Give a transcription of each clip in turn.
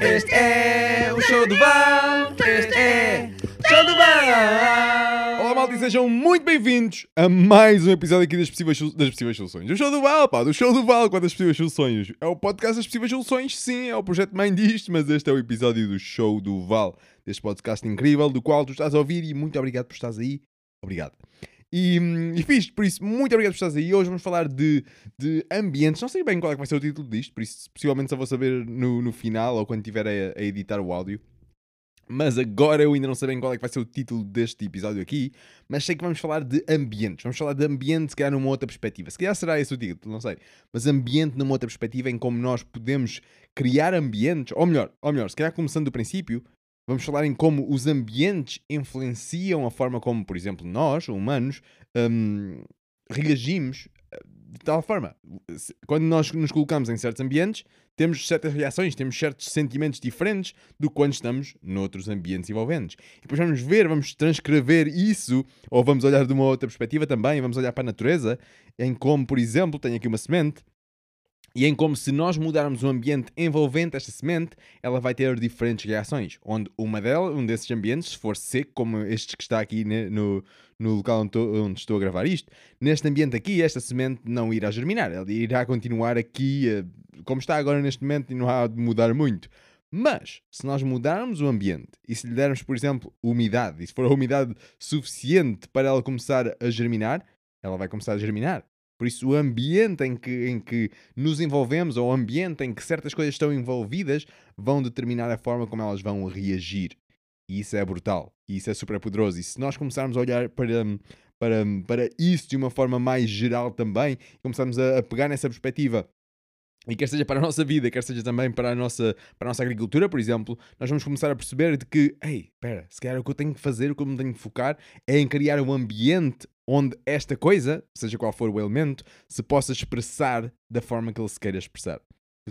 Este é o show do Val. Este é o show do Val. Olá, malta, e sejam muito bem-vindos a mais um episódio aqui das possíveis, das possíveis soluções. Do show do Val, pá, do show do Val, qual das possíveis soluções? É o podcast das possíveis soluções, sim, é o projeto mãe disto, mas este é o episódio do show do Val, deste podcast incrível, do qual tu estás a ouvir e muito obrigado por estás aí. Obrigado. E, hum, e fiz, por isso, muito obrigado por estás aí. Hoje vamos falar de, de ambientes. Não sei bem qual é que vai ser o título disto, por isso possivelmente só vou saber no, no final ou quando estiver a, a editar o áudio. Mas agora eu ainda não sei bem qual é que vai ser o título deste episódio aqui, mas sei que vamos falar de ambientes. Vamos falar de ambiente, se calhar numa outra perspectiva. Se calhar será esse o título, não sei. Mas ambiente numa outra perspectiva em como nós podemos criar ambientes, ou melhor, ou melhor, se calhar começando do princípio, vamos falar em como os ambientes influenciam a forma como, por exemplo, nós, humanos, hum, reagimos eh, de tal forma. Quando nós nos colocamos em certos ambientes, temos certas reações, temos certos sentimentos diferentes do que quando estamos noutros ambientes envolventes. E depois vamos ver, vamos transcrever isso, ou vamos olhar de uma outra perspectiva também, vamos olhar para a natureza, em como, por exemplo, tenho aqui uma semente, e em como se nós mudarmos o ambiente envolvente esta semente, ela vai ter diferentes reações. Onde uma delas, um desses ambientes, se for seco, como este que está aqui no, no local onde estou, onde estou a gravar isto, neste ambiente aqui, esta semente não irá germinar. Ela irá continuar aqui eh, como está agora neste momento e não há de mudar muito. Mas, se nós mudarmos o ambiente e se lhe dermos, por exemplo, umidade, e se for a umidade suficiente para ela começar a germinar, ela vai começar a germinar. Por isso, o ambiente em que, em que nos envolvemos, ou o ambiente em que certas coisas estão envolvidas, vão determinar a forma como elas vão reagir. E isso é brutal. E isso é super poderoso. E se nós começarmos a olhar para, para, para isso de uma forma mais geral também, começarmos a, a pegar nessa perspectiva e quer seja para a nossa vida, quer seja também para a nossa, para a nossa agricultura, por exemplo, nós vamos começar a perceber de que, ei, espera, se calhar o que eu tenho que fazer, o que eu me tenho que focar é em criar um ambiente onde esta coisa, seja qual for o elemento, se possa expressar da forma que ele se queira expressar.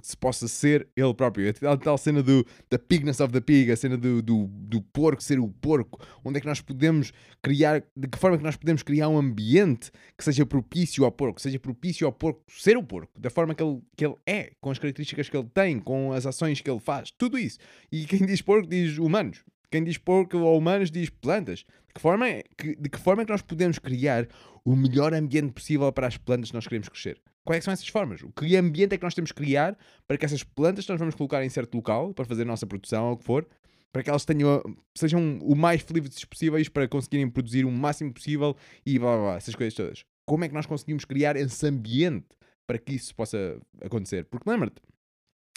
Se possa ser ele próprio. A tal, tal cena do da pigness of the pig, a cena do, do, do porco ser o porco, onde é que nós podemos criar, de que forma é que nós podemos criar um ambiente que seja propício ao porco, seja propício ao porco ser o porco, da forma que ele, que ele é, com as características que ele tem, com as ações que ele faz, tudo isso. E quem diz porco diz humanos. Quem diz porco ou humanos diz plantas. De que forma é que, de que, forma é que nós podemos criar o melhor ambiente possível para as plantas que nós queremos crescer? Quais são essas formas? O que ambiente é que nós temos que criar para que essas plantas que nós vamos colocar em certo local para fazer a nossa produção ou o que for, para que elas tenham, sejam o mais felizes possíveis para conseguirem produzir o máximo possível e blá blá blá, essas coisas todas. Como é que nós conseguimos criar esse ambiente para que isso possa acontecer? Porque lembra-te,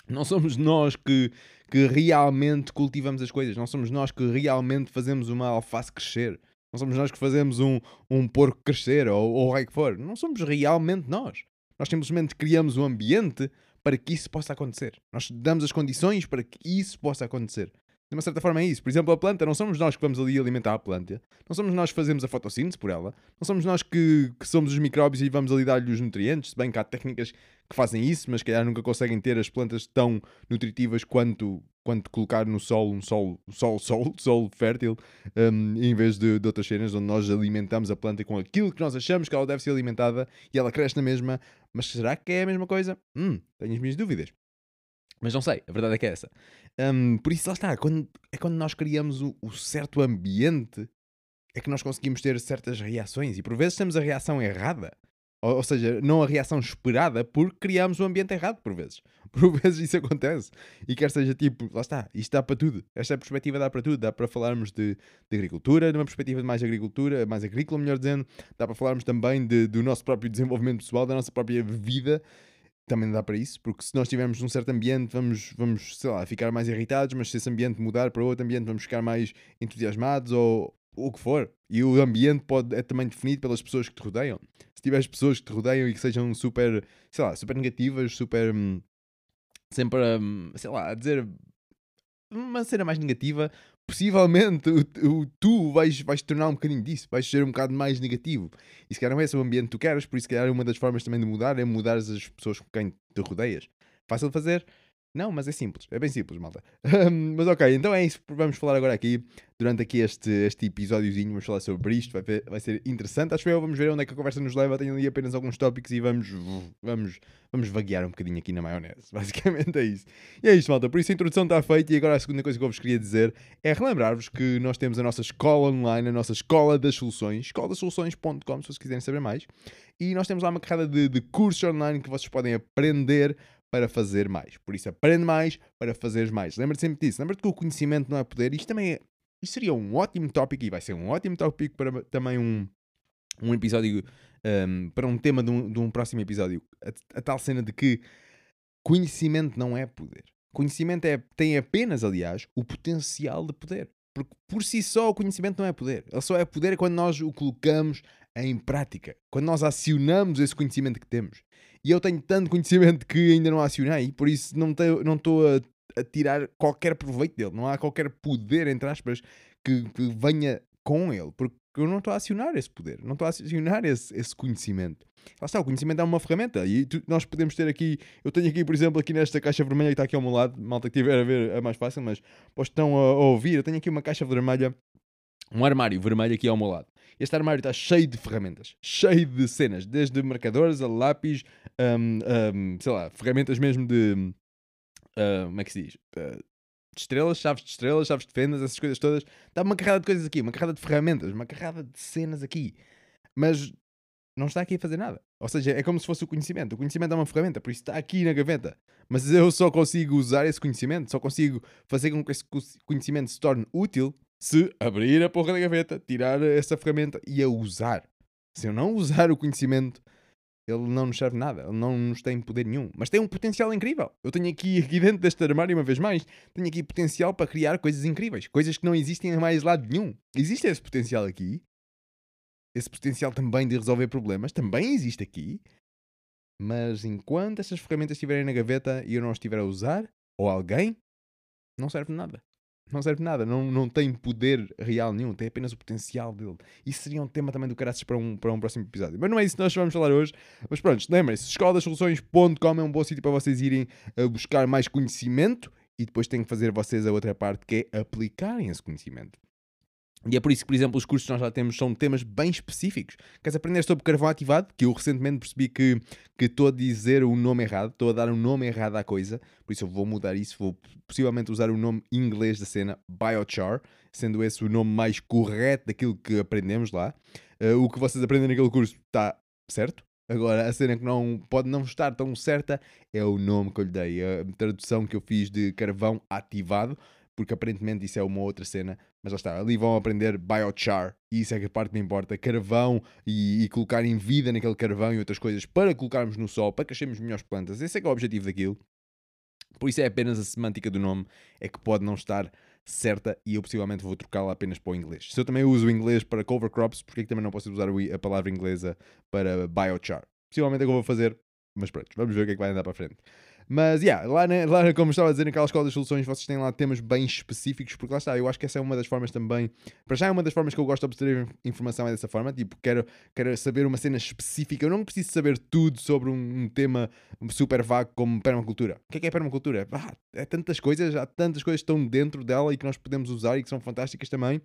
não somos nós que, que realmente cultivamos as coisas, não somos nós que realmente fazemos uma alface crescer, não somos nós que fazemos um, um porco crescer ou o que for. Não somos realmente nós. Nós simplesmente criamos um ambiente para que isso possa acontecer. Nós damos as condições para que isso possa acontecer. De uma certa forma é isso. Por exemplo, a planta, não somos nós que vamos ali alimentar a planta. Não somos nós que fazemos a fotossíntese por ela. Não somos nós que, que somos os micróbios e vamos ali dar-lhe os nutrientes. Se bem que há técnicas que fazem isso, mas calhar nunca conseguem ter as plantas tão nutritivas quanto, quanto colocar no solo um solo, solo, solo, solo fértil, um, em vez de, de outras cenas onde nós alimentamos a planta com aquilo que nós achamos que ela deve ser alimentada e ela cresce na mesma. Mas será que é a mesma coisa? Hum, tenho as minhas dúvidas. Mas não sei, a verdade é que é essa. Hum, por isso, lá está, quando, é quando nós criamos o, o certo ambiente é que nós conseguimos ter certas reações e por vezes temos a reação errada. Ou, ou seja, não a reação esperada porque criamos o ambiente errado, por vezes. Por vezes isso acontece. E quer seja tipo, lá está, isto dá para tudo. Esta perspectiva dá para tudo. Dá para falarmos de, de agricultura, numa perspectiva de mais agricultura, mais agrícola, melhor dizendo. Dá para falarmos também de, do nosso próprio desenvolvimento pessoal, da nossa própria vida também dá para isso, porque se nós tivermos num certo ambiente, vamos, vamos, sei lá, ficar mais irritados, mas se esse ambiente mudar para outro ambiente, vamos ficar mais entusiasmados ou ou o que for. E o ambiente pode, é também definido pelas pessoas que te rodeiam. Se tiveres pessoas que te rodeiam e que sejam super, sei lá, super negativas, super. hum, sempre, hum, sei lá, a dizer uma cena mais negativa, possivelmente o, o- tu vais, vais tornar um bocadinho disso, vais ser um bocado mais negativo. E se calhar não é esse o ambiente que tu queres, por isso, se calhar, uma das formas também de mudar é mudar as pessoas com quem te rodeias. Fácil de fazer? Não, mas é simples, é bem simples, malta. Mas ok, então é isso vamos falar agora aqui, durante aqui este, este episódiozinho, vamos falar sobre isto, vai, vai ser interessante, acho eu, vamos ver onde é que a conversa nos leva, tenho ali apenas alguns tópicos e vamos, vamos, vamos vaguear um bocadinho aqui na maionese, basicamente é isso. E é isto, malta, por isso a introdução está feita e agora a segunda coisa que eu vos queria dizer é relembrar-vos que nós temos a nossa escola online, a nossa escola das soluções, escoladasoluções.com, se vocês quiserem saber mais, e nós temos lá uma carrada de, de cursos online que vocês podem aprender para fazer mais. Por isso, aprende mais para fazeres mais. Lembra-te sempre disso. Lembra-te que o conhecimento não é poder. Isto também é, isto seria um ótimo tópico e vai ser um ótimo tópico para também um, um episódio, um, para um tema de um, de um próximo episódio. A, a tal cena de que conhecimento não é poder. Conhecimento é, tem apenas, aliás, o potencial de poder. Porque por si só o conhecimento não é poder. Ele só é poder quando nós o colocamos em prática. Quando nós acionamos esse conhecimento que temos. E eu tenho tanto conhecimento que ainda não acionei, por isso não estou a, a tirar qualquer proveito dele. Não há qualquer poder, entre aspas, que, que venha com ele. Porque eu não estou a acionar esse poder. Não estou a acionar esse, esse conhecimento. Lá está, o conhecimento é uma ferramenta. E tu- nós podemos ter aqui. Eu tenho aqui, por exemplo, aqui nesta caixa vermelha que está aqui ao meu lado. Malta que estiver a ver é mais fácil, mas pois estão a, a ouvir. Eu tenho aqui uma caixa vermelha um armário vermelho aqui ao meu lado. Este armário está cheio de ferramentas, cheio de cenas, desde marcadores a lápis, hum, hum, sei lá, ferramentas mesmo de. ah, como é que se diz? Ah, de estrelas, chaves de estrelas, chaves de fendas, essas coisas todas. Está uma carrada de coisas aqui, uma carrada de ferramentas, uma carrada de cenas aqui. Mas não está aqui a fazer nada. Ou seja, é como se fosse o conhecimento. O conhecimento é uma ferramenta, por isso está aqui na gaveta. Mas eu só consigo usar esse conhecimento, só consigo fazer com que esse co- conhecimento se torne útil se abrir a porra da gaveta, tirar essa ferramenta e a usar. Se eu não usar o conhecimento, ele não nos serve nada, ele não nos tem poder nenhum. Mas tem um potencial incrível. Eu tenho aqui, aqui dentro deste armário, uma vez mais, tenho aqui potencial para criar coisas incríveis, coisas que não existem em mais lado nenhum. Existe esse potencial aqui. Esse potencial também de resolver problemas também existe aqui. Mas enquanto essas ferramentas estiverem na gaveta e eu não as estiver a usar, ou alguém, não serve nada. Não serve nada, não, não tem poder real nenhum, tem apenas o potencial dele. Isso seria um tema também do caraças para um, para um próximo episódio. Mas não é isso que nós vamos falar hoje. Mas pronto, lembrem-se, escoladasoluções.com é um bom sítio para vocês irem buscar mais conhecimento e depois têm que fazer vocês a outra parte que é aplicarem esse conhecimento. E é por isso que, por exemplo, os cursos que nós já temos são temas bem específicos. Queres aprender sobre carvão ativado? Que eu recentemente percebi que estou a dizer o nome errado, estou a dar um nome errado à coisa, por isso eu vou mudar isso, vou possivelmente usar o nome inglês da cena, Biochar, sendo esse o nome mais correto daquilo que aprendemos lá. Eh, o que vocês aprendem naquele curso está certo. Agora, a cena que não pode não estar tão certa é o nome que eu lhe dei, a tradução que eu fiz de carvão ativado, porque aparentemente isso é uma outra cena, mas lá está, ali vão aprender biochar, e isso é que a parte que me importa, carvão e, e colocarem vida naquele carvão e outras coisas para colocarmos no sol, para crescermos melhores plantas, esse é que é o objetivo daquilo. Por isso é apenas a semântica do nome, é que pode não estar certa e eu possivelmente vou trocá-la apenas para o inglês. Se eu também uso o inglês para cover crops, porque é que também não posso usar a palavra inglesa para biochar? Possivelmente é o que eu vou fazer, mas pronto, vamos ver o que é que vai andar para a frente. Mas, yeah, lá, na, lá como estava a dizer, naquela escola das soluções, vocês têm lá temas bem específicos, porque lá está, eu acho que essa é uma das formas também, para já é uma das formas que eu gosto de obter informação é dessa forma, tipo, quero, quero saber uma cena específica, eu não preciso saber tudo sobre um, um tema super vago como permacultura. O que é que é permacultura? Ah, é tantas coisas, há tantas coisas que estão dentro dela e que nós podemos usar e que são fantásticas também,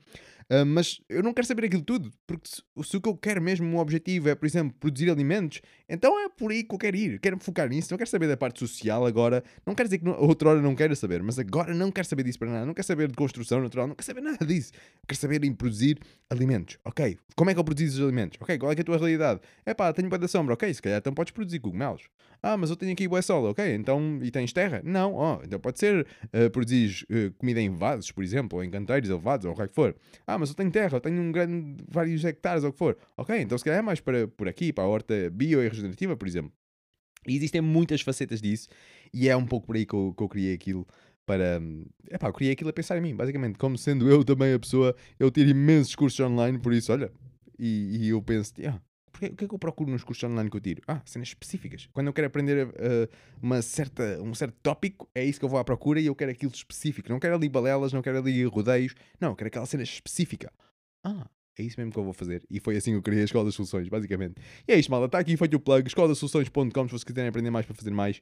ah, mas eu não quero saber aquilo tudo, porque se, se o que eu quero mesmo, o objetivo é, por exemplo, produzir alimentos, então é por aí que eu quero ir, quero me focar nisso, não quero saber da parte social agora, não quero dizer que outra hora não quero saber, mas agora não quero saber disso para nada, não quero saber de construção natural, não quero saber nada disso, quero saber em produzir alimentos, ok, como é que eu produzo os alimentos, ok, qual é, é a tua realidade, é pá, tenho bué da sombra, ok, se calhar então podes produzir cogumelos, ah, mas eu tenho aqui bué sol, ok, então, e tens terra? Não, oh, então pode ser, uh, produzir eh, comida em vasos, por exemplo, ou em canteiros elevados, ou o que é que for, ah, mas eu tenho terra, eu tenho um grande, vários hectares, ou o que for, ok, então se calhar é mais para, por aqui, para a horta bio e regenerativa, por exemplo, e existem muitas facetas disso, e é um pouco por aí que eu, que eu criei aquilo para. Epá, eu criei aquilo a pensar em mim, basicamente. Como sendo eu também a pessoa, eu tiro imensos cursos online, por isso, olha. E, e eu penso, ah, porque, o que é que eu procuro nos cursos online que eu tiro? Ah, cenas específicas. Quando eu quero aprender uh, uma certa, um certo tópico, é isso que eu vou à procura e eu quero aquilo específico. Não quero ali balelas, não quero ali rodeios, não, eu quero aquela cena específica. Ah, é isso mesmo que eu vou fazer. E foi assim que eu criei a Escola das Soluções, basicamente. E é isto, malta. Está aqui feito o plug, escoladasoluções.com. Se vocês quiserem aprender mais para fazer mais,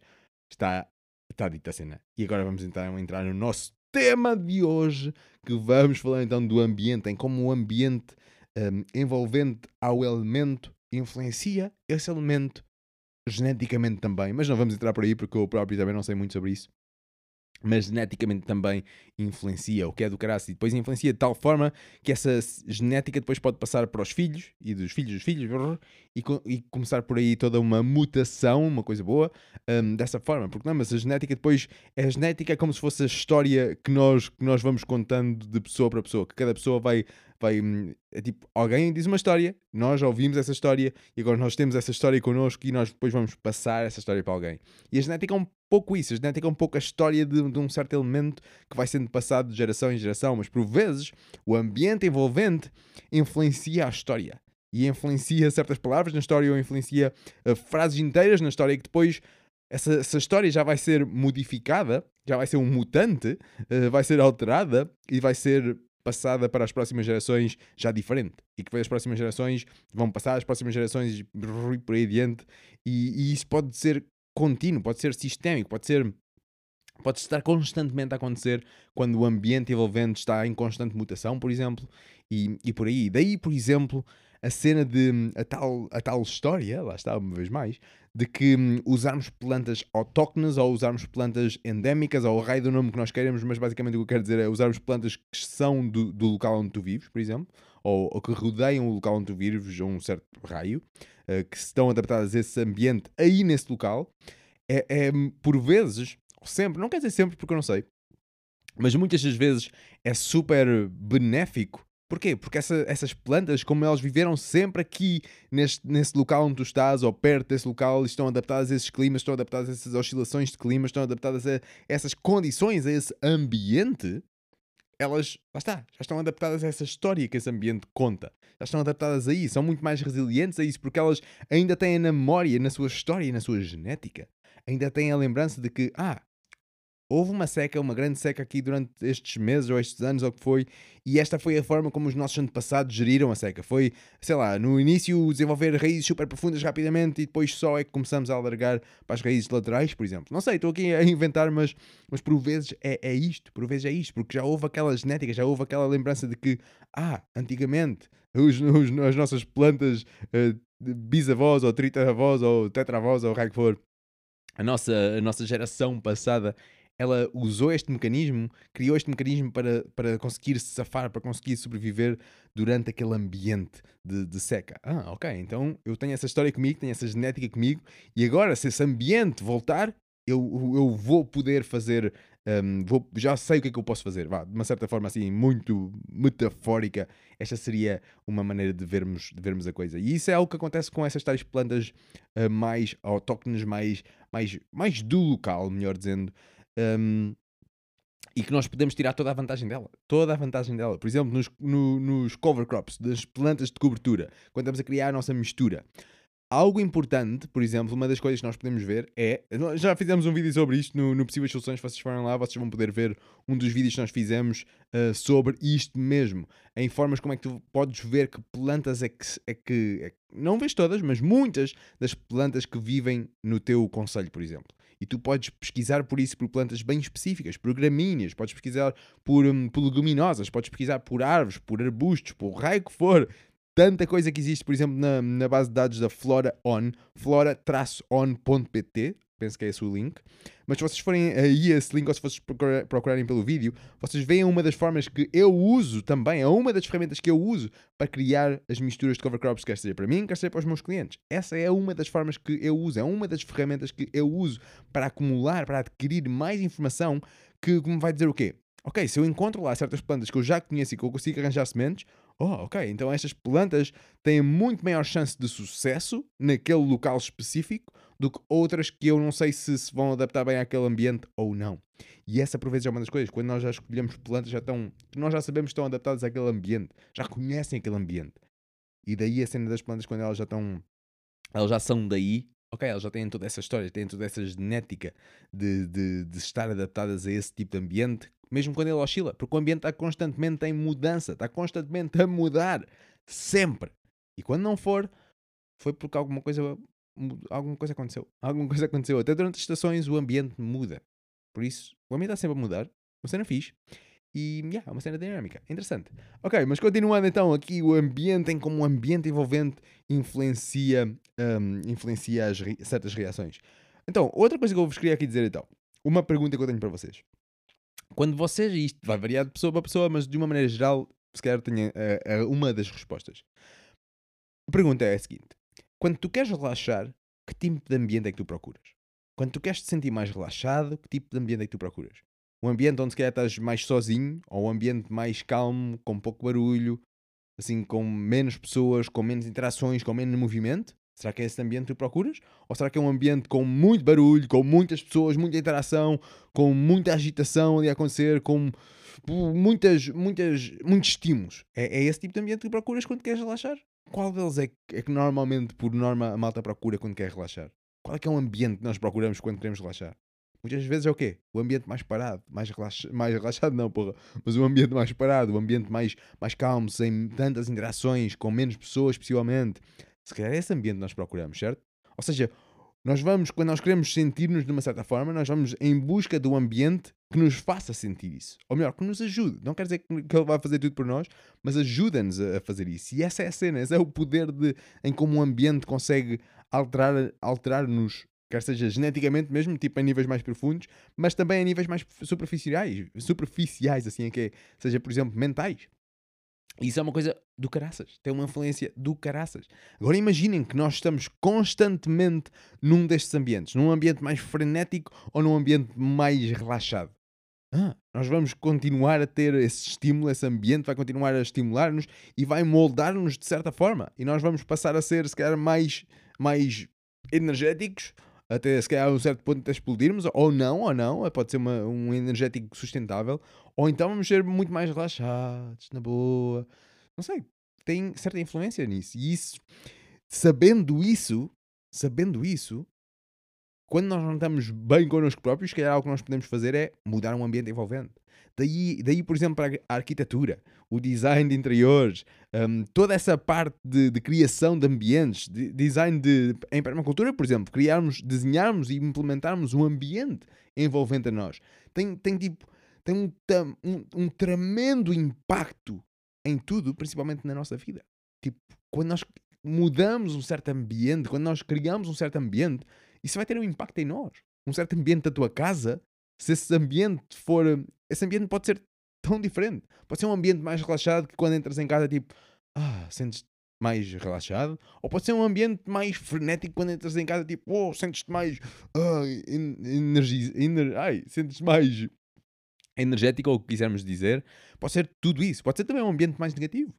está Está dita a cena. E agora vamos então entrar no nosso tema de hoje, que vamos falar então do ambiente, em como o ambiente um, envolvente ao elemento influencia esse elemento geneticamente também. Mas não vamos entrar por aí porque eu próprio também não sei muito sobre isso mas geneticamente também influencia, o que é do caraças, e depois influencia de tal forma que essa genética depois pode passar para os filhos, e dos filhos dos filhos, e, e começar por aí toda uma mutação, uma coisa boa, um, dessa forma, porque não, mas a genética depois, a genética é como se fosse a história que nós, que nós vamos contando de pessoa para pessoa, que cada pessoa vai, vai, hum, é tipo, alguém diz uma história, nós ouvimos essa história, e agora nós temos essa história connosco, e nós depois vamos passar essa história para alguém. E a genética é um pouco isso. A genética é um pouco a história de, de, um certo elemento que vai sendo passado de geração em geração, mas por vezes o ambiente envolvente influencia a história. E influencia certas palavras na história ou influencia uh, frases inteiras na história que depois essa, essa, história já vai ser modificada, já vai ser um mutante, uh, vai ser alterada e vai ser passada para as próximas gerações já diferente. E que as próximas gerações vão passar às próximas gerações e por aí adiante. E, e isso pode ser contínuo, pode ser sistémico, pode ser pode estar constantemente a acontecer quando o ambiente envolvente está em constante mutação, por exemplo, e, e por aí. Daí, por exemplo, a cena de a tal, a tal história, lá está uma vez mais, de que um, usarmos plantas autóctones ou usarmos plantas endémicas, ou o raio do nome que nós queremos, mas basicamente o que eu quero dizer é usarmos plantas que são do, do local onde tu vives, por exemplo, ou, ou que rodeiam o local onde tu vives, um certo raio, uh, que estão adaptadas a esse ambiente aí nesse local, é, é por vezes, sempre, não quer dizer sempre porque eu não sei, mas muitas das vezes é super benéfico Porquê? Porque essa, essas plantas, como elas viveram sempre aqui neste, nesse local onde tu estás, ou perto desse local, estão adaptadas a esses climas, estão adaptadas a essas oscilações de clima, estão adaptadas a essas condições, a esse ambiente, elas, lá está, já estão adaptadas a essa história que esse ambiente conta. Já estão adaptadas a isso, são muito mais resilientes a isso, porque elas ainda têm na memória, na sua história e na sua genética, ainda têm a lembrança de que, ah, houve uma seca, uma grande seca aqui durante estes meses ou estes anos, ou que foi, e esta foi a forma como os nossos antepassados geriram a seca. Foi, sei lá, no início desenvolver raízes super profundas rapidamente e depois só é que começamos a alargar para as raízes laterais, por exemplo. Não sei, estou aqui a inventar, mas, mas por vezes é, é isto, por vezes é isto, porque já houve aquela genética, já houve aquela lembrança de que, ah, antigamente os, os as nossas plantas uh, bisavós ou tritavós ou tetravós ou o que for, a nossa, a nossa geração passada ela usou este mecanismo, criou este mecanismo para, para conseguir se safar, para conseguir sobreviver durante aquele ambiente de, de, seca. Ah, ok, então eu tenho essa história comigo, tenho essa genética comigo, e agora, se esse ambiente voltar, eu, eu vou poder fazer. Um, vou, já sei o que é que eu posso fazer. Vá, de uma certa forma, assim, muito metafórica, esta seria uma maneira de vermos, de vermos a coisa. E isso é algo que acontece com essas tais plantas uh, mais autóctones, mais, mais, mais do local, melhor dizendo. Um, e que nós podemos tirar toda a vantagem dela. Toda a vantagem dela. Por exemplo, nos, no, nos cover crops, das plantas de cobertura, quando estamos a criar a nossa mistura. Algo importante, por exemplo, uma das coisas que nós podemos ver é. Já fizemos um vídeo sobre isto no, no Possíveis Soluções. Vocês forem lá, vocês vão poder ver um dos vídeos que nós fizemos uh, sobre isto mesmo. Em formas como é que tu podes ver que plantas é que, é que, é. Não vês todas, mas muitas das plantas que vivem no teu conselho, por exemplo. E tu podes pesquisar por isso por plantas bem específicas, por gramíneas, podes pesquisar por, um, por leguminosas, podes pesquisar por árvores, por arbustos, por raio que for. Tanta coisa que existe, por exemplo, na, na base de dados da Flora On, flora-on.pt, penso que é esse o link. Mas se vocês forem aí a esse link, ou se vocês procurarem pelo vídeo, vocês veem uma das formas que eu uso também, é uma das ferramentas que eu uso para criar as misturas de cover crops, quer seja para mim, quer seja para os meus clientes. Essa é uma das formas que eu uso, é uma das ferramentas que eu uso para acumular, para adquirir mais informação que me vai dizer o quê? Ok, se eu encontro lá certas plantas que eu já conheço e que eu consigo arranjar sementes, oh, ok, então estas plantas têm muito maior chance de sucesso naquele local específico do que outras que eu não sei se se vão adaptar bem àquele ambiente ou não. E essa por vezes é uma das coisas, quando nós já escolhemos plantas já estão, nós já sabemos que estão adaptadas àquele ambiente, já conhecem aquele ambiente. E daí a cena das plantas quando elas já estão, elas já são daí, ok, elas já têm toda essa história, têm toda essa genética de, de, de estar adaptadas a esse tipo de ambiente, mesmo quando ele oscila, porque o ambiente está constantemente em mudança, está constantemente a mudar, sempre. E quando não for, foi porque alguma coisa alguma coisa aconteceu. Alguma coisa aconteceu. Até durante as estações o ambiente muda. Por isso, o ambiente está sempre a mudar. Uma cena fixe. E, yeah, é uma cena dinâmica. Interessante. Ok, mas continuando então aqui, o ambiente, em como o ambiente envolvente influencia, um, influencia as re certas reações. Então, outra coisa que eu vos queria aqui dizer então. Uma pergunta que eu tenho para vocês. Quando vocês, isto vai variar de pessoa para pessoa, mas de uma maneira geral, se calhar tenha uh, uh, uma das respostas. A pergunta é a seguinte: quando tu queres relaxar, que tipo de ambiente é que tu procuras? Quando tu queres te sentir mais relaxado, que tipo de ambiente é que tu procuras? Um ambiente onde se calhar estás mais sozinho, ou um ambiente mais calmo, com pouco barulho, assim, com menos pessoas, com menos interações, com menos movimento? Será que é esse ambiente que tu procuras? Ou será que é um ambiente com muito barulho, com muitas pessoas, muita interação, com muita agitação ali a acontecer, com muitas, muitas, muitos estímulos? É, é esse tipo de ambiente que procuras quando queres relaxar? Qual deles é que, é que normalmente, por norma, a malta procura quando quer relaxar? Qual é que é o ambiente que nós procuramos quando queremos relaxar? Muitas vezes é o quê? O ambiente mais parado, mais, relaxa, mais relaxado, não, porra, mas o ambiente mais parado, o ambiente mais, mais calmo, sem tantas interações, com menos pessoas, possivelmente. Se calhar é esse ambiente que nós procuramos, certo? Ou seja, nós vamos, quando nós queremos sentir-nos de uma certa forma, nós vamos em busca do ambiente que nos faça sentir isso. Ou melhor, que nos ajude. Não quer dizer que ele vai fazer tudo por nós, mas ajuda-nos a fazer isso. E essa é a cena, esse é o poder de, em como um ambiente consegue alterar-nos, alterar quer seja geneticamente mesmo, tipo em níveis mais profundos, mas também em níveis mais superficiais, superficiais, assim é que é, seja, por exemplo, mentais. Isso é uma coisa do caraças, tem uma influência do caraças. Agora imaginem que nós estamos constantemente num destes ambientes, num ambiente mais frenético ou num ambiente mais relaxado. Ah, nós vamos continuar a ter esse estímulo, esse ambiente vai continuar a estimular-nos e vai moldar-nos de certa forma. E nós vamos passar a ser, se calhar, mais, mais energéticos, até se calhar a um certo ponto até explodirmos, ou não, ou não, pode ser uma, um energético sustentável, ou então vamos ser muito mais relaxados, na boa. Não sei, tem certa influência nisso. E isso, sabendo isso, sabendo isso, quando nós não estamos bem connosco próprios, se calhar algo que nós podemos fazer é mudar um ambiente envolvente. Daí, daí por exemplo, para a arquitetura, o design de interiores, um, toda essa parte de, de criação de ambientes, de design de, em permacultura, por exemplo, criarmos, desenharmos e implementarmos um ambiente envolvente a nós. Tem, tem tipo, tem um, um, um tremendo impacto em tudo, principalmente na nossa vida. Tipo, quando nós mudamos um certo ambiente, quando nós criamos um certo ambiente, isso vai ter um impacto em nós. Um certo ambiente da tua casa, se esse ambiente for. Esse ambiente pode ser tão diferente. Pode ser um ambiente mais relaxado que quando entras em casa, tipo, ah, sentes mais relaxado. Ou pode ser um ambiente mais frenético quando entras em casa, tipo, oh, sentes-te mais. Ah, energia. Ener, ai, sentes mais energético, ou o que quisermos dizer. Pode ser tudo isso. Pode ser também um ambiente mais negativo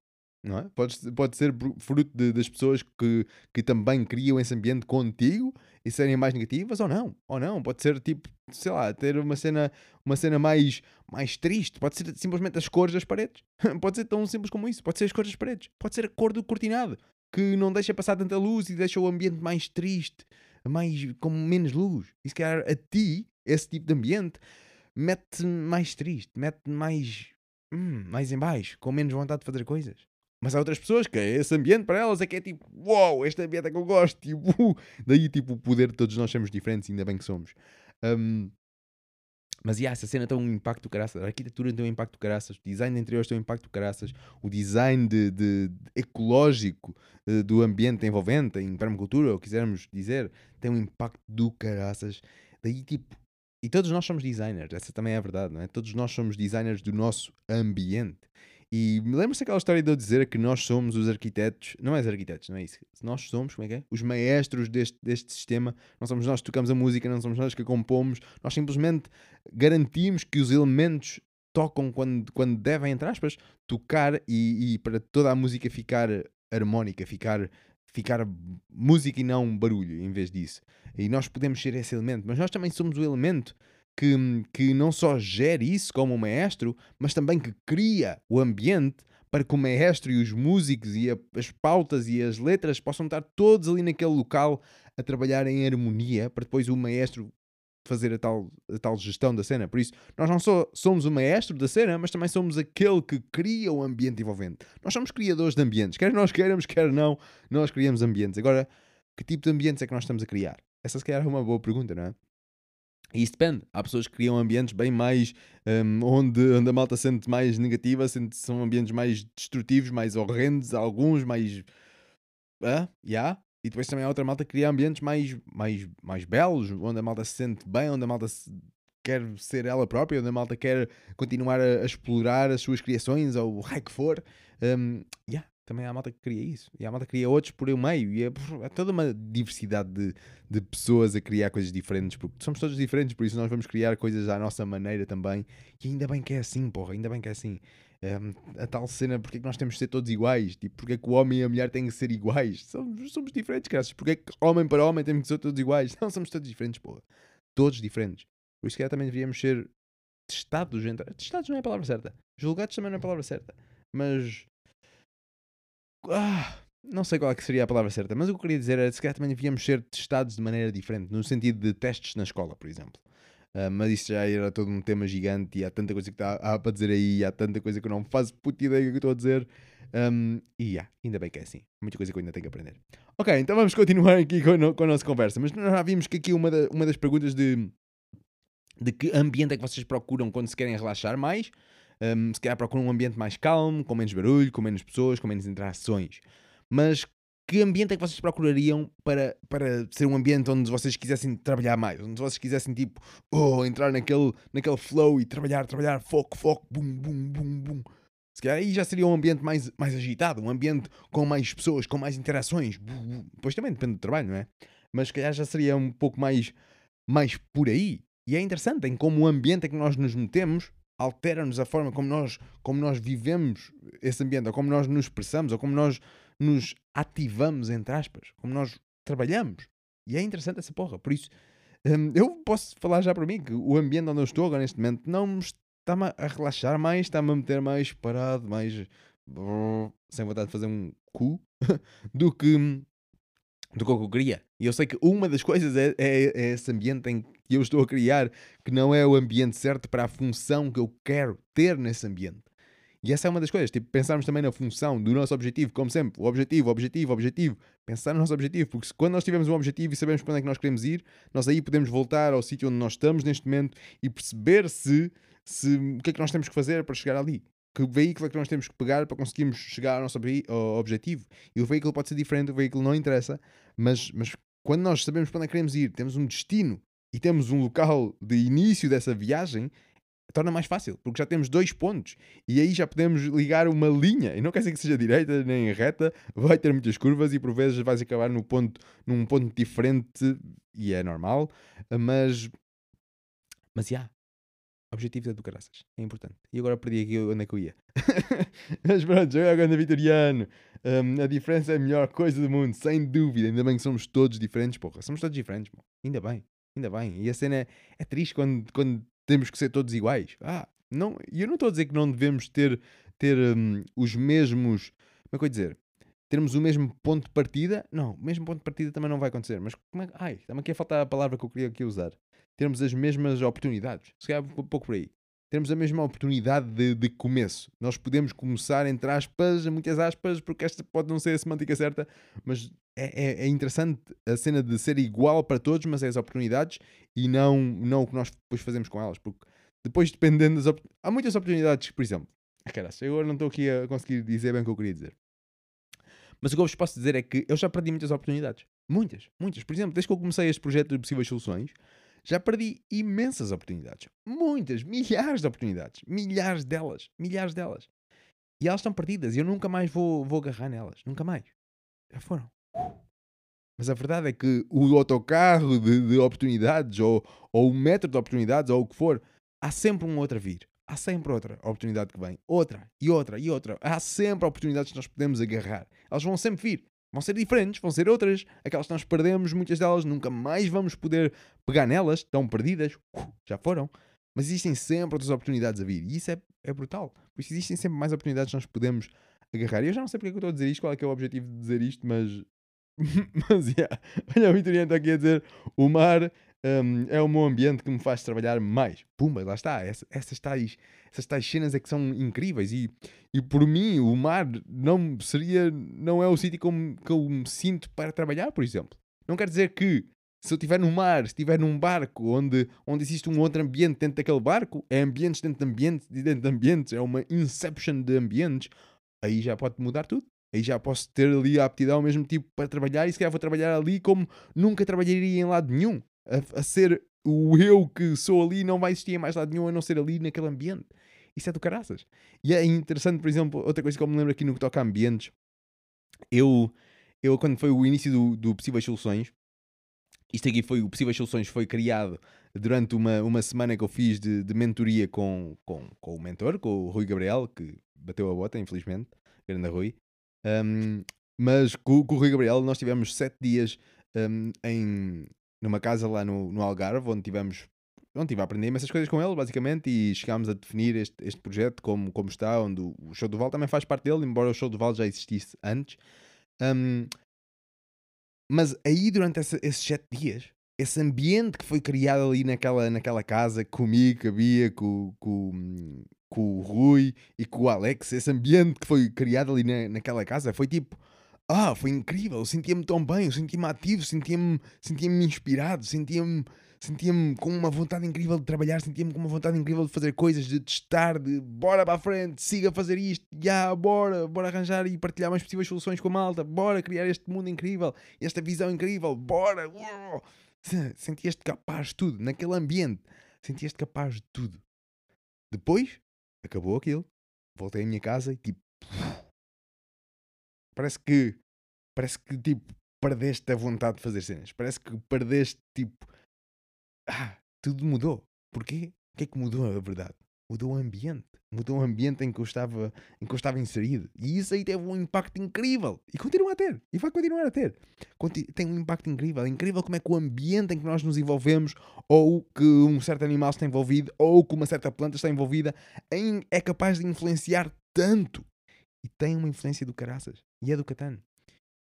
não é? Pode, pode ser fruto de, das pessoas que, que também criam esse ambiente contigo e serem mais negativas ou não, ou não, pode ser tipo, sei lá, ter uma cena, uma cena mais, mais triste, pode ser simplesmente as cores das paredes, pode ser tão simples como isso, pode ser as cores das paredes, pode ser a cor do cortinado, que não deixa passar tanta luz e deixa o ambiente mais triste, mais, com menos luz, e se calhar a ti, esse tipo de ambiente, mete mais triste, mete mais, hum, mais em baixo, com menos vontade de fazer coisas. Mas há outras pessoas que esse ambiente para elas é que é tipo, uau, wow, este ambiente é que eu gosto. Tipo, daí tipo o poder de todos nós somos diferentes, ainda bem que somos. Um, mas yeah, essa cena tem um impacto caraças, a arquitetura tem um impacto caraças, o design de interiores tem um impacto caraças, o design de, de, de ecológico uh, do ambiente envolvente, em permacultura, ou quisermos dizer, tem um impacto do caraças. Daí tipo, e todos nós somos designers, essa também é a verdade, não é? Todos nós somos designers do nosso ambiente. E lembra-se aquela história de eu dizer que nós somos os arquitetos, não é os arquitetos, não é isso. Nós somos, como é que é? Os maestros deste, deste sistema, não somos nós que tocamos a música, não somos nós que compomos, nós simplesmente garantimos que os elementos tocam quando, quando devem, entre aspas, tocar e, e para toda a música ficar harmónica, ficar, ficar música e não barulho em vez disso. E nós podemos ser esse elemento, mas nós também somos o elemento que, que não só gere isso como o maestro, mas também que cria o ambiente para que o maestro e os músicos e a, as pautas e as letras possam estar todos ali naquele local a trabalhar em harmonia para depois o maestro fazer a tal, a tal gestão da cena. Por isso, nós não só somos o maestro da cena, mas também somos aquele que cria o ambiente envolvente. Nós somos criadores de ambientes. Quer nós queiramos, quer não, nós criamos ambientes. Agora, que tipo de ambientes é que nós estamos a criar? Essa se calhar é uma boa pergunta, não é? E isso depende. Há pessoas que criam ambientes bem mais. um, onde, onde a malta sente mais negativa, sente, são ambientes mais destrutivos, mais horrendos, alguns mais. Ah, yeah. E depois também há outra malta que cria ambientes mais, mais, mais belos, onde a malta se sente bem, onde a malta se- quer ser ela própria, onde a malta quer continuar a, a explorar as suas criações ou o raio que for. Um, yeah, também há malta que cria isso. E há malta que cria outros por o meio. E é, é toda uma diversidade de, de pessoas a criar coisas diferentes, porque somos todos diferentes, por isso nós vamos criar coisas à nossa maneira também. E ainda bem que é assim, porra, ainda bem que é assim. Um, a tal cena, porque é que nós temos de ser todos iguais? Tipo, porque é que o homem e a mulher têm que ser iguais? Somos, somos diferentes, graças. Porque é que homem para homem temos que ser todos iguais? Não, somos todos diferentes, porra. Todos diferentes. Por isso que também devíamos ser testados. Entre... Testados não é a palavra certa. Julgados também não é a palavra certa. Mas. Ah, não sei qual é que seria a palavra certa, mas o que eu queria dizer era se calhar também devíamos ser testados de maneira diferente, no sentido de testes na escola, por exemplo. Ah, mas isso já era todo um tema gigante e há tanta coisa que está há para dizer aí, há tanta coisa que eu não faço puta ideia que estou a dizer. Um, e há, ainda bem que é assim. Muita coisa que eu ainda tenho que aprender. Ok, então vamos continuar aqui com, no- com a nossa conversa. Mas nós já vimos que aqui uma, da- uma das perguntas de, de que ambiente é que vocês procuram quando se querem relaxar mais. Um, se calhar procuram um ambiente mais calmo, com menos barulho, com menos pessoas, com menos interações. Mas que ambiente é que vocês procurariam para, para ser um ambiente onde vocês quisessem trabalhar mais? Onde vocês quisessem, tipo, oh, entrar naquele, naquele flow e trabalhar, trabalhar, foco, foco, bum, bum, bum, bum. Se calhar aí já seria um ambiente mais, mais agitado, um ambiente com mais pessoas, com mais interações. Depois também depende do trabalho, não é? Mas se calhar já seria um pouco mais, mais por aí. E é interessante em como o ambiente em que nós nos metemos altera-nos a forma como nós, como nós vivemos esse ambiente, ou como nós nos expressamos, ou como nós nos ativamos, entre aspas, como nós trabalhamos. E é interessante essa porra. Por isso, hum, eu posso falar já para mim que o ambiente onde eu estou agora neste momento não me está-me a relaxar mais, está-me a meter mais parado, mais sem vontade de fazer um cu do que do que eu queria. E eu sei que uma das coisas é, é- é esse ambiente em que eu estou a criar, que não é o ambiente certo para a função que eu quero ter nesse ambiente. E essa é uma das coisas, tipo, pensarmos também na função do nosso objetivo, como sempre, o objetivo, objetivo, objetivo, pensar no nosso objetivo, porque se, quando nós tivermos um objetivo e sabemos para onde é que nós queremos ir, nós aí podemos voltar ao sítio onde nós estamos neste momento e perceber se, se o que é que nós temos que fazer para chegar ali. Que veículo é que nós temos que pegar para conseguirmos chegar ao nosso objetivo. E o veículo pode ser diferente, o veículo não interessa, mas, mas quando nós sabemos para onde é que queremos ir, temos um destino e temos um local de início dessa viagem, torna mais fácil, porque já temos dois pontos e aí já podemos ligar uma linha. E não quer dizer que seja direita nem reta, vai ter muitas curvas e por vezes vais acabar no ponto, num ponto diferente e é normal, mas mas já. Objetivo é do caraças, é importante. E agora perdi aqui onde é que eu ia. mas pronto, agora Vitoriano. Hum, a diferença é a melhor coisa do mundo, sem dúvida. Ainda bem que somos todos diferentes, porra. Somos todos diferentes, pô. Ainda bem, ainda bem. E a cena é, é triste quando, quando temos que ser todos iguais. Ah, não, e eu não estou a dizer que não devemos ter, ter hum, os mesmos. Como é que eu dizer? Termos o mesmo ponto de partida. Não, o mesmo ponto de partida também não vai acontecer. Mas como é que. Ai, está-me aqui a faltar a palavra que eu queria aqui usar. Termos as mesmas oportunidades. Se calhar um pouco por aí. Termos a mesma oportunidade de, de começo. Nós podemos começar, entre aspas, muitas aspas, porque esta pode não ser a semântica certa, mas é, é- é interessante a cena de ser igual para todos, mas é as oportunidades e não, não o que nós depois fazemos com elas. Porque depois, dependendo das. op- Há muitas oportunidades, por exemplo. Ah, caraca, eu agora não estou aqui a conseguir dizer bem o que eu queria dizer. Mas o que eu vos posso dizer é que eu já perdi muitas oportunidades. Muitas, muitas. Por exemplo, desde que eu comecei este projeto de possíveis soluções, já perdi imensas oportunidades. Muitas, milhares de oportunidades. Milhares delas. Milhares delas. E elas estão perdidas e eu nunca mais vou, vou agarrar nelas. Nunca mais. Já foram. Mas a verdade é que o autocarro de, de oportunidades, ou, ou o metro de oportunidades, ou o que for, há sempre um outro a vir. Há sempre outra oportunidade que vem. Outra, e outra, e outra. Há sempre oportunidades que nós podemos agarrar. Elas vão sempre vir. Vão ser diferentes, vão ser outras. Aquelas que nós perdemos, muitas delas nunca mais vamos poder pegar nelas. Estão perdidas. Uh, Já foram. Mas existem sempre outras oportunidades a vir. E isso é, é brutal. Por isso existem sempre mais oportunidades que nós podemos agarrar. E eu já não sei porque é que eu estou a dizer isto, qual é que é o objetivo de dizer isto, mas. mas, yeah. Olha, o Vitoriano está aqui a dizer: o mar hum, é o meu ambiente que me faz trabalhar mais. Pumba, lá está. Essa- essas, tais, essas tais cenas é que são incríveis. E, e por mim, o mar não seria. Não é o sítio que eu, que eu me sinto para trabalhar, por exemplo. Não quer dizer que Se eu estiver no mar, se estiver num barco onde, onde existe um outro ambiente dentro daquele barco, é ambientes dentro de ambientes dentro de ambientes, é uma inception de ambientes, aí já pode mudar tudo. Aí já posso ter ali a aptidão ao mesmo tipo para trabalhar e se calhar vou trabalhar ali como nunca trabalharia em lado nenhum. A, a ser o eu que sou ali não vai existir em mais lado nenhum a não ser ali naquele ambiente. Isso é do caraças. E é interessante, por exemplo, outra coisa que eu me lembro aqui no que toca a ambientes. Eu, eu quando foi o início do, do Possíveis Soluções, isto aqui foi, o Possíveis Soluções foi criado durante uma, uma semana que eu fiz de, de mentoria com, com, com o mentor, com o Rui Gabriel, que bateu a bota, infelizmente, grande Rui. Um, mas com, com, o Rui Gabriel nós tivemos sete dias um, em, numa casa lá no, no Algarve, onde tivemos onde tive a aprender essas coisas com ele, basicamente, e chegámos a definir este, este projeto como, como está, onde o show do Val também faz parte dele, embora o show do Val já existisse antes. Um, mas aí, durante essa, esses sete dias, esse ambiente que foi criado ali naquela, naquela casa, comigo, com a Bia, com, com, com o Rui e com o Alex, esse ambiente que foi criado ali na, naquela casa, foi tipo. Ah, foi incrível, sentia-me tão bem, sentia-me ativo, sentia-me sentia inspirado, sentia-me sentia-me com uma vontade incrível de trabalhar, sentia-me com uma vontade incrível de fazer coisas, de testar, de bora para a frente, siga a fazer isto, já, bora, bora arranjar e partilhar mais possíveis soluções com a malta, bora criar este mundo incrível, esta visão incrível, bora, uou. sentias-te capaz de tudo, naquele ambiente, sentias-te capaz de tudo. Depois, acabou aquilo, voltei à minha casa e tipo, parece que, parece que tipo, perdeste a vontade de fazer cenas, parece que perdeste tipo ah, tudo mudou. Porquê? O que é que mudou a verdade? Mudou o ambiente. Mudou o ambiente em que eu estava, em que eu estava inserido. E isso aí teve um impacto incrível. E continua a ter. E vai continuar a ter. Tem um impacto incrível. É incrível como é que o ambiente em que nós nos envolvemos, ou que um certo animal está envolvido, ou que uma certa planta está envolvida, é capaz de influenciar tanto. E tem uma influência do caraças. E é do Catano.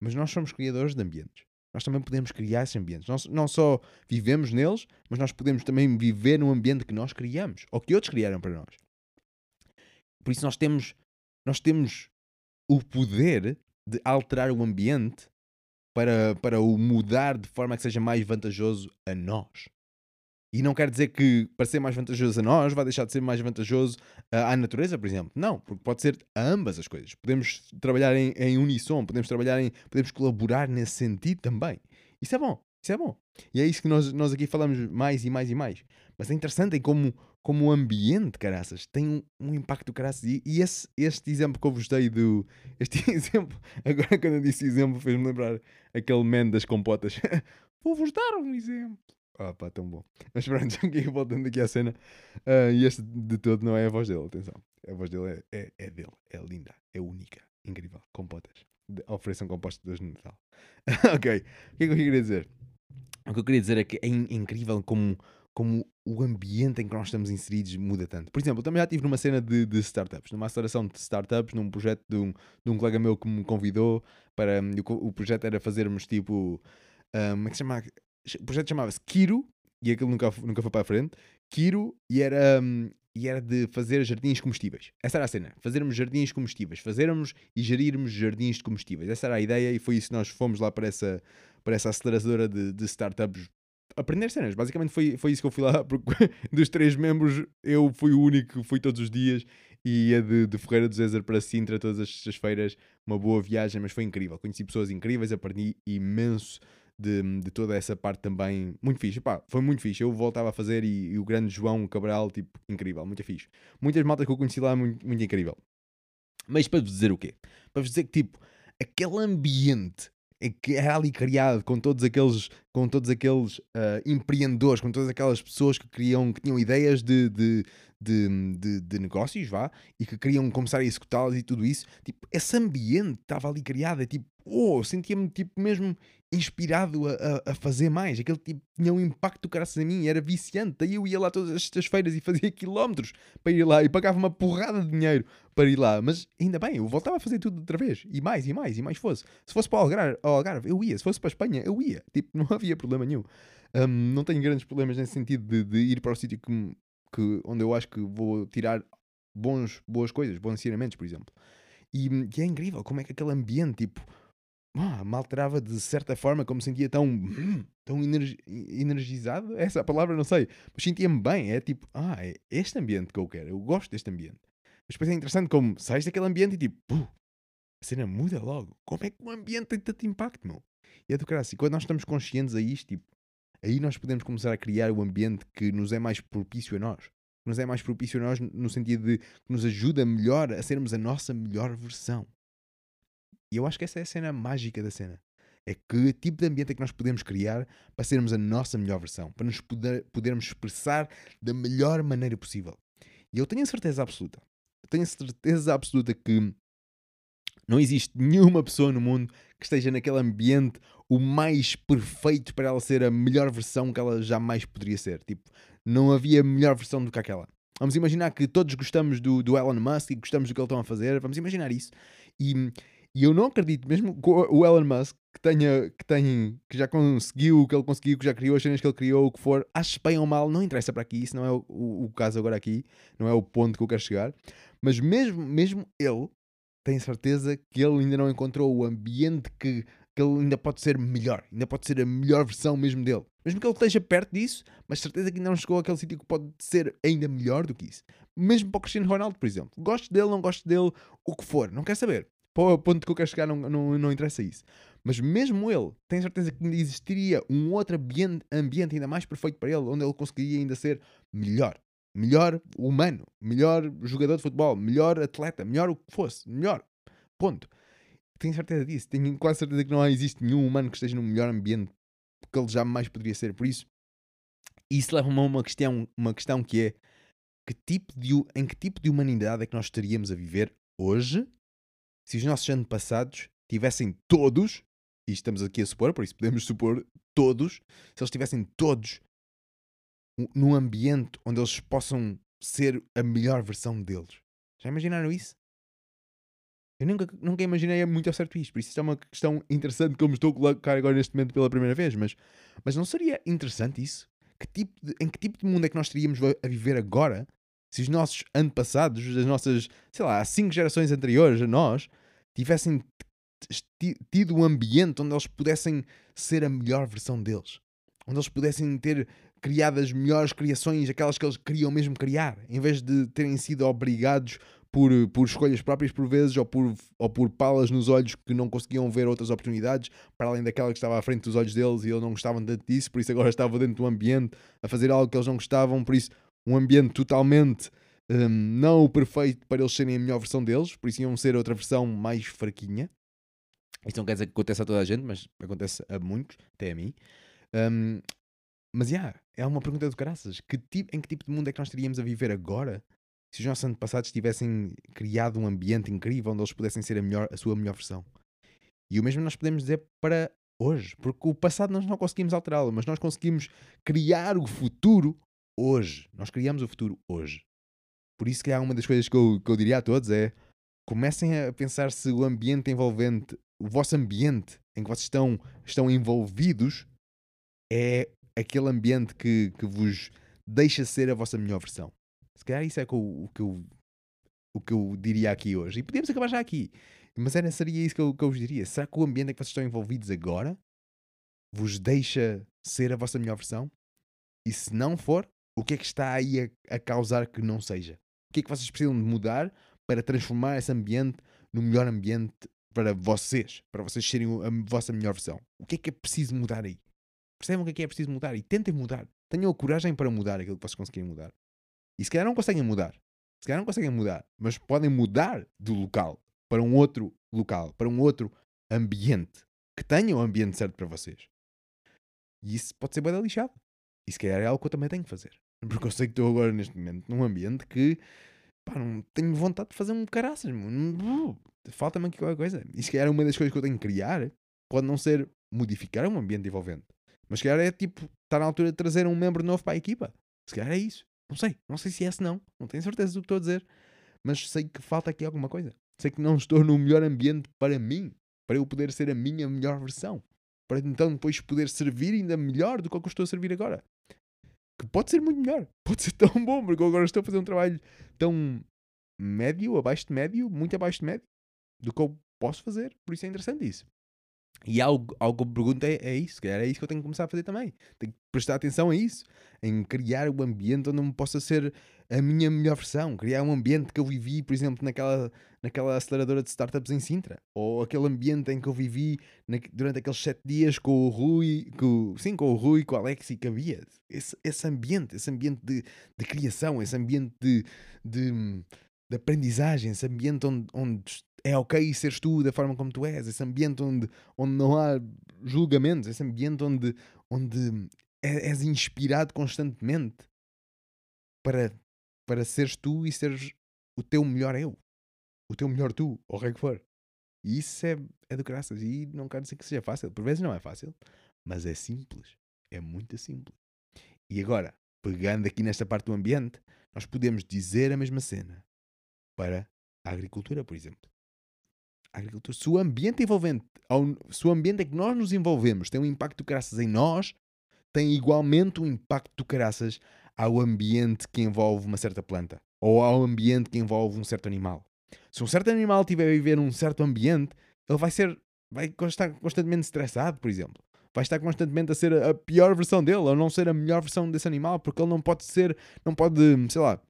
Mas nós somos criadores de ambientes nós também podemos criar esses ambientes. Nós não só vivemos neles, mas nós podemos também viver num ambiente que nós criamos ou que outros criaram para nós. Por isso nós temos, nós temos o poder de alterar o ambiente para, para o mudar de forma que seja mais vantajoso a nós. E não quer dizer que para ser mais vantajoso a nós vai deixar de ser mais vantajoso à natureza, por exemplo. Não, porque pode ser a ambas as coisas. Podemos trabalhar em, em unissom, podemos trabalhar em. podemos colaborar nesse sentido também. Isso é bom, isso é bom. E é isso que nós, nós aqui falamos mais e mais e mais. Mas é interessante em como, como o ambiente, caraças, tem um, um impacto caraças. E, e esse, este exemplo que eu vos dei do. Este exemplo, agora quando eu disse exemplo, fez-me lembrar aquele man das compotas. Vou-vos dar um exemplo. Ah pá, tão bom. Mas pronto, voltando aqui à cena. Uh, e este de todo não é a voz dele, atenção. A voz dele é, é, é dele, é linda, é única, incrível. Compotas. ofereçam compostos de hoje Natal. ok, o que é que eu queria dizer? O que eu queria dizer é que é incrível como, como o ambiente em que nós estamos inseridos muda tanto. Por exemplo, eu também já estive numa cena de, de startups, numa aceleração de startups, num projeto de um, de um colega meu que me convidou para. O, o projeto era fazermos tipo. Um, como é que se chama? O projeto chamava-se Kiro, e aquilo nunca, nunca foi para a frente. Kiro, e era, um, e era de fazer jardins comestíveis. Essa era a cena. Fazermos jardins comestíveis. Fazermos e gerirmos jardins de comestíveis. Essa era a ideia e foi isso que nós fomos lá para essa, para essa aceleradora de, de startups aprender cenas. Basicamente foi, foi isso que eu fui lá, porque dos três membros eu fui o único que fui todos os dias e ia de, de Ferreira do Zézer para Sintra todas as feiras. Uma boa viagem, mas foi incrível. Conheci pessoas incríveis, aprendi imenso de, de toda essa parte também muito fixe. Pá, foi muito fixe. Eu voltava a fazer e, e, o grande João Cabral, tipo, incrível, muito fixe. Muitas maltas que eu conheci lá, muito, muito incrível. Mas para vos dizer o quê? Para vos dizer que, tipo, aquele ambiente que era ali criado com todos aqueles, com todos aqueles uh, empreendedores, com todas aquelas pessoas que, queriam, que tinham ideias de, de, de, de, de negócios, vá, e que queriam começar a executá-las e tudo isso, tipo, esse ambiente estava ali criado, é tipo, oh, sentia-me tipo mesmo inspirado a, a, fazer mais. Aquele tipo tinha um impacto graças a mim, era viciante. Daí eu ia lá todas estas feiras e fazia quilómetros para ir lá e pagava uma porrada de dinheiro para ir lá. Mas ainda bem, eu voltava a fazer tudo outra vez. E mais, e mais, e mais fosse. Se fosse para o Algarve eu ia. Se fosse para a Espanha, eu ia. Tipo, não havia problema nenhum. Um, não tenho grandes problemas nesse sentido de, de ir para o sítio que, que, onde eu acho que vou tirar bons, boas coisas, bons ensinamentos, por exemplo. E, e é incrível como é que aquele ambiente, tipo ah, me alterava de certa forma, como sentia tão, hum, tão energi- energizado, essa é a palavra, não sei, mas sentia-me bem, é tipo, ah, é este ambiente que eu quero, eu gosto deste ambiente. Mas depois é interessante como sais daquele ambiente e tipo, "Puh, a cena muda logo. Como é que o ambiente tem tanto impacto, meu? E é do caralho, e quando nós estamos conscientes a isto, tipo, aí nós podemos começar a criar o ambiente que nos é mais propício a nós. Que nos é mais propício a nós no sentido de que nos ajuda melhor a sermos a nossa melhor versão. E eu acho que essa é a cena mágica da cena. É que tipo de ambiente é que nós podemos criar para sermos a nossa melhor versão, para nos poder, podermos expressar da melhor maneira possível. E eu tenho a certeza absoluta, tenho a certeza absoluta que não existe nenhuma pessoa no mundo que esteja naquele ambiente o mais perfeito para ela ser a melhor versão que ela jamais poderia ser. Tipo, não havia melhor versão do que aquela. Vamos imaginar que todos gostamos do, do Elon Musk e gostamos do que ele estão a fazer. Vamos imaginar isso. E, e eu não acredito, mesmo o Elon Musk que tenha, que tenha, que já conseguiu o que ele conseguiu, que já criou as cenas que ele criou, o que for, acho bem ou mal, não interessa para aqui, isso não é o, o, o caso agora aqui, não é o ponto que eu quero chegar. Mas mesmo, mesmo ele, tenho certeza que ele ainda não encontrou o ambiente que, que ele ainda pode ser melhor, ainda pode ser a melhor versão mesmo dele. Mesmo que ele esteja perto disso, mas certeza que ainda não chegou àquele sítio que pode ser ainda melhor do que isso. Mesmo para o Cristiano Ronaldo, por exemplo. Gosto dele, não gosto dele, o que for, não quero saber. Para o ponto que eu quero chegar, não, não, não interessa isso. Mas mesmo ele, tenho certeza que ainda existiria um outro ambiente, ambiente ainda mais perfeito para ele, onde ele conseguiria ainda ser melhor. Melhor humano, melhor jogador de futebol, melhor atleta, melhor o que fosse, melhor. Ponto. Tenho certeza disso. Tenho quase certeza que não existe nenhum humano que esteja no melhor ambiente que ele jamais poderia ser. Por isso, isso leva-me a uma questão, uma questão que é que tipo de, em que tipo de humanidade é que nós estaríamos a viver hoje se os nossos antepassados tivessem todos, e estamos aqui a supor, por isso podemos supor todos, se eles tivessem todos num ambiente onde eles possam ser a melhor versão deles. Já imaginaram isso? Eu nunca, nunca imaginei muito ao certo isto, por isso isto é uma questão interessante me estou a colocar agora neste momento pela primeira vez, mas, mas não seria interessante isso? Que tipo de- em que tipo de mundo é que nós estaríamos a viver agora se os nossos antepassados, as nossas, sei lá, cinco gerações anteriores a nós, tivessem ti- tido um ambiente onde eles pudessem ser a melhor versão deles? Onde eles pudessem ter criado as melhores criações, aquelas que eles queriam mesmo criar, em vez de terem sido obrigados por, por escolhas próprias por vezes ou por, ou por palas nos olhos que não conseguiam ver outras oportunidades para além daquela que estava à frente dos olhos deles e eles não gostavam tanto disso, por isso agora estavam dentro do ambiente a fazer algo que eles não gostavam, por isso um ambiente totalmente hum, não o perfeito para eles serem a melhor versão deles, por isso iam ser outra versão mais fraquinha. Isto não quer dizer que aconteça a toda a gente, mas acontece a muitos, até a mim. Hum, mas, já, é uma pergunta do caraças. Que tipo, em que tipo de mundo é que nós estaríamos a viver agora se os nossos antepassados tivessem criado um ambiente incrível onde eles pudessem ser a, melhor, a sua melhor versão? E o mesmo nós podemos dizer para hoje, porque o passado nós não conseguimos alterá-lo, mas nós conseguimos criar o futuro hoje. Nós criamos o futuro hoje. Por isso, que há uma das coisas que eu, que eu diria a todos é comecem a pensar se o ambiente envolvente, o vosso ambiente em que vocês estão, estão envolvidos é aquele ambiente que, que vos deixa ser a vossa melhor versão. Se calhar isso é eu- o, que eu, o que eu diria aqui hoje. E podíamos acabar já aqui. Mas era, seria isso que eu, que eu vos diria. Será que o ambiente em que vocês estão envolvidos agora vos deixa ser a vossa melhor versão? E se não for, o que é que está aí a, a causar que não seja? O que é que vocês precisam de mudar para transformar esse ambiente no melhor ambiente para vocês? Para vocês serem a vossa melhor versão? O que é que é preciso mudar aí? Percebem o que é que é preciso mudar e tentem mudar. Tenham a coragem para mudar aquilo que vocês conseguirem mudar. E se calhar não conseguem mudar. Se calhar não conseguem mudar. Mas podem mudar do local para um outro local, para um outro ambiente. Que tenha o ambiente certo para vocês. E isso pode ser bem lixado. E se calhar é algo que eu também tenho que fazer. Porque eu sei que estou agora neste momento num ambiente que pá, não tenho vontade de fazer um caraças. Não- Falta-me aqui qualquer coisa. E se calhar uma das coisas que eu tenho que criar pode não ser modificar um ambiente envolvente. Mas se calhar é tipo, está na altura de trazer um membro novo para a equipa. Se calhar é isso. Não sei. Não sei se é esse não. Não tenho certeza do que estou a dizer. Mas sei que falta aqui alguma coisa. Sei que não estou no melhor ambiente para mim. Para eu poder ser a minha melhor versão. Para então depois poder servir ainda melhor do que o que eu estou a servir agora. Que pode ser muito melhor. Pode ser tão bom, porque eu agora estou a fazer um trabalho tão médio, abaixo de médio, muito abaixo de médio, do que eu posso fazer. Por isso é interessante isso. E algo, algo que pergunto é, é isso, se calhar é isso que eu tenho que começar a fazer também. Tenho que prestar atenção a isso, em criar um ambiente onde eu possa ser a minha melhor versão, criar um ambiente que eu vivi, por exemplo, naquela, naquela aceleradora de startups em Sintra, ou aquele ambiente em que eu vivi na- durante aqueles sete dias com o Rui, com, sim, com o Rui, com o Alex e que havia. Esse, esse ambiente, esse ambiente de, de criação, esse ambiente de, de, de aprendizagem, esse ambiente onde, onde é ok seres tu da forma como tu és, esse ambiente onde, onde não há julgamentos, esse ambiente onde, onde é- és inspirado constantemente para, para seres tu e seres o teu melhor eu, o teu melhor tu, ou o que é que for. E isso é, é do graças. E não quero dizer que seja fácil, por vezes não é fácil, mas é simples, é muito simples. E agora, pegando aqui nesta parte do ambiente, nós podemos dizer a mesma cena para a agricultura, por exemplo. A agricultura, se o ambiente envolvente, ao- se o ambiente em que nós nos envolvemos tem um impacto de caraças em nós, tem igualmente um impacto de caraças ao ambiente que envolve uma certa planta ou ao ambiente que envolve um certo animal. Se um certo animal estiver a viver num certo ambiente, ele vai ser, vai estar constantemente estressado, por exemplo. Vai estar constantemente a ser a a pior versão dele, ou não ser a melhor versão desse animal, porque ele não pode ser, não pode, sei lá.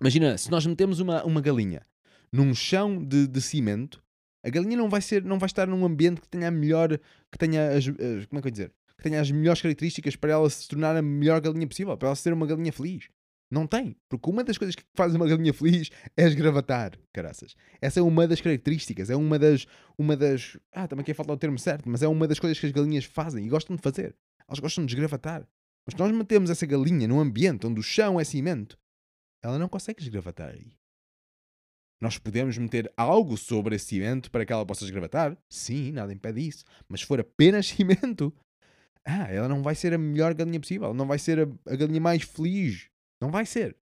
Imagina, se nós metemos uma, uma galinha num chão de, de cimento, a galinha não vai ser, não vai estar num ambiente que tenha a melhor, que tenha as, como é que eu dizer? Que tenha as melhores características para ela se tornar a melhor galinha possível, para ela ser uma galinha feliz. Não tem, porque uma das coisas que faz uma galinha feliz é esgravatar, caraças. Essa é uma das características, é uma das, uma das, ah, também quer faltar o termo certo, mas é uma das coisas que as galinhas fazem e gostam de fazer. Elas gostam de esgravatar. Mas nós metemos essa galinha num ambiente onde o chão é cimento, ela não consegue esgravatar aí. Nós podemos meter algo sobre esse cimento para que ela possa esgravatar? Sim, nada impede isso. Mas se for apenas cimento, ah, ela não vai ser a melhor galinha possível. Não vai ser a, a galinha mais feliz. Não vai ser.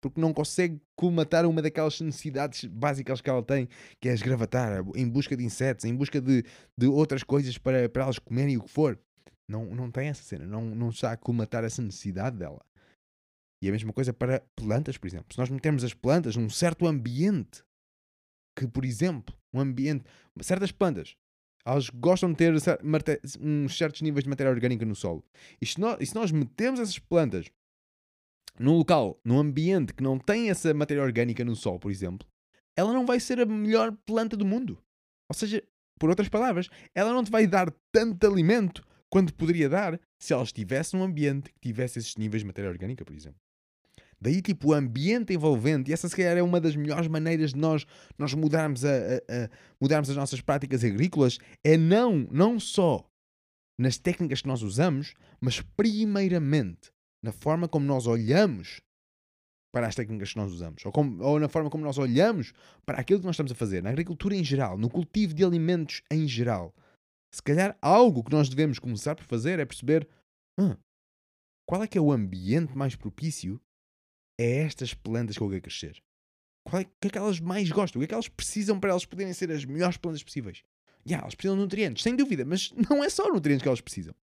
Porque não consegue colmatar uma daquelas necessidades básicas que ela tem, que é esgravatar, em busca de insetos, em busca de, de outras coisas para, para elas comerem o que for. Não, não tem essa cena. Não, não está a colmatar essa necessidade dela. E a mesma coisa para plantas, por exemplo. Se nós metermos as plantas num certo ambiente, que, por exemplo, um ambiente. Certas plantas, elas gostam de ter uns certos níveis de matéria orgânica no solo. E se nós, e se nós metemos essas plantas num local, num ambiente que não tem essa matéria orgânica no solo, por exemplo, ela não vai ser a melhor planta do mundo. Ou seja, por outras palavras, ela não te vai dar tanto alimento quanto poderia dar se ela estivesse num ambiente que tivesse esses níveis de matéria orgânica, por exemplo. Daí, tipo, o ambiente envolvente, e essa se calhar é uma das melhores maneiras de nós, nós mudarmos, a, a- a- mudarmos as nossas práticas agrícolas, é não, não só nas técnicas que nós usamos, mas primeiramente na forma como nós olhamos para as técnicas que nós usamos, ou, como- ou na forma como nós olhamos para aquilo que nós estamos a fazer, na agricultura em geral, no cultivo de alimentos em geral. Se calhar algo que nós devemos começar por fazer é perceber "Hum, qual é que é o ambiente mais propício a estas plantas que eu quero crescer. Qual é, o que é que elas mais gostam? O que é que elas precisam para elas poderem ser as melhores plantas possíveis? Já, elas precisam de nutrientes, sem dúvida, mas não é só nutrientes que elas precisam.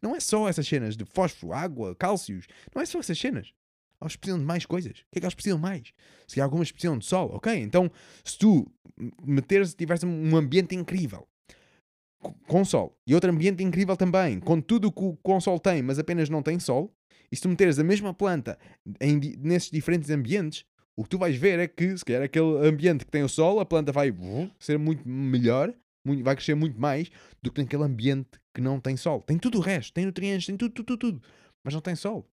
Não é só essas cenas de fósforo, água, cálcios. Não é só essas cenas. Elas precisam de mais coisas. O que é que elas precisam mais? Se algumas precisam de sol, ok. Então, se tu meteres, tiveres um ambiente incrível co- com sol e outro ambiente incrível também, com tudo o que o com sol tem, mas apenas não tem sol, e se tu meteres a mesma planta em nesses diferentes ambientes, o que tu vais ver é que, se calhar, aquele ambiente que tem o sol, a planta vai ser muito melhor, muito- vai crescer muito mais do que naquele ambiente que não tem sol. Tem tudo o resto, tem nutrientes, tem tudo, tudo, tudo, tudo, mas não tem sol.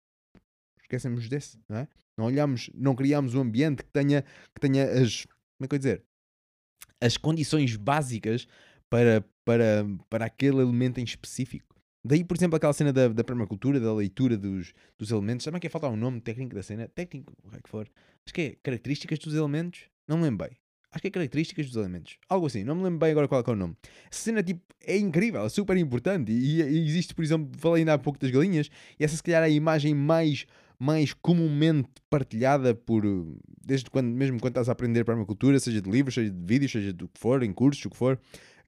Esquecemos desse, não é? Não olhamos, não criamos um ambiente que tenha, que tenha as, como é que eu dizer? As condições básicas para, para, para aquele elemento em específico. Daí, por exemplo, aquela cena da, da permacultura, da leitura dos, dos elementos. Sabem que é falta um nome técnico da cena? Técnico, o é que for. Acho que é características dos elementos. Não me lembro bem. Acho que é características dos elementos. Algo assim. Não me lembro bem agora qual é, é o nome. Essa cena, tipo, é incrível. É super importante. E, e existe, por exemplo, falei ainda há pouco das galinhas. E essa, se calhar, é a imagem mais, mais comumente partilhada por... Desde quando, mesmo quando estás a aprender permacultura, seja de livros, seja de vídeos, seja do que for, em cursos, o que for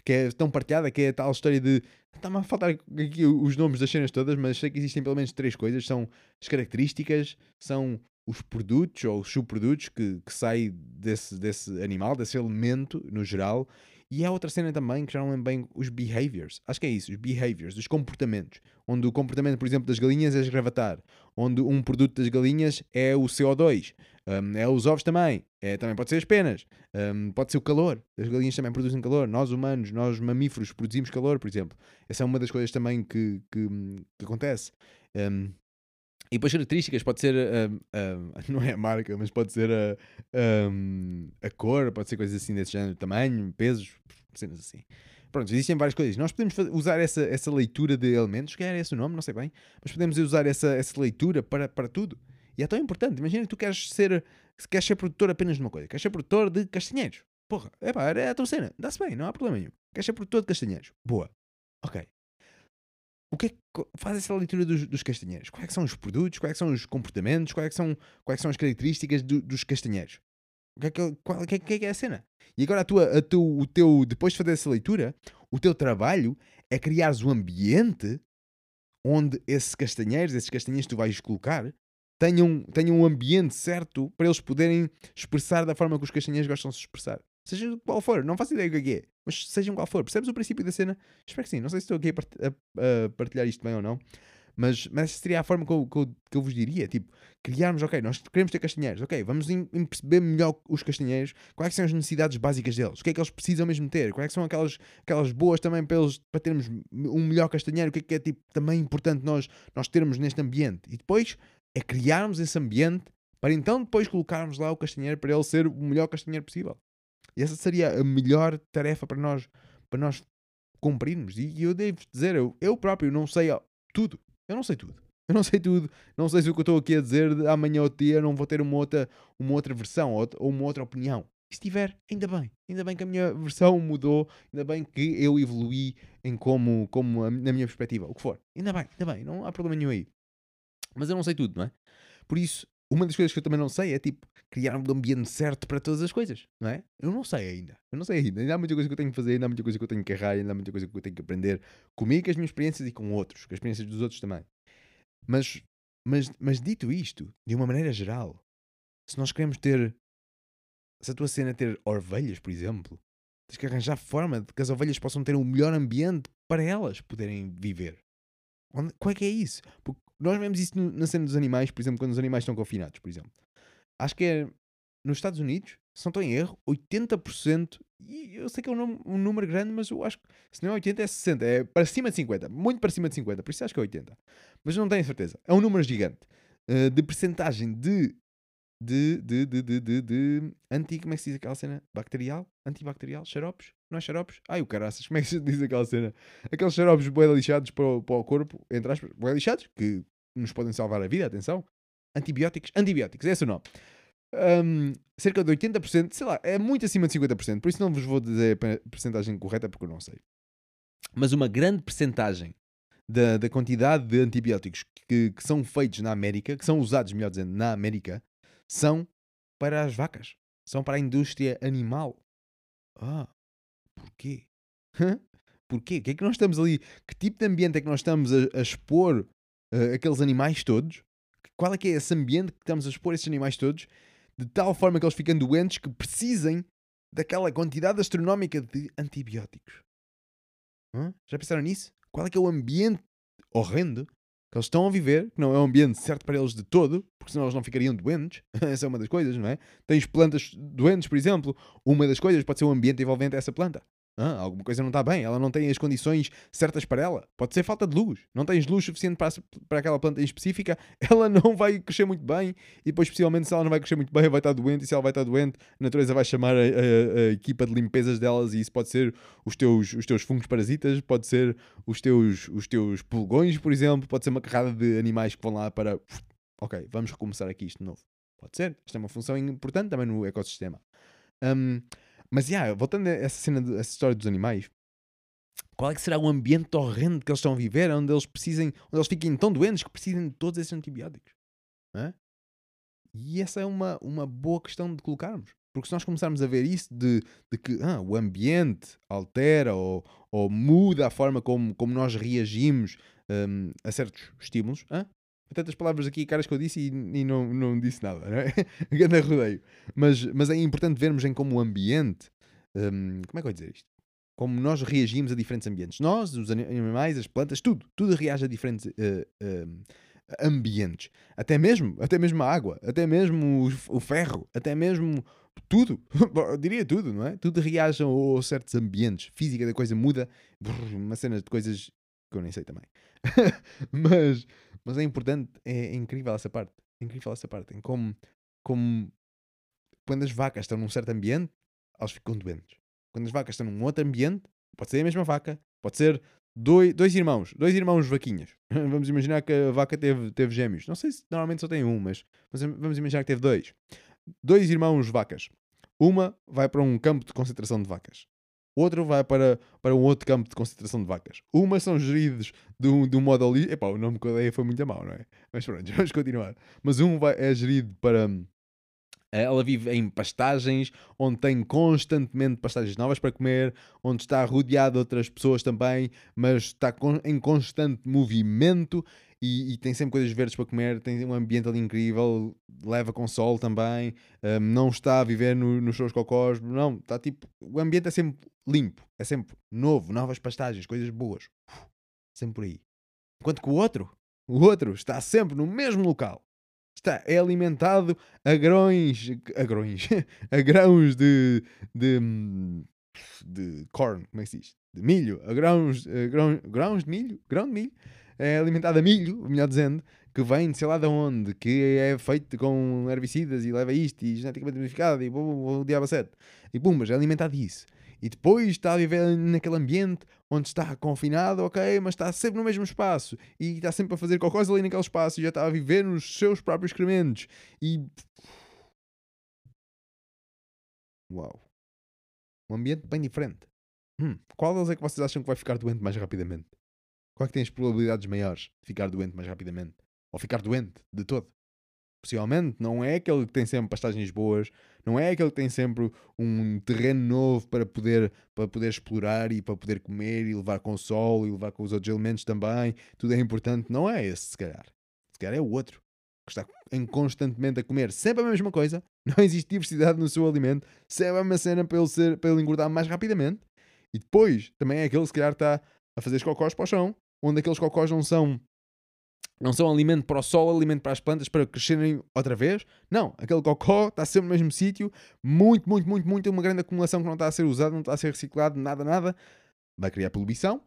que é tão partilhada, que é a tal história de. Está-me a faltar aqui os nomes das cenas todas, mas sei que existem pelo menos três coisas: são as características, são os produtos ou os subprodutos que, que saem desse, desse animal, desse elemento no geral, E há outra cena também que já não lembro bem, os behaviors. Acho que é isso, os behaviors, os comportamentos. Onde o comportamento, por exemplo, das galinhas é esgravatar. Onde um produto das galinhas é o CO2. Um, é os ovos também. É, também pode ser as penas. Um, pode ser o calor. As galinhas também produzem calor. Nós humanos, nós mamíferos, produzimos calor, por exemplo. Essa é uma das coisas também que, que, que acontece. Um, e depois características, pode ser, não é a marca, mas pode ser a, a, cor, pode ser coisas assim desse género, tamanho, pesos, cenas assim. Pronto, existem várias coisas. Nós podemos usar essa, essa leitura de elementos, que era esse o nome, não sei bem, mas podemos usar essa, essa leitura para, para tudo. E é tão importante. Imagina que tu queres ser, queres ser produtor apenas de uma coisa, queres ser produtor de castanheiros. Porra, é pá, é a tua cena, dá-se bem, não há problema nenhum. Queres ser produtor de castanheiros. Boa. Ok. O que é que faz essa leitura dos, dos castanheiros? Quais é são os produtos? Quais é são os comportamentos? Quais é são, quais são as características do, dos castanheiros? O que, é que, qual, que, é, que é a cena? E agora a tua, a tu, o teu, depois de fazer essa leitura, o teu trabalho é criares o um ambiente onde esses castanheiros, esses castanheiros que tu vais colocar, tenham, tenham um ambiente certo para eles poderem expressar da forma que os castanheiros gostam de se expressar. Seja qual for, não faço ideia do que é, mas sejam qual for. Percebes o princípio da cena? Espero que sim. Não sei se estou aqui a, partilhar isto bem ou não. Mas, mas seria a forma que eu, que, eu, que eu vos diria. Tipo, criarmos, ok, nós queremos ter castanheiros. Ok, vamos perceber melhor os castanheiros. Quais são as necessidades básicas deles? O que é que eles precisam mesmo ter? Quais são aquelas, aquelas boas também para, eles, para termos um melhor castanheiro? O que é que é tipo, também importante nós, nós termos neste ambiente? E depois é criarmos esse ambiente para então depois colocarmos lá o castanheiro para ele ser o melhor castanheiro possível. E essa seria a melhor tarefa para nós, para nós cumprirmos. E eu devo dizer, eu, eu próprio não sei tudo. Eu não sei tudo. Eu não sei tudo. Não sei se o que eu estou aqui a dizer de amanhã ou dia não vou ter uma outra, uma outra versão ou, uma outra opinião. Se tiver, ainda bem. Ainda bem que a minha versão mudou. Ainda bem que eu evoluí em como, como a, na minha perspectiva. O que for. Ainda bem, ainda bem. Não há problema nenhum aí. Mas eu não sei tudo, não é? Por isso, uma das coisas que eu também não sei é tipo criar um ambiente certo para todas as coisas, não é? Eu não sei ainda. Eu não sei ainda. Ainda há muita coisa que eu tenho que fazer, ainda há muita coisa que eu tenho que errar, ainda há muita coisa que eu tenho que aprender comigo, com as minhas experiências e com outros, com as experiências dos outros também. Mas, mas, mas dito isto, de uma maneira geral, se nós queremos ter. Se a tua cena é ter ovelhas, por exemplo, tens que arranjar forma de que as ovelhas possam ter um melhor ambiente para elas poderem viver. Onde, qual é que é isso? Porque nós vemos isso na cena dos animais, por exemplo, quando os animais estão confinados, por exemplo. Acho que é nos Estados Unidos, se não estou em erro, 80%, e eu sei que é um, um, número grande, mas eu acho que se não é 80 é 60, é para cima de 50, muito para cima de 50, por isso acho que é 80. Mas não tenho certeza. É um número gigante uh, de percentagem de de, de, de, de, de, de anti, como é que se diz aquela cena? Bacterial? Antibacterial? Xaropes? Não é xaropes? Ai, o caraças, como é que se diz aquela cena? Aqueles xaropes bem lixados para o, para o corpo, entre aspas, bem lixados, que nos podem salvar a vida, atenção. Antibióticos? Antibióticos, é esse o nome. Um, cerca de 80%, sei lá, é muito acima de 50%, por isso não vos vou dizer a percentagem correta porque eu não sei. Mas uma grande percentagem da, da quantidade de antibióticos que, que são feitos na América, que são usados, melhor dizendo, na América, são para as vacas. São para a indústria animal. Ah, porquê? porquê? O que é que nós estamos ali? Que tipo de ambiente é que nós estamos a, a expor uh, aqueles animais todos? Qual é que é esse ambiente que estamos a expor esses animais todos? De tal forma que eles ficam doentes que precisem daquela quantidade astronómica de antibióticos. Hã? Já pensaram nisso? Qual é que é o ambiente horrendo que eles estão a viver, que não é um ambiente certo para eles de todo, porque senão eles não ficariam doentes. essa é uma das coisas, não é? Tens plantas doentes, por exemplo, uma das coisas pode ser o ambiente envolvente essa planta. Ah, alguma coisa não está bem, ela não tem as condições certas para ela. Pode ser falta de luz. Não tens luz suficiente para, para aquela planta em específica, ela não vai crescer muito bem. E depois, especialmente, se ela não vai crescer muito bem, vai estar doente. E se ela vai estar doente, a natureza vai chamar a, a, a equipa de limpezas delas. E isso pode ser os teus, os teus fungos parasitas, pode ser os teus, os teus pulgões, por exemplo, pode ser uma carrada de animais que vão lá para. Ok, vamos recomeçar aqui isto de novo. Pode ser. Isto é uma função importante também no ecossistema. Um, mas, yeah, voltando a essa cena, essa história dos animais, qual é que será o ambiente horrendo que eles estão a viver, onde eles precisem, onde eles fiquem tão doentes que precisem de todos esses antibióticos? E essa é uma, uma boa questão de colocarmos. Porque se nós começarmos a ver isso de, de que ah, o ambiente altera ou, ou muda a forma como, como nós reagimos um, a certos estímulos, ah, tantas palavras aqui, caras que eu disse e, e não, não disse nada, não é? Ganda rodeio. Mas, mas é importante vermos em como o ambiente. Um, como é que eu vou dizer isto? como nós reagimos a diferentes ambientes. Nós, os ani- animais, as plantas, tudo. Tudo reage a diferentes eh, eh, ambientes. Até mesmo, até mesmo a água, até mesmo o, o ferro, até mesmo tudo. Eu diria tudo, não é? Tudo reage a certos ambientes. Física da coisa muda. Brrr, Uma cena de coisas que eu nem sei também. mas, mas é importante, é, é incrível essa parte. É incrível essa parte. Em como, como quando as vacas estão num certo ambiente, elas ficam doentes. Quando as vacas estão num outro ambiente, pode ser a mesma vaca, pode ser dois, dois irmãos, dois irmãos vaquinhas. Vamos imaginar que a vaca teve, teve gêmeos. Não sei se normalmente só tem um, mas, mas vamos imaginar que teve dois. Dois irmãos vacas. Uma vai para um campo de concentração de vacas. Outro vai para, para um outro campo de concentração de vacas. Umas são geridos de um, de um modo ali. Epá, o nome que eu dei foi muito mal, não é? Mas pronto, vamos continuar. Mas um vai, é gerido para. eh, Ela vive em pastagens, onde tem constantemente pastagens novas para comer, onde está rodeada de outras pessoas também, mas está em constante movimento e, e tem sempre coisas verdes para comer, tem um ambiente ali incrível, leva com sol também, hum, não está a viver no- nos seus cocós, não, está tipo, o ambiente é sempre limpo, é sempre novo, novas pastagens, coisas boas, Uf, sempre por aí. Enquanto que o outro, o outro está sempre no mesmo local. Está, é alimentado a grões, a grões, a grãos de, de, hum, de corn, como é que se diz? De milho, a grãos, a grãos, grãos de milho, grão de milho, é alimentado a milho, melhor dizendo, que vem de sei lá de onde, que é feito com herbicidas e leva isto e geneticamente modificado e o diabo a. E pum, mas é alimentado disso. E depois está a viver naquele ambiente onde está confinado, ok, mas está sempre no mesmo espaço e está sempre a fazer qualquer coisa ali naquele espaço e já está a viver nos seus próprios excrementos. E. Uau! Um ambiente bem diferente. Hum, qual deles é que vocês acham que vai ficar doente mais rapidamente? Qual é que tem as probabilidades maiores de ficar doente mais rapidamente? Ou ficar doente de todo? Possivelmente não é aquele que tem sempre pastagens boas, não é aquele que tem sempre um terreno novo para poder, para poder explorar e para poder comer e levar com o sol e levar com os outros elementos também. Tudo é importante. Não é esse, se calhar. Se calhar é o outro que está em constantemente a comer sempre a mesma coisa. Não existe diversidade no seu alimento. Sempre a mesma cena para ele, ser, para ele engordar mais rapidamente. E depois também é aquele que se calhar está a fazer cocós para o chão, onde aqueles cocós não são não são alimento para o sol, alimento para as plantas para crescerem outra vez. Não, aquele cocó está sempre no mesmo sítio, muito, muito, muito, muito, uma grande acumulação que não está a ser usado, não está a ser reciclado, nada, nada. Vai criar poluição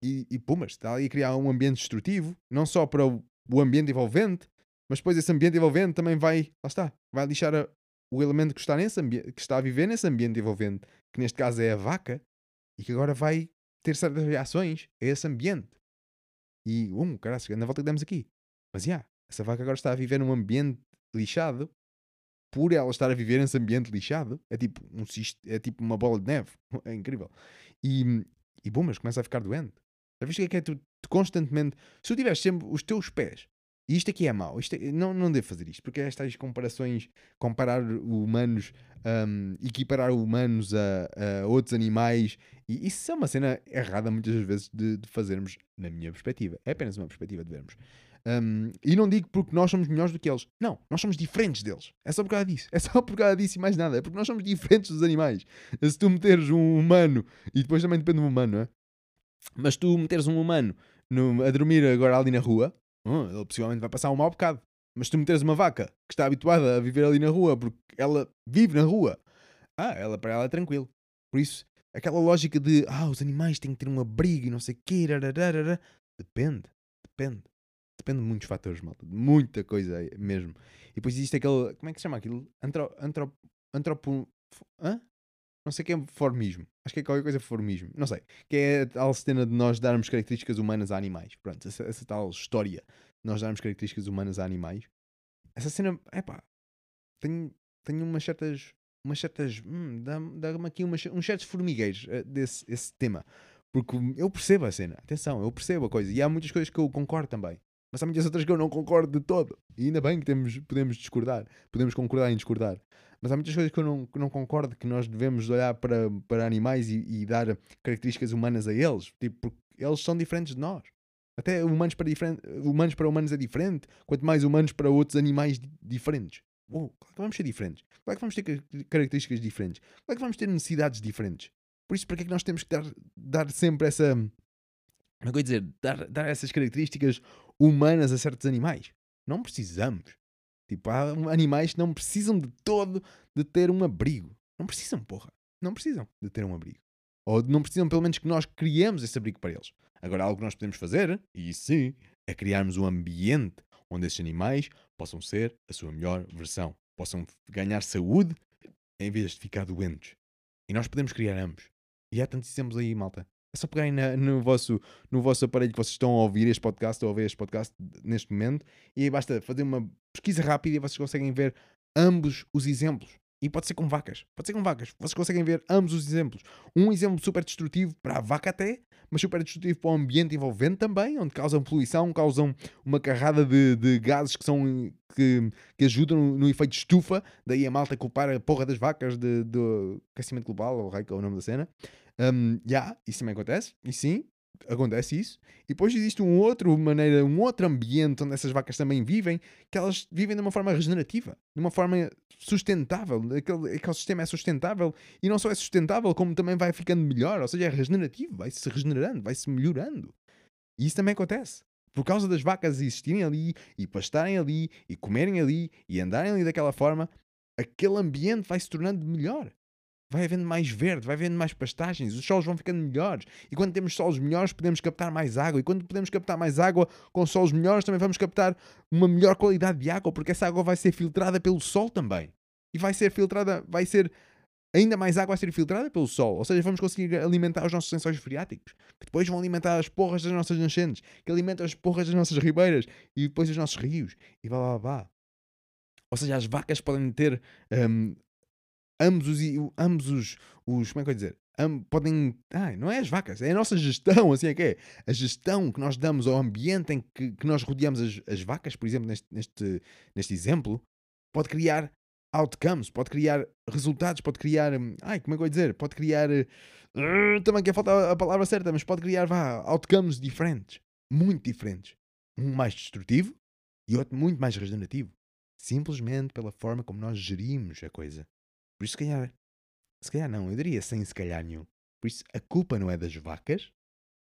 e, e pumas, está ali a criar um ambiente destrutivo, não só para o, o ambiente envolvente, mas depois esse ambiente envolvente também vai, lá está, vai lixar a- o elemento que está, nesse que está a viver nesse ambiente envolvente, que neste caso é a vaca, e que agora vai ter certas reações a esse ambiente. E, um, caralho, na volta que demos aqui. Mas, já, essa vaca agora está a viver num ambiente lixado. Por ela estar a viver nesse ambiente lixado, é tipo, um é tipo uma bola de neve. É incrível. E, e bom, mas começa a ficar doente. Já viste o que é que é tu, tu constantemente. Se tu tiveres sempre os teus pés, e isto aqui é mau, isto é- não, não devo fazer isto, porque estas comparações, comparar humanos, hum, equiparar humanos a, a outros animais, e isso é uma cena errada muitas vezes de, de fazermos, na minha perspectiva. É apenas uma perspectiva de vermos. Hum, e não digo porque nós somos melhores do que eles. Não, nós somos diferentes deles. É só por causa disso. É só por causa disso e mais nada. É porque nós somos diferentes dos animais. Se tu meteres um humano, e depois também depende do humano, não é? Mas tu meteres um humano no- a dormir agora ali na rua, hum, ele possivelmente vai passar um mau bocado. Mas tu meteres uma vaca que está habituada a viver ali na rua porque ela vive na rua, ah, ela para ela é tranquilo. Por isso, aquela lógica de ah, os animais têm que ter um abrigo e não sei o quê, rararara, depende, depende. Depende de muitos fatores, malta. De muita coisa mesmo. E depois existe aquele. Como é que se chama aquilo? Antro, antro, antropo. Hã? Não sei que é formismo. Acho que é qualquer coisa formismo. Não sei. Que é a tal cena de nós darmos características humanas a animais. Pronto, essa, essa tal história de nós darmos características humanas a animais. Essa cena, é pá, tenho, tenho umas certas. Umas certas. Hum, dá-me dá aqui umas, uns certos formigueiros eh, desse esse tema. Porque eu percebo a cena. Atenção, eu percebo a coisa. E há muitas coisas que eu concordo também. Mas há muitas outras que eu não concordo de todo. E ainda bem que temos, podemos discordar. Podemos concordar em discordar. Mas há muitas coisas que eu não, que não concordo, que nós devemos olhar para, para animais e, e dar características humanas a eles. Tipo, porque eles são diferentes de nós. Até humanos para, diferente, humanos para humanos é diferente, quanto mais humanos para outros animais di- diferentes. Oh, claro que vamos ser diferentes. Claro que vamos ter ca- características diferentes. Claro que vamos ter necessidades diferentes. Por isso, para que é que nós temos que dar, dar sempre essa. Como é que dizer? Dar, dar essas características humanas a certos animais? Não precisamos. Tipo, há animais que não precisam de todo de ter um abrigo. Não precisam, porra. Não precisam de ter um abrigo. Ou não precisam, pelo menos, que nós criemos esse abrigo para eles. Agora, algo que nós podemos fazer, e sim, é criarmos um ambiente onde esses animais possam ser a sua melhor versão. Possam ganhar saúde em vez de ficar doentes. E nós podemos criar ambos. E há tantos exemplos aí, malta. É só pegarem na- no, vosso, no vosso aparelho que vocês estão a ouvir este podcast ou a ouvir este podcast neste momento e basta fazer uma pesquisa rápida e vocês conseguem ver ambos os exemplos. E pode ser com vacas. Pode ser com vacas. Vocês conseguem ver ambos os exemplos. Um exemplo super destrutivo para a vaca até, mas super destrutivo para o ambiente envolvente também, onde causam poluição, causam uma carrada de, de gases que são que, que ajudam no, no efeito estufa. Daí a malta culpar a porra das vacas do aquecimento global, ou rei que é o nome da cena. Um, yeah, isso também acontece. E sim, acontece isso. E depois existe um outro maneira, um outro ambiente onde essas vacas também vivem, que elas vivem de uma forma regenerativa, de uma forma sustentável. Aquele, aquele sistema é sustentável e não só é sustentável, como também vai ficando melhor, ou seja, é regenerativo, vai se regenerando, vai se melhorando. E isso também acontece. Por causa das vacas existirem ali e pastarem ali e comerem ali e andarem ali daquela forma, aquele ambiente vai se tornando melhor. Vai havendo mais verde, vai havendo mais pastagens, os solos vão ficando melhores. E quando temos solos melhores, podemos captar mais água. E quando podemos captar mais água com solos melhores, também vamos captar uma melhor qualidade de água, porque essa água vai ser filtrada pelo sol também. E vai ser filtrada, vai ser ainda mais água a ser filtrada pelo sol. Ou seja, vamos conseguir alimentar os nossos lençóis freáticos, que depois vão alimentar as porras das nossas nascentes, que alimentam as porras das nossas ribeiras e depois os nossos rios. E blá blá blá. Ou seja, as vacas podem ter hum, ambos os, ambos os, os como é que eu dizer? Am- podem, ah, não é as vacas, é a nossa gestão, assim é que é. A gestão que nós damos ao ambiente em que, que nós rodeamos as, as vacas, por exemplo, neste, neste, neste exemplo, pode criar outcomes, pode criar resultados, pode criar, hum, ai, como é que eu ia dizer? Pode criar, uh, também que falta a palavra certa, mas pode criar, vá, outcomes diferentes, muito diferentes. Um mais destrutivo e outro muito mais regenerativo. Simplesmente pela forma como nós gerimos a coisa. Por isso, se calhar, se calhar não, eu diria sem se calhar nenhum. Por isso, a culpa não é das vacas,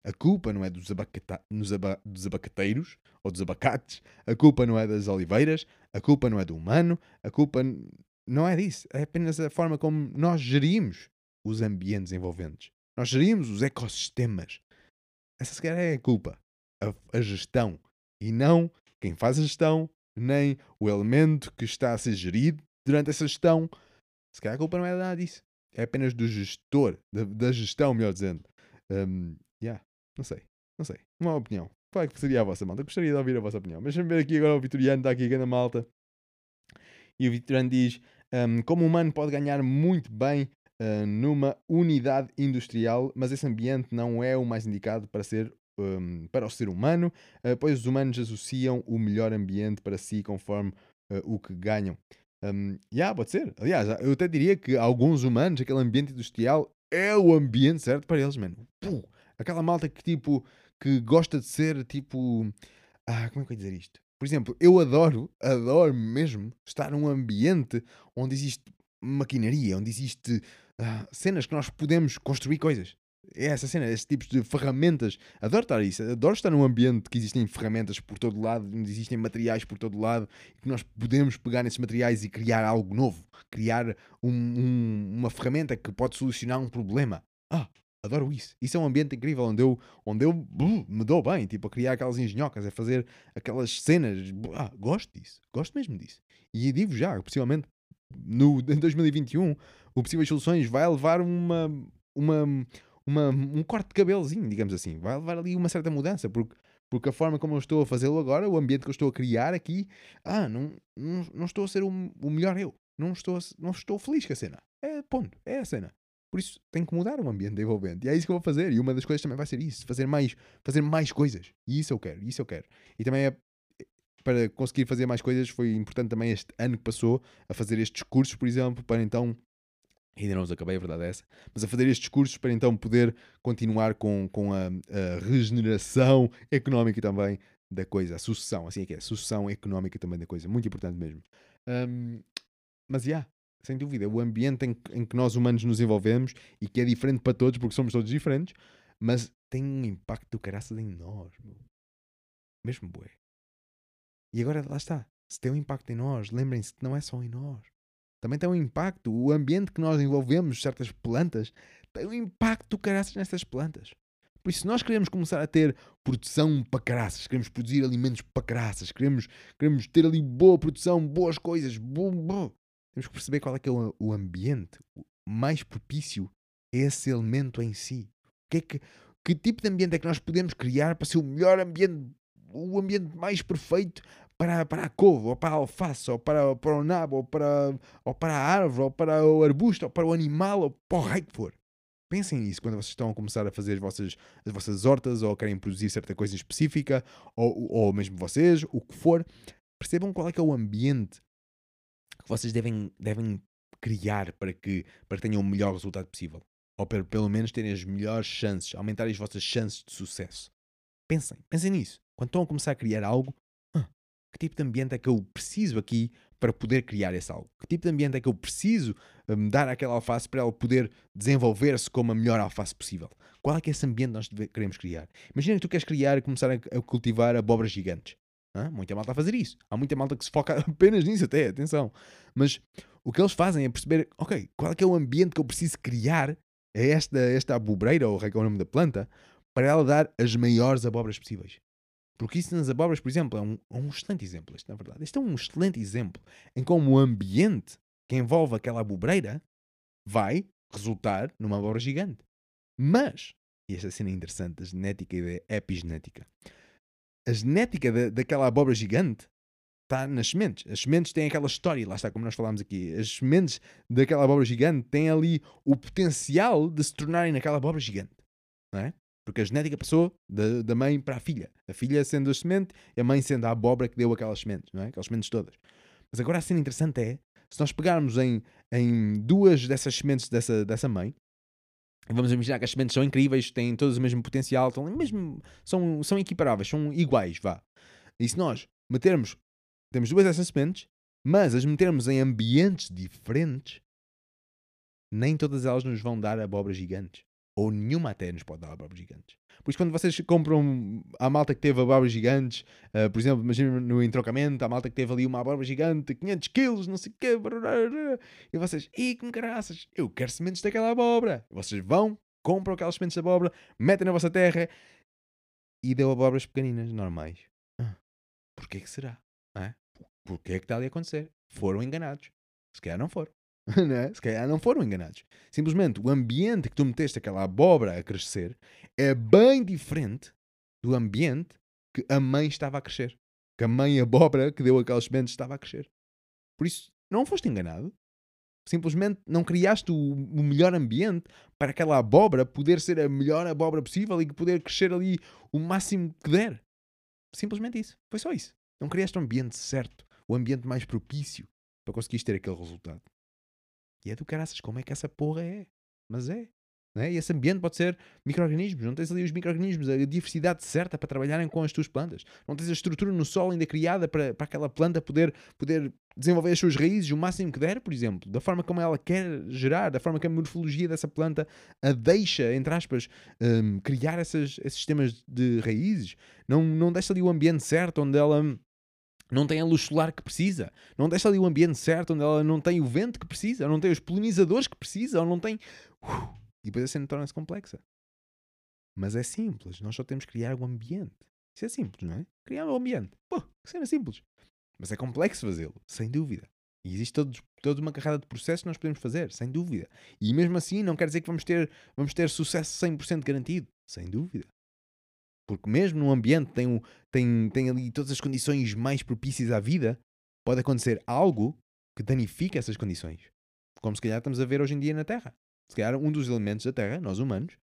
a culpa não é dos, abacata aba- dos abacateiros ou dos abacates, a culpa não é das oliveiras, a culpa não é do humano, a culpa não é disso. É apenas a forma como nós gerimos os ambientes envolventes. Nós gerimos os ecossistemas. Essa se calhar é a culpa. A, a gestão. E não quem faz a gestão, nem o elemento que está a ser gerido durante essa gestão. Se calhar a culpa não é nada disso. É apenas do gestor, da, da gestão, melhor dizendo. Um, yeah, não sei, não sei. Uma opinião. Qual é que seria a vossa malta? Gostaria de ouvir a vossa opinião. Mas deixa-me ver aqui agora o Vitoriano, está aqui a malta. E o Vitoriano diz: um, como humano pode ganhar muito bem uh, numa unidade industrial, mas esse ambiente não é o mais indicado para ser um, para o ser humano, uh, pois os humanos associam o melhor ambiente para si conforme uh, o que ganham. Um, yeah, pode ser. Aliás, eu até diria que alguns humanos, aquele ambiente industrial é o ambiente certo para eles, mano. Puh, aquela malta que tipo que gosta de ser tipo. Ah, como é que eu ia dizer isto? Por exemplo, eu adoro, adoro mesmo estar num ambiente onde existe maquinaria, onde existe ah, cenas que nós podemos construir coisas. É essa cena, esses tipos de ferramentas. Adoro estar isso. Adoro estar num ambiente que existem ferramentas por todo lado, existem materiais por todo lado, que nós podemos pegar nesses materiais e criar algo novo. Criar um- um- uma ferramenta que pode solucionar um problema. Ah, adoro isso. Isso é um ambiente incrível onde eu, onde eu uh, me dou bem, tipo, a criar aquelas engenhocas, a fazer aquelas cenas. Ah, gosto disso. Gosto mesmo disso. E digo já, possivelmente no, em 2021, o Possíveis Soluções vai levar uma, uma, uma, um corte de cabelozinho, digamos assim. Vai levar ali uma certa mudança, porque, porque a forma como eu estou a fazê-lo agora, o ambiente que eu estou a criar aqui, ah, não, não, não estou a ser o, o melhor eu. Não estou, não estou feliz com a cena. É ponto, é a cena. Por isso tenho que mudar o ambiente envolvente. E é isso que eu vou fazer. E uma das coisas também vai ser isso: fazer mais, fazer mais coisas. E isso eu quero, isso eu quero. E também é para conseguir fazer mais coisas, foi importante também este ano que passou a fazer estes cursos, por exemplo, para então. Ainda não os acabei, a verdade é essa. Mas a fazer estes cursos para então poder continuar com, com a, a regeneração económica também da coisa, a sucessão, assim é que é, a sucessão económica também da coisa, muito importante mesmo. Hum, mas, já, sem dúvida. O ambiente em, que- em que nós humanos nos envolvemos e que é diferente para todos, porque somos todos diferentes, mas tem um impacto do caraças em nós, meu. Mesmo bué. E agora lá está. Se tem um impacto em nós, lembrem-se que não é só em nós. Também tem um impacto. O ambiente que nós envolvemos, certas plantas, tem um impacto caraças nessas plantas. Por isso, se nós queremos começar a ter produção para caraças, queremos produzir alimentos para caraças, queremos, queremos ter ali boa produção, boas coisas, bom, bom, temos que perceber qual é que é o, o ambiente mais propício a esse elemento em si. Que, é que, que tipo de ambiente é que nós podemos criar para ser o melhor ambiente, o ambiente mais perfeito para, para a couve, ou para a alface, ou para, para o nabo, ou para, ou para a árvore, ou para o arbusto, ou para o animal, ou para o raio que for. Pensem nisso quando vocês estão a começar a fazer as vossas, as vossas hortas, ou querem produzir certa coisa específica, ou, ou mesmo vocês, o que for. Percebam qual é que é o ambiente que vocês devem, devem criar para que, para que tenham o melhor resultado possível. Ou para pelo menos terem as melhores chances, aumentarem as vossas chances de sucesso. Pensem, pensem nisso. Quando estão a começar a criar algo, que tipo de ambiente é que eu preciso aqui para poder criar esse algo? Que tipo de ambiente é que eu preciso hum, dar àquela alface para ela poder desenvolver-se como a melhor alface possível? Qual é que é esse ambiente que nós queremos criar? Imagina que tu queres criar e começar a, cultivar abóboras gigantes. Hã? Muita malta a fazer isso. Há muita malta que se foca apenas nisso até, atenção. Mas o que eles fazem é perceber, ok, qual é que é o ambiente que eu preciso criar a esta, esta abobreira, ou é é o nome da planta, para ela dar as maiores abóboras possíveis. Porque isso nas abóboras, por exemplo, é um, é um excelente exemplo, este, na verdade. Este é um excelente exemplo em como o ambiente que envolve aquela abobreira vai resultar numa abóbora gigante. Mas, e esta cena é interessante, a genética e da epigenética. A genética da, daquela abóbora gigante está nas sementes. As sementes têm aquela história, lá está como nós falámos aqui. As sementes daquela abóbora gigante têm ali o potencial de se tornarem naquela abóbora gigante. Não é? Porque a genética passou da, da mãe para a filha. A filha sendo a semente e a mãe sendo a abóbora que deu aquelas sementes, não é? Aquelas sementes todas. Mas agora a cena interessante é, se nós pegarmos em, em duas dessas sementes dessa, dessa mãe, vamos imaginar que as sementes são incríveis, têm todas o mesmo potencial, estão mesmo, são, são equiparáveis, são iguais, vá. E se nós metermos, temos duas dessas sementes, mas as metermos em ambientes diferentes, nem todas elas nos vão dar abóboras gigantes. Ou nenhuma até nos pode dar abóboras gigantes. Por isso, quando vocês compram a malta que teve abóboras gigantes, ah, por exemplo, imagina no entrocamento, a malta que teve ali uma abóbora gigante, 500 quilos, não sei o quê, e vocês, ih, que caraças, eu quero sementes daquela abóbora. Vocês vão, compram aquelas sementes de abóbora, metem na vossa terra e deu abóboras pequeninas, normais. Ah, Porquê que será? Ah, Porquê que está ali a acontecer? Foram enganados. Se calhar não foram. não é? Se calhar não foram enganados. Simplesmente o ambiente que tu meteste aquela abóbora a crescer é bem diferente do ambiente que a mãe estava a crescer. Que a mãe abóbora que deu aquelas sementes estava a crescer. Por isso, não foste enganado. Simplesmente não criaste o, o melhor ambiente para aquela abóbora poder ser a melhor abóbora possível e poder crescer ali o máximo que der. Simplesmente isso. Foi só isso. Não criaste o ambiente certo, o ambiente mais propício para conseguires ter aquele resultado. E é do caraças, como é que essa porra é? Mas é. É? E esse ambiente pode ser micro-organismos. Não tens ali os micro-organismos, a diversidade certa para trabalharem com as tuas plantas. Não tens a estrutura no solo ainda criada para, para aquela planta poder, poder desenvolver as suas raízes o máximo que der, por exemplo. Da forma como ela quer gerar, da forma que a morfologia dessa planta a deixa, entre aspas, hum, criar essas, esses sistemas de raízes. Não, não deixa ali o ambiente certo onde ela não tem a luz solar que precisa, não deixa ali o ambiente certo onde ela não tem o vento que precisa, não tem os polinizadores que precisa, ou não tem. Uh, e depois a cena torna-se complexa. Mas é simples, nós só temos que criar o ambiente. Isso é simples, não é? Criar o ambiente. Pô, que cena simples. Mas é complexo fazê-lo, sem dúvida. E existe todos, toda uma carrada de processos que nós podemos fazer, sem dúvida. E mesmo assim não quer dizer que vamos ter, vamos ter sucesso 100% garantido, sem dúvida. Porque mesmo num ambiente que tem, tem, tem ali todas as condições mais propícias à vida, pode acontecer algo que danifique essas condições. Como se calhar estamos a ver hoje em dia na Terra. Se calhar um dos elementos da Terra, nós humanos,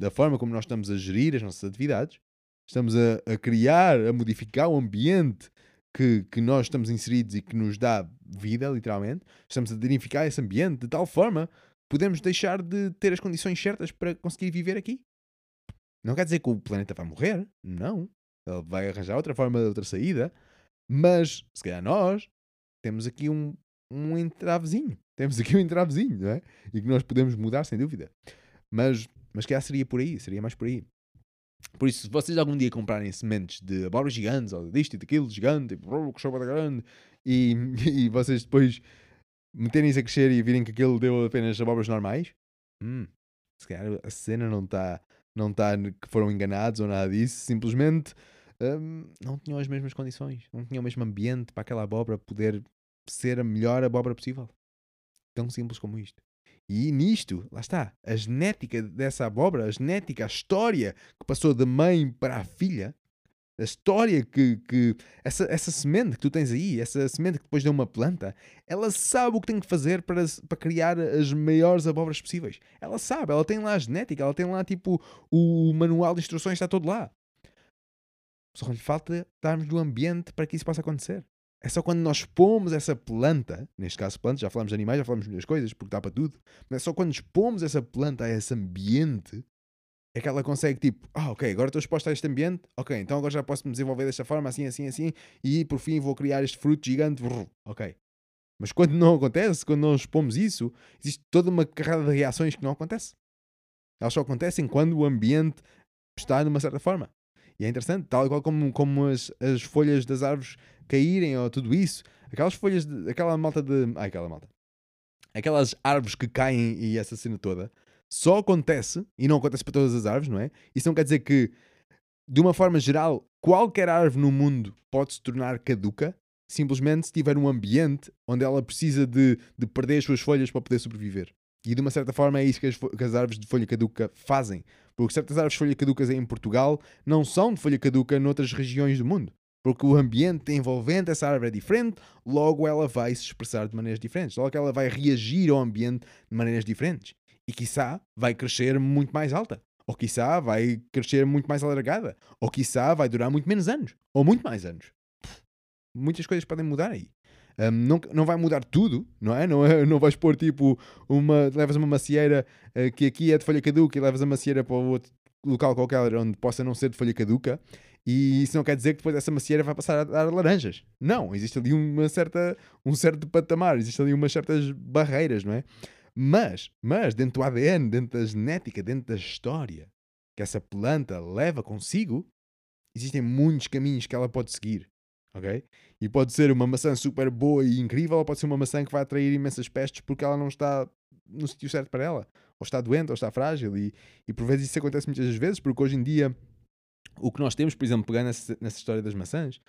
da forma como nós estamos a gerir as nossas atividades, estamos a, a criar, a modificar o ambiente que, que nós estamos inseridos e que nos dá vida, literalmente, estamos a danificar esse ambiente de tal forma que podemos deixar de ter as condições certas para conseguir viver aqui. Não quer dizer que o planeta vai morrer, não. Ele vai arranjar outra forma, outra saída, mas se calhar nós temos aqui um, um entravezinho. Temos aqui um entravezinho, não é? E que nós podemos mudar, sem dúvida. Mas, mas que seria por aí, seria mais por aí. Por isso, se vocês algum dia comprarem sementes de abóboras gigantes, ou disto e daquilo, gigante, e que choba grande, e, e vocês depois meterem-se a crescer e virem que aquilo deu apenas abóboras normais, hum, se calhar a cena não está não tá que foram enganados ou nada disso, simplesmente hum, não tinham as mesmas condições, não tinham o mesmo ambiente para aquela abóbora poder ser a melhor abóbora possível. Tão simples como isto. E nisto, lá está, a genética dessa abóbora, a genética, a história que passou da mãe para a filha, a história que, que essa, essa semente que tu tens aí, essa semente que depois deu uma planta, ela sabe o que tem que fazer para, para criar as maiores abóboras possíveis. Ela sabe, ela tem lá a genética, ela tem lá tipo o manual de instruções, está todo lá. Só lhe falta darmos o ambiente para que isso possa acontecer. É só quando nós pomos essa planta, neste caso planta, já falamos de animais, já falamos de muitas coisas, porque dá para tudo, mas é só quando expomos essa planta a esse ambiente é que ela consegue tipo, ah, ok, agora estou exposta a este ambiente, ok, então agora já posso me desenvolver desta forma, assim, assim, assim, e por fim vou criar este fruto gigante, brrr, ok. Mas quando não acontece, quando não expomos isso, existe toda uma carrada de reações que não acontece. Elas só acontecem quando o ambiente está de uma certa forma. E é interessante, tal qual como, como as, as folhas das árvores caírem ou tudo isso, aquelas folhas, de, aquela malta de. Ai, aquela malta. Aquelas árvores que caem e essa cena toda, só acontece, e não acontece para todas as árvores, não é? Isso não quer dizer que, de uma forma geral, qualquer árvore no mundo pode se tornar caduca, simplesmente se tiver um ambiente onde ela precisa de, de perder as suas folhas para poder sobreviver. E de uma certa forma é isso que as, que as, árvores de folha caduca fazem. Porque certas árvores de folha caducas em Portugal não são de folha caduca noutras regiões do mundo. Porque o ambiente envolvente essa árvore é diferente, logo ela vai se expressar de maneiras diferentes. Logo ela vai reagir ao ambiente de maneiras diferentes e quiçá vai crescer muito mais alta, ou quiçá vai crescer muito mais alargada, ou quiçá vai durar muito menos anos, ou muito mais anos. Muitas coisas podem mudar aí. Um, não, não vai mudar tudo, não é? Não, é, não vais pôr tipo uma. levas uma macieira uh, que aqui é de folha caduca e levas a macieira para outro local qualquer onde possa não ser de folha caduca e isso não quer dizer que depois essa macieira vai passar a dar laranjas. Não, existe ali uma certa, um certo patamar, existe ali umas certas barreiras, não é? Mas, mas dentro do ADN, dentro da genética, dentro da história que essa planta leva consigo, existem muitos caminhos que ela pode seguir. Ok? E pode ser uma maçã super boa e incrível, ou pode ser uma maçã que vai atrair imensas pestes porque ela não está no sítio certo para ela, ou está doente, ou está frágil. E, e por vezes isso acontece muitas vezes, porque hoje em dia o que nós temos, por exemplo, pegando nessa, nessa história das maçãs,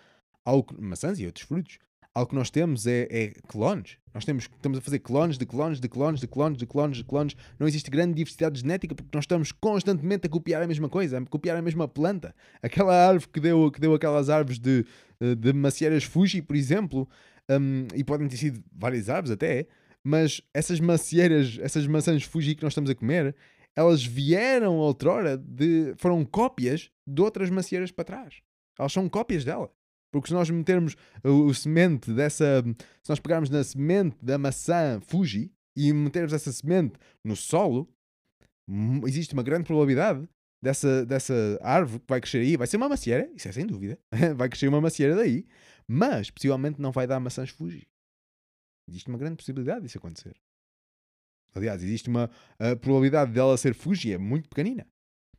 algo, maçãs e outros frutos, algo que nós temos é, é, clones. Nós temos, estamos a fazer clones de clones, de clones, de clones, de clones, de clones. Não existe grande diversidade genética porque nós estamos constantemente a copiar a mesma coisa, a copiar a mesma planta. Aquela árvore que deu, que deu aquelas árvores de, eh, de macieiras Fuji, por exemplo, um, e podem ter sido várias árvores até, mas essas macieiras, essas maçãs Fuji que nós estamos a comer, elas vieram outrora de. foram cópias de outras macieiras para trás. Elas são cópias dela. Porque se nós metermos o, semente dessa. Se nós pegarmos na semente da maçã Fuji e metermos essa semente no solo, existe uma grande probabilidade dessa, dessa árvore que vai crescer aí. Vai ser uma macieira, isso é sem dúvida. vai crescer uma macieira daí, mas possivelmente não vai dar maçãs Fuji. Existe uma grande possibilidade disso acontecer. Aliás, existe uma. Probabilidade dela ser Fuji é muito pequenina.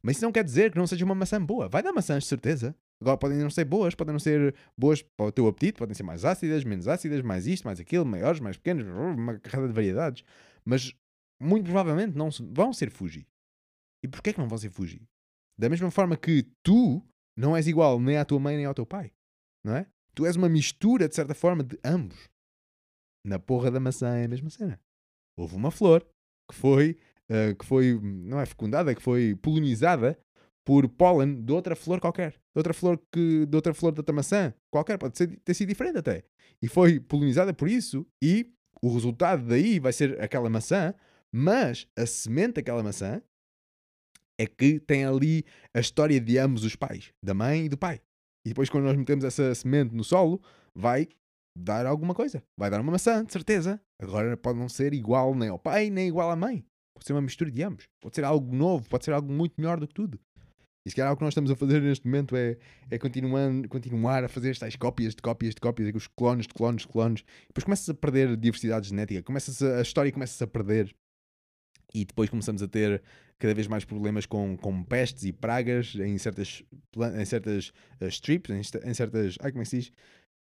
Mas isso não quer dizer que não seja uma maçã boa. Vai dar maçãs, de certeza. Agora podem não ser boas, podem não ser boas para o teu apetite, podem ser mais ácidas, menos ácidas, mais isto, mais aquilo, maiores, mais pequenos, uma carrada de variedades. Mas muito provavelmente não vão ser Fuji. E porquê que não vão ser Fuji? Da mesma forma que tu não és igual nem à tua mãe nem ao teu pai. Não é? Tu és uma mistura, de certa forma, de ambos. Na porra da maçã é a mesma cena. Houve uma flor que foi, uh, que foi não é fecundada, que foi polinizada por pólen de outra flor qualquer. De outra flor que de outra flor da maçã qualquer, pode ser, ter sido diferente até. E foi polinizada por isso e o resultado daí vai ser aquela maçã, mas a semente daquela maçã é que tem ali a história de ambos os pais, da mãe e do pai. E depois quando nós metemos essa semente no solo, vai dar alguma coisa. Vai dar uma maçã, de certeza. Agora pode não ser igual nem ao pai, nem igual à mãe. Pode ser uma mistura de ambos. Pode ser algo novo, pode ser algo muito melhor do que tudo. E se calhar o que nós estamos a fazer neste momento é, é continuar a fazer estas cópias de cópias de cópias, os clones de clones de clones. Depois começas a perder diversidade genética, começas a, a história começa a perder. E depois começamos a ter cada vez mais problemas com, com pestes e pragas em certas, em certas uh, strips, em, em certas. Ai, como é que se diz?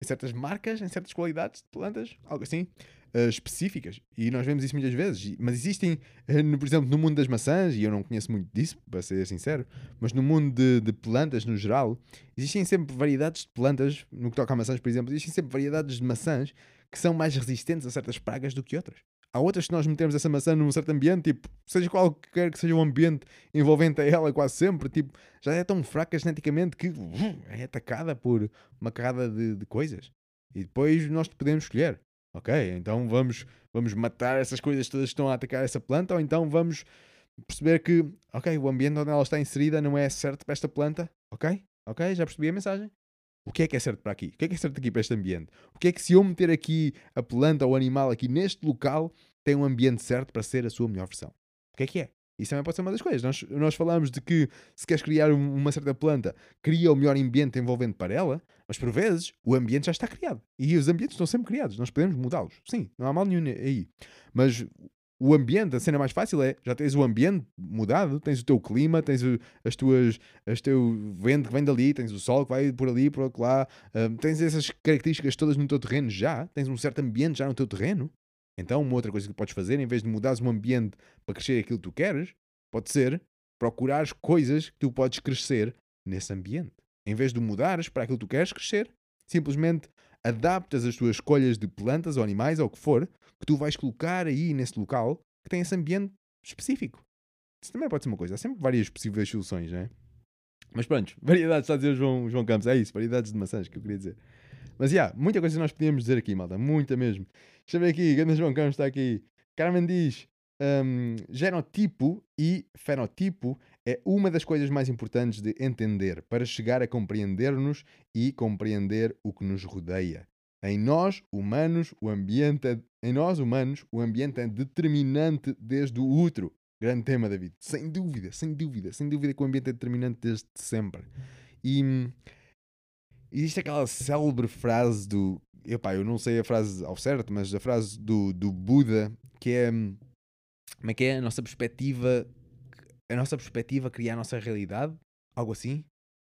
Em certas marcas, em certas qualidades de plantas, algo assim uh, específicas. E nós vemos isso muitas vezes. Mas existem, uh, no, por exemplo, no mundo das maçãs, e eu não conheço muito disso, para ser sincero, mas no mundo de, de, plantas no geral, existem sempre variedades de plantas, no que toca a maçãs, por exemplo, existem sempre variedades de maçãs que são mais resistentes a certas pragas do que outras. Há outras que nós metemos essa maçã num certo ambiente, tipo, seja qualquer que seja o ambiente envolvente a ela, quase sempre, tipo, já é tão fraca geneticamente que uh, é atacada por uma carrada de, de coisas. E depois nós podemos escolher. Ok, então vamos, vamos matar essas coisas todas que estão a atacar essa planta, ou então vamos perceber que, ok, o ambiente onde ela está inserida não é certo para esta planta, ok? Ok, já percebi a mensagem. O que é que é certo para aqui? O que é que é certo aqui para este ambiente? O que é que se eu meter aqui a planta ou o animal aqui neste local tem um ambiente certo para ser a sua melhor versão? O que é que é? Isso também pode ser uma das coisas. Nós, nós falamos de que se queres criar uma certa planta, cria o melhor ambiente envolvente para ela, mas por vezes o ambiente já está criado. E os ambientes estão sempre criados. Nós podemos mudá-los. Sim, não há mal nenhum aí. Mas o ambiente, a cena mais fácil é, já tens o ambiente mudado, tens o teu clima, tens o, as tuas, as teu vento que vem dali, tens o sol que vai por ali, por lá, um, tens essas características todas no teu terreno já, tens um certo ambiente já no teu terreno. Então, uma outra coisa que podes fazer, em vez de mudares um ambiente para crescer aquilo que tu queres, pode ser procurar coisas que tu podes crescer nesse ambiente. Em vez de mudares para aquilo que tu queres crescer, simplesmente adaptas as tuas escolhas de plantas ou animais ou o que for, que tu vais colocar aí nesse local que tem esse ambiente específico. Isso também pode ser uma coisa. Há sempre várias possíveis soluções, não é? Mas pronto, variedades, está a dizer o João, João Campos. É isso, variedades de maçãs que eu queria dizer. Mas já, yeah, muita coisa nós podíamos dizer aqui, malta. Muita mesmo. Deixa eu ver aqui, grande João Campos está aqui. Carmen diz: um, genotipo e fenotipo é uma das coisas mais importantes de entender para chegar a compreender-nos e compreender o que nos rodeia. Em nós, humanos, o ambiente é, em nós, humanos, o ambiente é determinante desde o útero. Grande tema, David. Sem dúvida, sem dúvida, sem dúvida que o ambiente é determinante desde sempre. E hum, existe aquela célebre frase do. Epá, eu não sei a frase ao certo, mas a frase do, do Buda que é. Hum, como é que é? A nossa perspectiva. A nossa perspectiva cria a nossa realidade? Algo assim?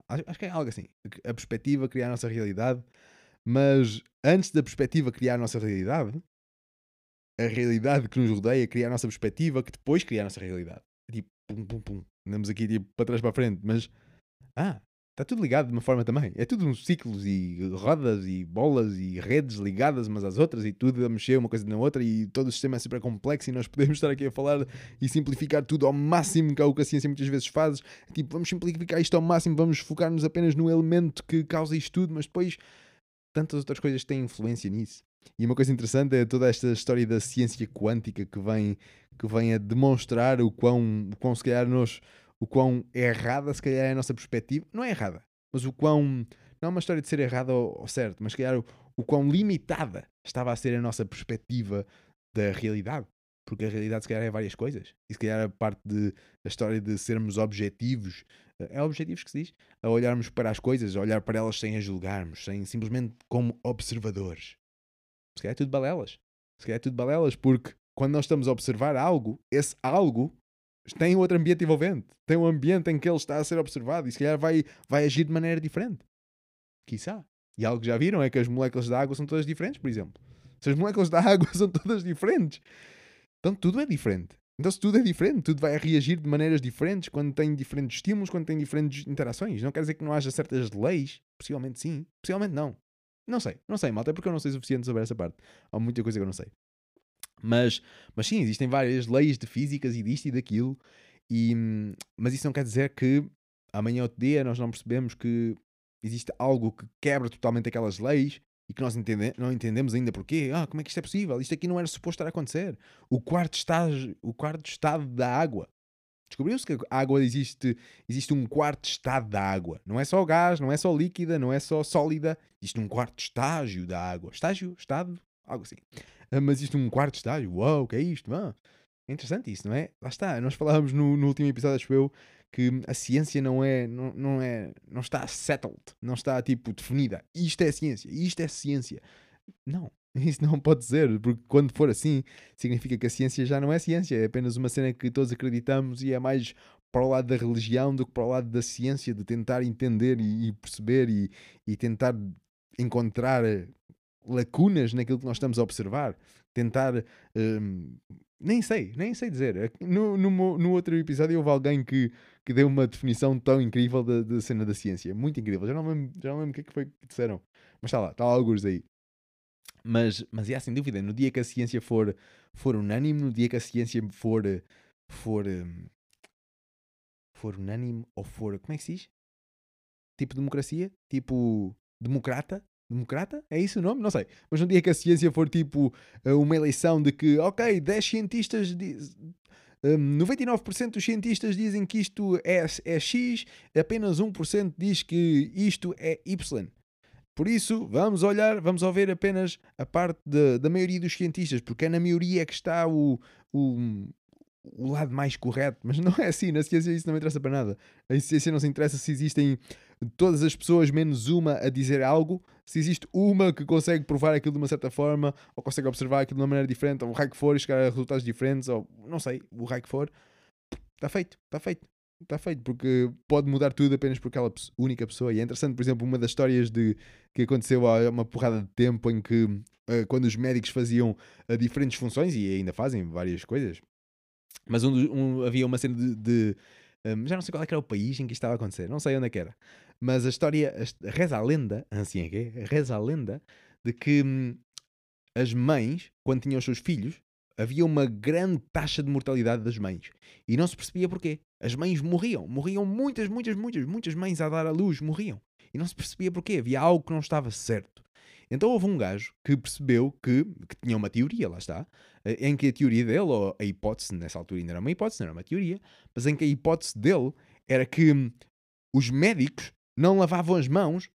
Acho, que é algo assim. A perspectiva cria a nossa realidade. Mas antes da perspectiva criar a nossa realidade, a realidade que nos rodeia cria a nossa perspectiva, que depois cria a nossa realidade. Tipo, pum, pum, pum. Andamos aqui tipo, para trás para a frente, mas. Ah, Está tudo ligado de uma forma também. É tudo uns ciclos e rodas e bolas e redes ligadas umas às outras e tudo a mexer uma coisa na outra e todo o sistema é super complexo e nós podemos estar aqui a falar e simplificar tudo ao máximo, que é o que a ciência muitas vezes faz. Tipo, vamos simplificar isto ao máximo, vamos focar-nos apenas no elemento que causa isto tudo, mas depois tantas outras coisas têm influência nisso. E uma coisa interessante é toda esta história da ciência quântica que vem, que vem a demonstrar o quão, o quão se calhar nós o quão errada se calhar é a nossa perspectiva. Não é errada, mas o quão. Não é uma história de ser errada ou, ou certo, mas se calhar o, o quão limitada estava a ser a nossa perspectiva da realidade. Porque a realidade se calhar é várias coisas. E se calhar a parte de a história de sermos objetivos, eh, é objetivos que se diz, a olharmos para as coisas, a olhar para elas sem as julgarmos, sem simplesmente como observadores. Se calhar é tudo balelas. Se calhar é tudo balelas, porque quando nós estamos a observar algo, esse algo tem outro ambiente envolvente. Tem um ambiente em que ele está a ser observado e se calhar vai, vai agir de maneira diferente. Quiçá. E algo que já viram é que as moléculas da água são todas diferentes, por exemplo. Se as moléculas da água são todas diferentes, então tudo é diferente. Então, se tudo é diferente, tudo vai reagir de maneiras diferentes quando tem diferentes estímulos, quando tem diferentes interações. Não quer dizer que não haja certas leis. Possivelmente sim, possivelmente não. Não sei, não sei, malta, é porque eu não sei o suficiente sobre essa parte. Há muita coisa que eu não sei. Mas, mas sim, existem várias leis de físicas e disto e daquilo, e, mas isso não quer dizer que amanhã ou outro dia nós não percebemos que existe algo que quebra totalmente aquelas leis e que nós entende não entendemos ainda porquê. Ah, como é que isto é possível? Isto aqui não era suposto estar a acontecer. O quarto, estágio, o quarto estado da água. Descobriu-se que a água existe, existe um quarto estado da água. Não é só gás, não é só líquida, não é só sólida. Existe um quarto estágio da água. Estágio? Estado? Algo assim. Ah, mas isto é um quarto estágio? Uau, o que é isto? Ah. É interessante isso, não é? Lá está, nós falávamos no, no último episódio, acho eu, que a ciência não é, não, não é, não está settled, não está tipo definida. Isto é ciência, isto é ciência. Não, isso não pode ser, porque quando for assim, significa que a ciência já não é ciência, é apenas uma cena que todos acreditamos e é mais para o lado da religião do que para o lado da ciência, de tentar entender e, e perceber e, e tentar encontrar lacunas naquilo que nós estamos a observar, tentar. hum, nem sei, nem sei dizer. No, no, mo- no outro episódio houve alguém que, que deu uma definição tão incrível da, da cena da ciência. Muito incrível. Já não lembro, já não lembro o que é que foi que disseram. Mas está lá, está lá alguns aí. Mas, mas é sem dúvida, no dia que a ciência for, for unânime, no dia que a ciência for, for, hum, for unânime ou for, como é que se diz? Tipo democracia? Tipo democrata? Democrata? É isso o nome? Não sei. Mas no dia que a ciência for tipo eh, uma eleição de que, ok, 10 cientistas diz, hum, 99% dos cientistas dizem que isto é, é X, apenas 1% diz que isto é Y. Por isso, vamos olhar, vamos ouvir apenas a parte da- da maioria dos cientistas, porque é na maioria que está o, o, o lado mais correto. Mas não é assim, na ciência isso não interessa para nada. A ciência não se interessa se existem todas as pessoas menos uma a dizer algo, se existe uma que consegue provar aquilo de uma certa forma, ou consegue observar aquilo de uma maneira diferente, ou o raio que for e chegar a resultados diferentes, ou não sei, o raio que for, está feito, está feito. Está feito, porque pode mudar tudo apenas por aquela única pessoa. E é interessante, por exemplo, uma das histórias de, que aconteceu há uma porrada de tempo em que, eh, quando os médicos faziam eh, diferentes funções, e ainda fazem várias coisas, mas um, um- havia uma cena de. de, hum, já não sei qual é era o país em que isto estava a acontecer, não sei onde é que era. Mas a história, reza a lenda, assim é que é, reza a lenda, de que hum, as mães, quando tinham os seus filhos, havia uma grande taxa de mortalidade das mães. E não se percebia porquê. As mães morriam, morriam muitas, muitas, muitas, muitas mães a dar à luz, morriam. E não se percebia porquê, havia algo que não estava certo. Então houve um gajo que percebeu que, que tinha uma teoria, lá está, em que a teoria dele, ou a hipótese, nessa altura ainda era uma hipótese, não era uma teoria, mas em que a hipótese dele era que os médicos não lavavam as mãos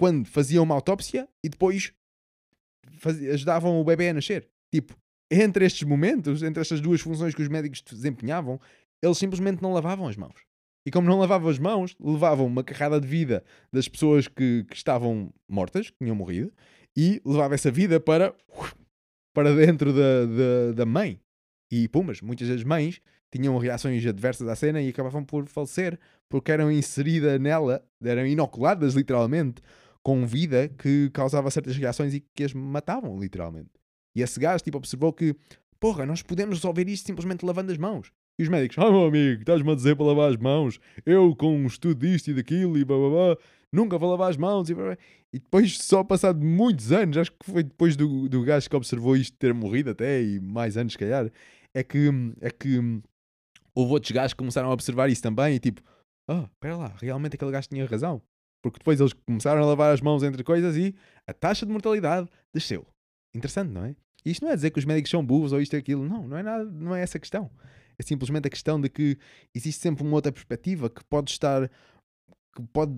quando faziam uma autópsia e depois faz- ajudavam o bebê a nascer. Tipo, entre estes momentos, entre estas duas funções que os médicos desempenhavam, eles simplesmente não lavavam as mãos. E como não lavavam as mãos, levavam uma carrada de vida das pessoas que, que estavam mortas, que tinham morrido, e levava essa vida para, para dentro da, da, da mãe. E pumas, muitas das mães tinham reações adversas à cena e acabavam por falecer porque eram inseridas nela, eram inoculadas literalmente com vida que causava certas reações e que as matavam literalmente. E esse gajo tipo, observou que, porra, nós podemos resolver isto simplesmente lavando as mãos. E os médicos, ah meu amigo, estás-me a dizer para lavar as mãos, eu com um estudo disto e daquilo e blá blá blá, nunca vou lavar as mãos e. E depois, só passado muitos anos, acho que foi depois do, do gajo que observou isto ter morrido até, e mais anos se calhar, é que, é que houve outros gajos que começaram a observar isso também e tipo, ah, espera lá, realmente aquele gajo tinha razão. Porque depois eles começaram a lavar as mãos entre coisas e a taxa de mortalidade desceu. Interessante, não é? E isto não é dizer que os médicos são burros ou isto ou aquilo. Não, não é nada, não é essa questão. É simplesmente a questão de que existe sempre uma outra perspectiva que pode estar. que pode.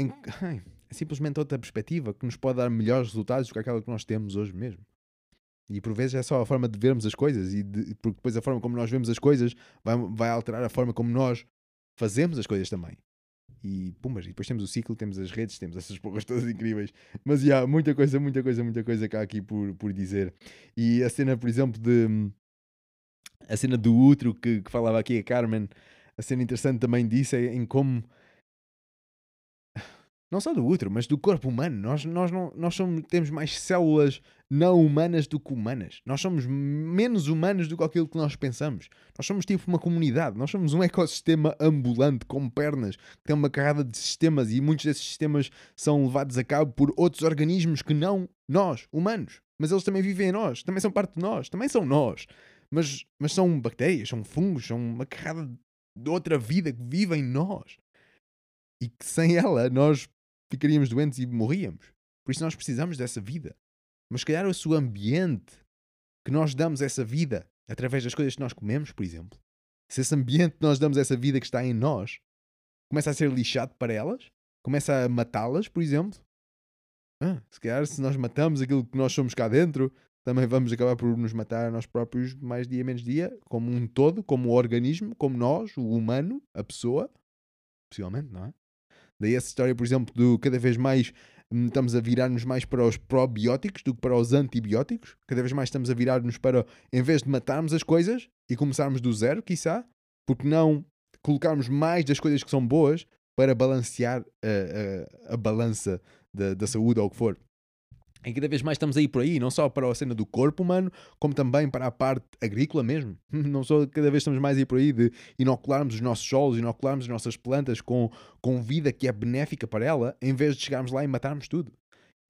Em- é simplesmente outra perspectiva que nos pode dar melhores resultados do que aquela que nós temos hoje mesmo. E por vezes é só a forma de vermos as coisas, e de- porque depois a forma como nós vemos as coisas vai, vai alterar a forma como nós fazemos as coisas também. E pumas, e depois temos o ciclo, temos as redes, temos essas porras todas incríveis. Mas há muita coisa, muita coisa, muita coisa cá aqui por, por dizer. E a cena, por exemplo, de a cena do útero que, que falava aqui a Carmen, a cena interessante também disso é em como não só do útero, mas do corpo humano. Nós, nós, não, nós somos, temos mais células não humanas do que humanas. Nós somos menos humanos do que aquilo que nós pensamos. Nós somos tipo uma comunidade. Nós somos um ecossistema ambulante com pernas, que tem uma carrada de sistemas e muitos desses sistemas são levados a cabo por outros organismos que não nós, humanos. Mas eles também vivem em nós, também são parte de nós, também são nós. Mas, mas são bactérias, são fungos, são uma carrada de outra vida que vive em nós. E que sem ela nós ficaríamos doentes e morríamos. Por isso nós precisamos dessa vida. Mas se calhar o seu ambiente que nós damos essa vida através das coisas que nós comemos, por exemplo, se esse ambiente que nós damos essa vida que está em nós começa a ser lixado para elas, começa a matá-las, por exemplo, ah, se calhar se nós matamos aquilo que nós somos cá dentro, também vamos acabar por nos matar a nós próprios mais dia menos dia, como um todo, como o organismo, como nós, o humano, a pessoa, possivelmente, não é? Daí essa história, por exemplo, do cada vez mais hum, estamos a virar-nos mais para os probióticos do que para os antibióticos. Cada vez mais estamos a virar-nos para, em vez de matarmos as coisas e começarmos do zero, quiçá, porque não colocarmos mais das coisas que são boas para balancear a, a, a balança da, da saúde ou o que for. E cada vez mais estamos aí por aí, não só para a cena do corpo humano, como também para a parte agrícola mesmo. Não só cada vez estamos mais aí por aí de inocularmos os nossos solos, inocularmos as nossas plantas com, com vida que é benéfica para ela, em vez de chegarmos lá e matarmos tudo.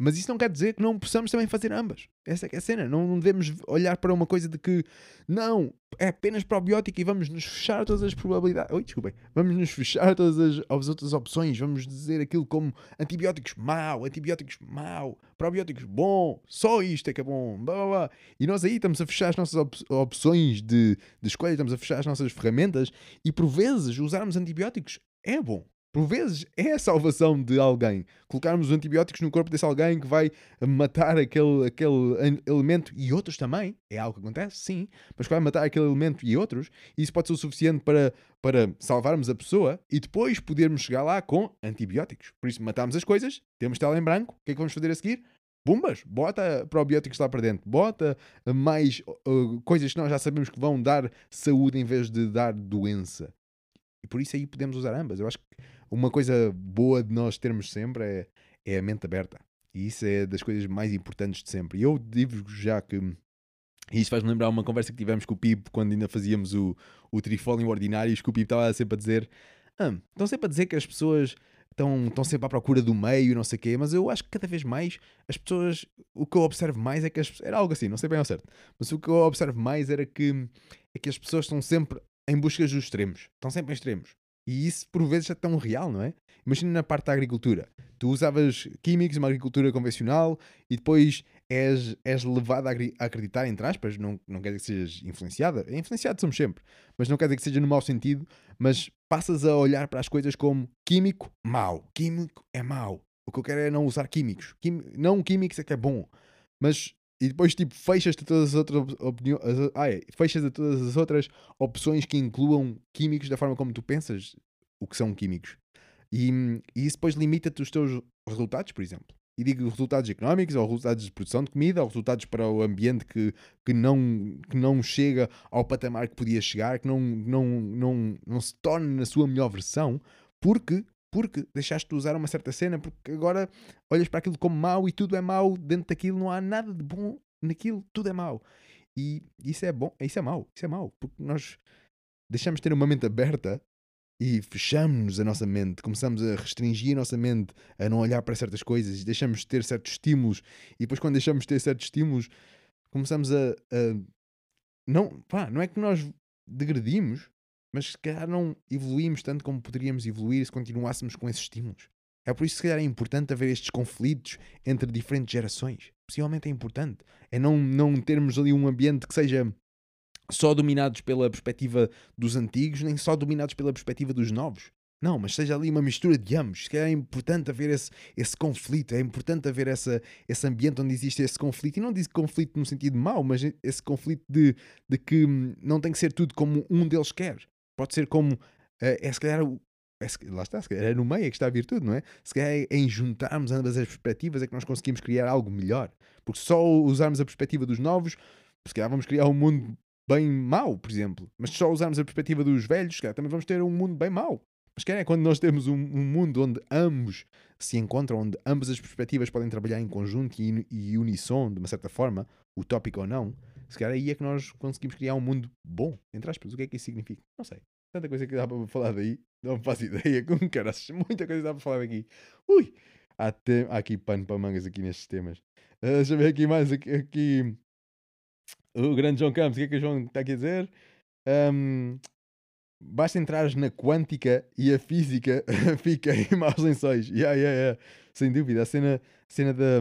Mas isso não quer dizer que não possamos também fazer ambas. Essa é a cena. Não, não devemos olhar para uma coisa de que não, é apenas probiótico e vamos nos fechar todas as probabilidades. Oi, desculpem. Vamos nos fechar todas as, as outras opções. Vamos dizer aquilo como antibióticos mau, antibióticos mau, probióticos bom, só isto é que é bom. Blá, blá, blá. E nós aí estamos a fechar as nossas op opções de, de escolha, estamos a fechar as nossas ferramentas e por vezes usarmos antibióticos é bom. Por vezes é a salvação de alguém. Colocarmos antibióticos no corpo desse alguém que vai matar aquele, aquele elemento e outros também. É algo que acontece, sim. Mas que vai matar aquele elemento e outros. E isso pode ser o suficiente para, para salvarmos a pessoa e depois podermos chegar lá com antibióticos. Por isso, matamos as coisas, temos tela em branco. O que é que vamos fazer a seguir? Bombas, bota probióticos lá para dentro, bota mais uh, coisas que nós já sabemos que vão dar saúde em vez de dar doença. E por isso aí podemos usar ambas. Eu acho que uma coisa boa de nós termos sempre é, é a mente aberta. E isso é das coisas mais importantes de sempre. E eu digo já que. E isso faz-me lembrar uma conversa que tivemos com o Pib quando ainda fazíamos o, o Trifolim Ordinários, que o Pib estava sempre a dizer: ah, estão sempre a dizer que as pessoas estão, estão sempre à procura do meio, não sei o quê, mas eu acho que cada vez mais as pessoas, o que eu observo mais é que as era algo assim, não sei bem ao certo, mas o que eu observo mais era que, é que as pessoas estão sempre em busca dos extremos, estão sempre em extremos. E isso por vezes é tão real, não é? Imagina na parte da agricultura. Tu usavas químicos, uma agricultura convencional, e depois és, és levado a, a acreditar, entre aspas, não, não quer dizer que sejas influenciada, é influenciado somos sempre, mas não quer dizer que seja no mau sentido, mas passas a olhar para as coisas como químico, mau. Químico é mau. O que eu quero é não usar químicos. Quim, não químicos é que é bom. Mas e depois tipo fechas-te todas as outras opiniões, é, fechas a todas as outras opções que incluam químicos da forma como tu pensas o que são químicos. E, e isso depois limita-te os teus resultados, por exemplo. E digo resultados económicos, ou resultados de produção de comida, ou resultados para o ambiente que, que, não, que não chega ao patamar que podia chegar, que não, não, não, não se torna na sua melhor versão, porque porque deixaste de usar uma certa cena, porque agora olhas para aquilo como mau e tudo é mau, dentro daquilo não há nada de bom naquilo, tudo é mau. E isso é bom, isso é mau, isso é mau, porque nós deixamos de ter uma mente aberta e fechamos a nossa mente, começamos a restringir a nossa mente, a não olhar para certas coisas, deixamos de ter certos estímulos, e depois quando deixamos de ter certos estímulos, começamos a, a não, pá, não é que nós degradimos, mas se calhar não evoluímos tanto como poderíamos evoluir se continuássemos com esses estímulos. É por isso que se calhar é importante haver estes conflitos entre diferentes gerações. Possivelmente é importante. É não, não termos ali um ambiente que seja só dominados pela perspectiva dos antigos, nem só dominados pela perspectiva dos novos. Não, mas seja ali uma mistura de ambos. Se calhar é importante haver esse, esse conflito, é importante haver essa, esse ambiente onde existe esse conflito. E não diz conflito no sentido mau, mas esse conflito de, de que não tem que ser tudo como um deles quer. Pode ser como. Uh, é se calhar. É, lá está, é no meio é que está a virtude, não é? Se calhar é em juntarmos ambas as perspectivas é que nós conseguimos criar algo melhor. Porque só usarmos a perspectiva dos novos, se calhar vamos criar um mundo bem mau, por exemplo. Mas se só usarmos a perspectiva dos velhos, se calhar também vamos ter um mundo bem mau. Mas que é quando nós temos um, um, mundo onde ambos se encontram, onde ambas as perspectivas podem trabalhar em conjunto e, e unissom, de uma certa forma, utópico ou não, se calhar aí é que nós conseguimos criar um mundo bom, entre aspas. O que é que isso significa? Não sei. Tanta coisa que dá para falar daí, não faço ideia. Como caras, muita coisa dá para falar daqui. Ui! Há, há aqui pano para mangas aqui nestes temas. Uh, deixa eu ver aqui mais. Aqui, aqui, O grande João Campos, o que é que o João está aqui a dizer? Um, basta entrar na quântica e a física fica em maus lençóis. Yeah, yeah, yeah. Sem dúvida. A cena, a cena da,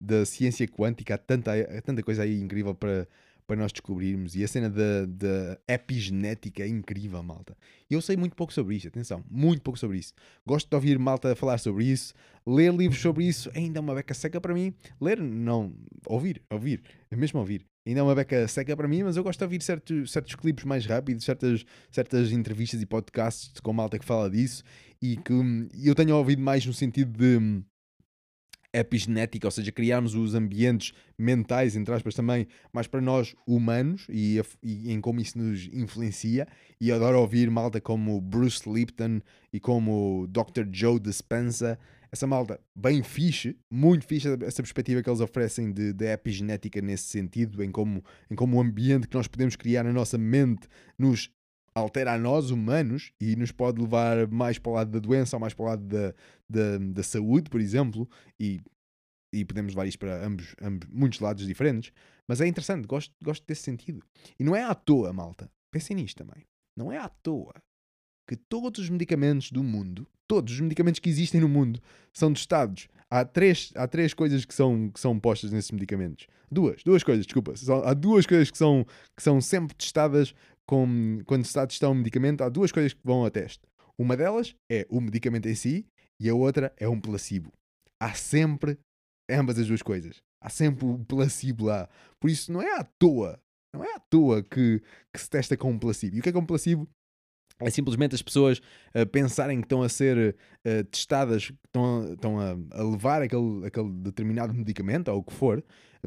da ciência quântica, há tanta, há tanta coisa aí incrível para, para nós descobrirmos. E a cena da, da epigenética é incrível, malta. E eu sei muito pouco sobre isso, atenção, muito pouco sobre isso. Gosto de ouvir malta falar sobre isso, ler livros sobre isso, ainda é uma beca seca para mim. Ler, não, ouvir, ouvir, é mesmo ouvir. Ainda é uma beca seca para mim, mas eu gosto de ouvir certos, certos clipes mais rápidos, certas, certas entrevistas e podcasts com malta que fala disso e que hum, eu tenho ouvido mais no sentido de hum, epigenética, ou seja, criarmos os ambientes mentais, entre aspas, também mais para nós humanos e, e, em como isso nos influencia. E adoro ouvir malta como Bruce Lipton e como Dr. Joe Dispenza. Essa malta, bem fixe, muito fixe essa perspectiva que eles oferecem de, de epigenética nesse sentido, em como, em como o ambiente que nós podemos criar na nossa mente nos altera a nós, humanos, e nos pode levar mais para o lado da doença ou mais para o lado da, da, da saúde, por exemplo, e, e podemos levar isto para ambos, ambos, muitos lados diferentes. Mas é interessante, gosto, gosto desse sentido. E não é à toa, malta. Pensem nisto também. Não é à toa que todos os medicamentos do mundo, todos os medicamentos que existem no mundo, são testados. Há três, há três coisas que são, que são postas nesses medicamentos. Duas, duas coisas, desculpa. há duas coisas que são, que são sempre testadas com, quando se está a testar um medicamento, há duas coisas que vão a teste. Uma delas é o medicamento em si e a outra é um placebo. Há sempre ambas as duas coisas. Há sempre o placebo lá. Por isso não é à toa, não é à toa que, que se testa com um placebo. E o que é, que é um placebo? É simplesmente as pessoas uh, pensarem que estão a ser uh, testadas, estão, a, estão a, a, levar aquele, aquele determinado medicamento, ou o que for,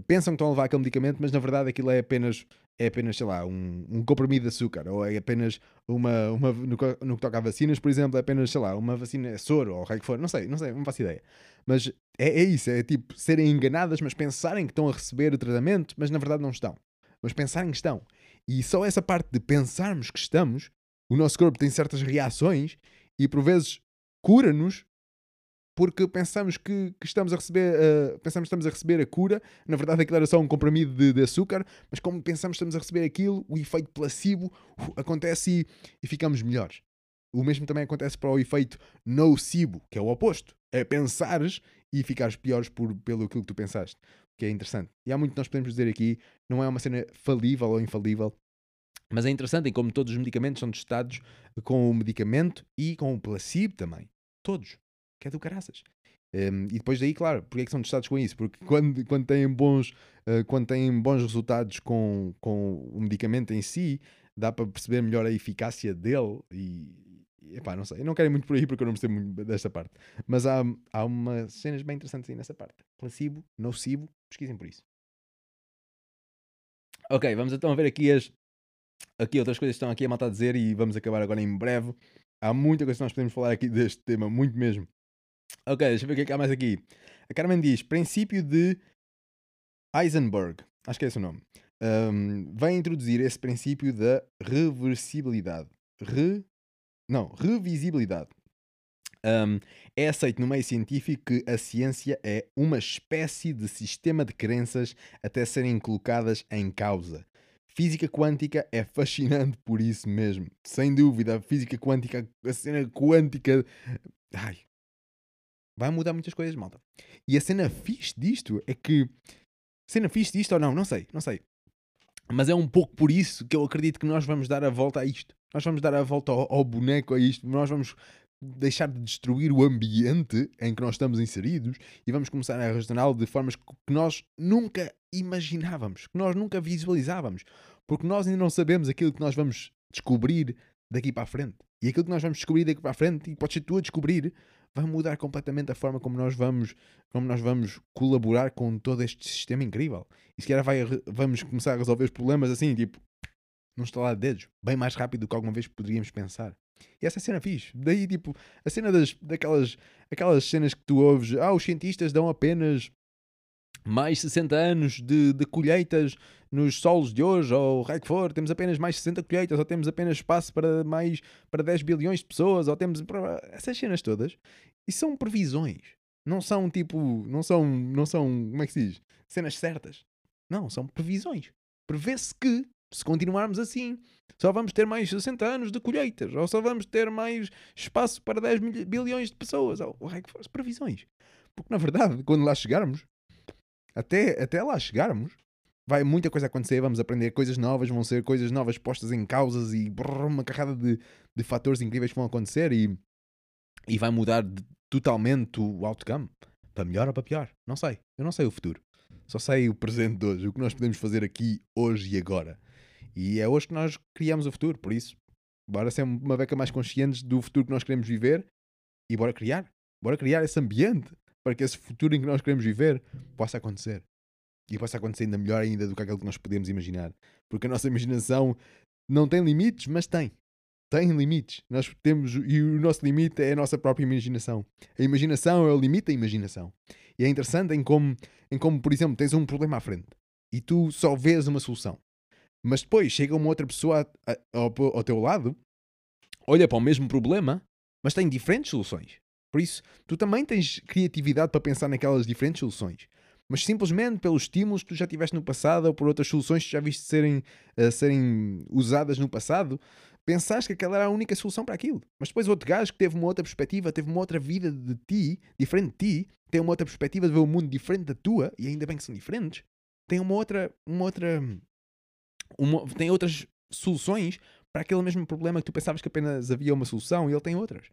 pensam que estão a levar aquele medicamento, mas na verdade aquilo é apenas é apenas, sei lá, um, um comprimido de açúcar, ou é apenas uma, uma no, no, que toca a vacinas, por exemplo, é apenas, sei lá, uma vacina é soro, ou o que for, não sei, não sei, não faço ideia. Mas é, é isso, é tipo serem enganadas, mas pensarem que estão a receber o tratamento, mas na verdade não estão. Mas pensarem que estão. E só essa parte de pensarmos que estamos, o nosso corpo tem certas reações e por vezes cura-nos porque pensamos que, que estamos a receber uh, pensamos que estamos a receber a cura, na verdade aquilo era só um comprimido de, de, açúcar, mas como pensamos que estamos a receber aquilo, o efeito placebo uh, acontece e, e, ficamos melhores. O mesmo também acontece para o efeito nocivo, que é o oposto. É pensares e ficares piores por, pelo aquilo que tu pensaste, que é interessante. E há muito que nós podemos dizer aqui, não é uma cena falível ou infalível, mas é interessante em como todos os medicamentos são testados com o medicamento e com o placebo também. Todos que é do caraças. Um, e depois daí, claro, porque é que são testados com isso? Porque quando, quando, têm, bons, uh, quando têm bons resultados com, com o medicamento em si, dá para perceber melhor a eficácia dele e, epá, não sei, não quero ir muito por aí porque eu não percebo muito desta parte. Mas há, há umas cenas bem interessantes aí nessa parte. Placebo, nocivo, pesquisem por isso. Ok, vamos então ver aqui as aqui outras coisas que estão aqui a malta a dizer e vamos acabar agora em breve. Há muita coisa que nós podemos falar aqui deste tema, muito mesmo. Ok, deixa eu ver o que é que há mais aqui. A Carmen diz: princípio de Heisenberg, acho que é esse o nome, um, vai introduzir esse princípio da reversibilidade. Re... Não, revisibilidade. Um, é aceito no meio científico que a ciência é uma espécie de sistema de crenças até serem colocadas em causa. Física quântica é fascinante por isso mesmo. Sem dúvida, a física quântica, a cena quântica. Ai, vai mudar muitas coisas, malta. E a cena fixe disto é que. Cena fixe disto ou não, não sei, não sei. Mas é um pouco por isso que eu acredito que nós vamos dar a volta a isto. Nós vamos dar a volta ao, ao boneco a isto. Nós vamos deixar de destruir o ambiente em que nós estamos inseridos e vamos começar a racioná-lo de formas que nós nunca imaginávamos, que nós nunca visualizávamos, porque nós ainda não sabemos aquilo que nós vamos descobrir daqui para a frente. E aquilo que nós vamos descobrir daqui para a frente, e pode ser tu a descobrir, vai mudar completamente a forma como nós vamos, como nós vamos colaborar com todo este sistema incrível. E se calhar vai, vamos começar a resolver os problemas assim, tipo, num estalar de dedos, bem mais rápido do que alguma vez poderíamos pensar. E essa cena fiz. Daí, tipo, a cena das, daquelas aquelas cenas que tu ouves, ah, os cientistas dão apenas mais 60 anos de, de colheitas nos solos de hoje, ou o que for, temos apenas mais 60 colheitas, ou temos apenas espaço para mais para 10 bilhões de pessoas, ou temos essas cenas todas, e são previsões. Não são tipo, não são, não são, como é que se diz? Cenas certas. Não, são previsões. Prevê-se que, se continuarmos assim, só vamos ter mais 60 anos de colheitas, ou só vamos ter mais espaço para 10 bilhões de pessoas, ou o que for, previsões. Porque na verdade, quando lá chegarmos, até, até lá chegarmos, vai muita coisa acontecer, vamos aprender coisas novas, vão ser coisas novas postas em causas e brrr, uma carrada de, de fatores incríveis que vão acontecer e, e vai mudar de- totalmente o outcome. Para melhor ou para pior? Não sei. Eu não sei o futuro. Só sei o presente de hoje, o que nós podemos fazer aqui, hoje e agora. E é hoje que nós criamos o futuro, por isso, bora ser uma beca mais conscientes do futuro que nós queremos viver e bora criar. Bora criar esse ambiente para que esse futuro em que nós queremos viver possa acontecer. E possa acontecer ainda melhor ainda do que aquilo que nós podemos imaginar. Porque a nossa imaginação não tem limites, mas tem. Tem limites. Nós temos, e o nosso limite é a nossa própria imaginação. A imaginação é o limite da imaginação. E é interessante em como, em como, por exemplo, tens um problema à frente e tu só vês uma solução. Mas depois chega uma outra pessoa ao, ao teu lado, olha para o mesmo problema, mas tem diferentes soluções. Por isso, tu também tens criatividade para pensar naquelas diferentes soluções. Mas simplesmente pelos estímulos que tu já tiveste no passado ou por outras soluções que já viste serem, eh, serem usadas no passado, pensaste que aquela era a única solução para aquilo. Mas depois outro gajo que teve uma outra perspectiva, teve uma outra vida de ti, diferente de ti, tem uma outra perspectiva de ver o mundo diferente da tua, e ainda bem que são diferentes, tem uma outra, uma outra, uma- tem outras soluções para aquele mesmo problema que tu pensavas que apenas havia uma solução e ele tem outras.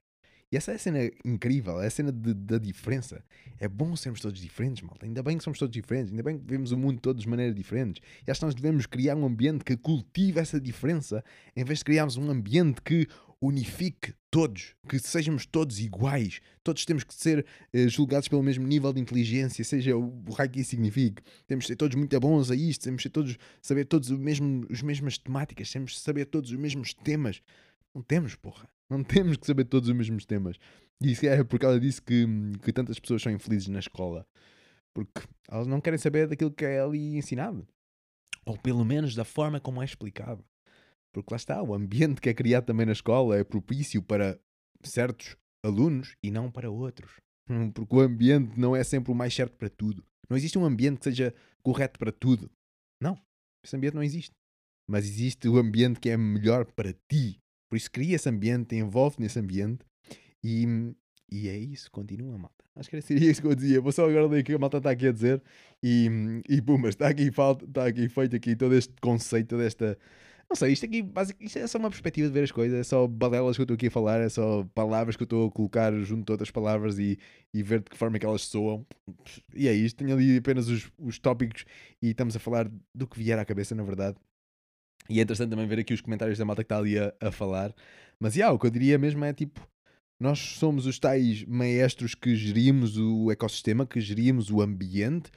E essa é a cena incrível, é a cena de- da diferença. É bom sermos todos diferentes, malta. Ainda bem que somos todos diferentes, ainda bem que vemos o mundo todos de maneiras diferentes. E acho que nós devemos criar um ambiente que cultive essa diferença, em vez de criarmos um ambiente que unifique todos, que sejamos todos iguais. Todos temos que ser eh, julgados pelo mesmo nível de inteligência, seja o, o raio que isso signifique. Temos de ser todos muito bons a isto, temos de ser todos, saber todos o mesmo, as mesmas temáticas, temos de saber todos os mesmos temas. Não temos, porra. Não temos que saber todos os mesmos temas. E isso é por causa disso que, que tantas pessoas são infelizes na escola. Porque elas não querem saber daquilo que é ali ensinado. Ou pelo menos da forma como é explicado. Porque lá está, o ambiente que é criado também na escola é propício para certos alunos e não para outros. Porque o ambiente não é sempre o mais certo para tudo. Não existe um ambiente que seja correto para tudo. Não. Esse ambiente não existe. Mas existe o ambiente que é melhor para ti. Por isso cria esse ambiente, envolve nesse ambiente e, e é isso, continua, malta. Acho que era seria isso que eu dizia. Vou só agora ler o que a malta está aqui a dizer e, e pumba, está aqui, falta, está aqui feito aqui todo este conceito desta. Não sei, isto aqui basic, isto é só uma perspectiva de ver as coisas, é só balelas que eu estou aqui a falar, é só palavras que eu estou a colocar junto de outras palavras e, e ver de que forma é que elas soam. E é isto, tenho ali apenas os, os tópicos e estamos a falar do que vier à cabeça, na verdade. E é interessante também ver aqui os comentários da malta que está ali a, a falar. Mas yeah, o que eu diria mesmo é tipo: nós somos os tais maestros que gerimos o ecossistema, que gerimos o ambiente,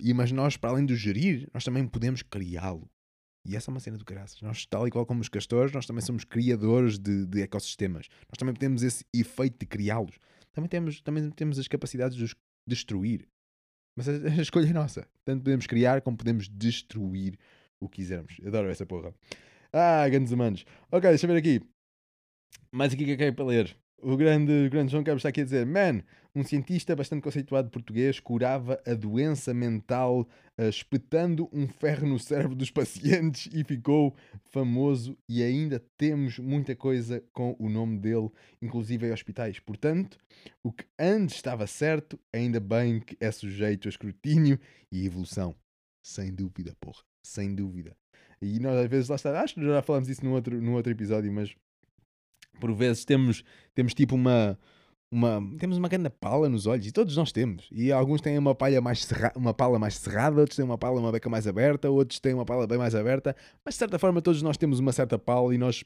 e, mas nós, para além de gerir, nós também podemos criá-lo. E essa é uma cena do graças. Nós, tal e qual como os castores, nós também somos criadores de, de ecossistemas. Nós também temos esse efeito de criá-los. Também temos, também temos as capacidades de os destruir. Mas a, a escolha é nossa. Tanto podemos criar como podemos destruir o que quisermos. Adoro essa porra. Ah, grandes humanos. Ok, deixa eu ver aqui. Mais aqui que eu quero para ler. O grande, o grande João Campos está aqui a dizer: Man, um cientista bastante conceituado português curava a doença mental ah, espetando um ferro no cérebro dos pacientes e ficou famoso. E ainda temos muita coisa com o nome dele, inclusive em hospitais. Portanto, o que antes estava certo, ainda bem que é sujeito a escrutínio e evolução. Sem dúvida, porra. Sem dúvida. E nós às vezes lá está, acho que já falamos isso num outro, num outro episódio, mas por vezes temos, temos tipo uma, uma temos uma grande pala nos olhos e todos nós temos. E alguns têm uma palha mais cerra, uma pala mais cerrada, outros têm uma pala uma beca mais aberta, outros têm uma pala bem mais aberta, mas de certa forma todos nós temos uma certa pala e nós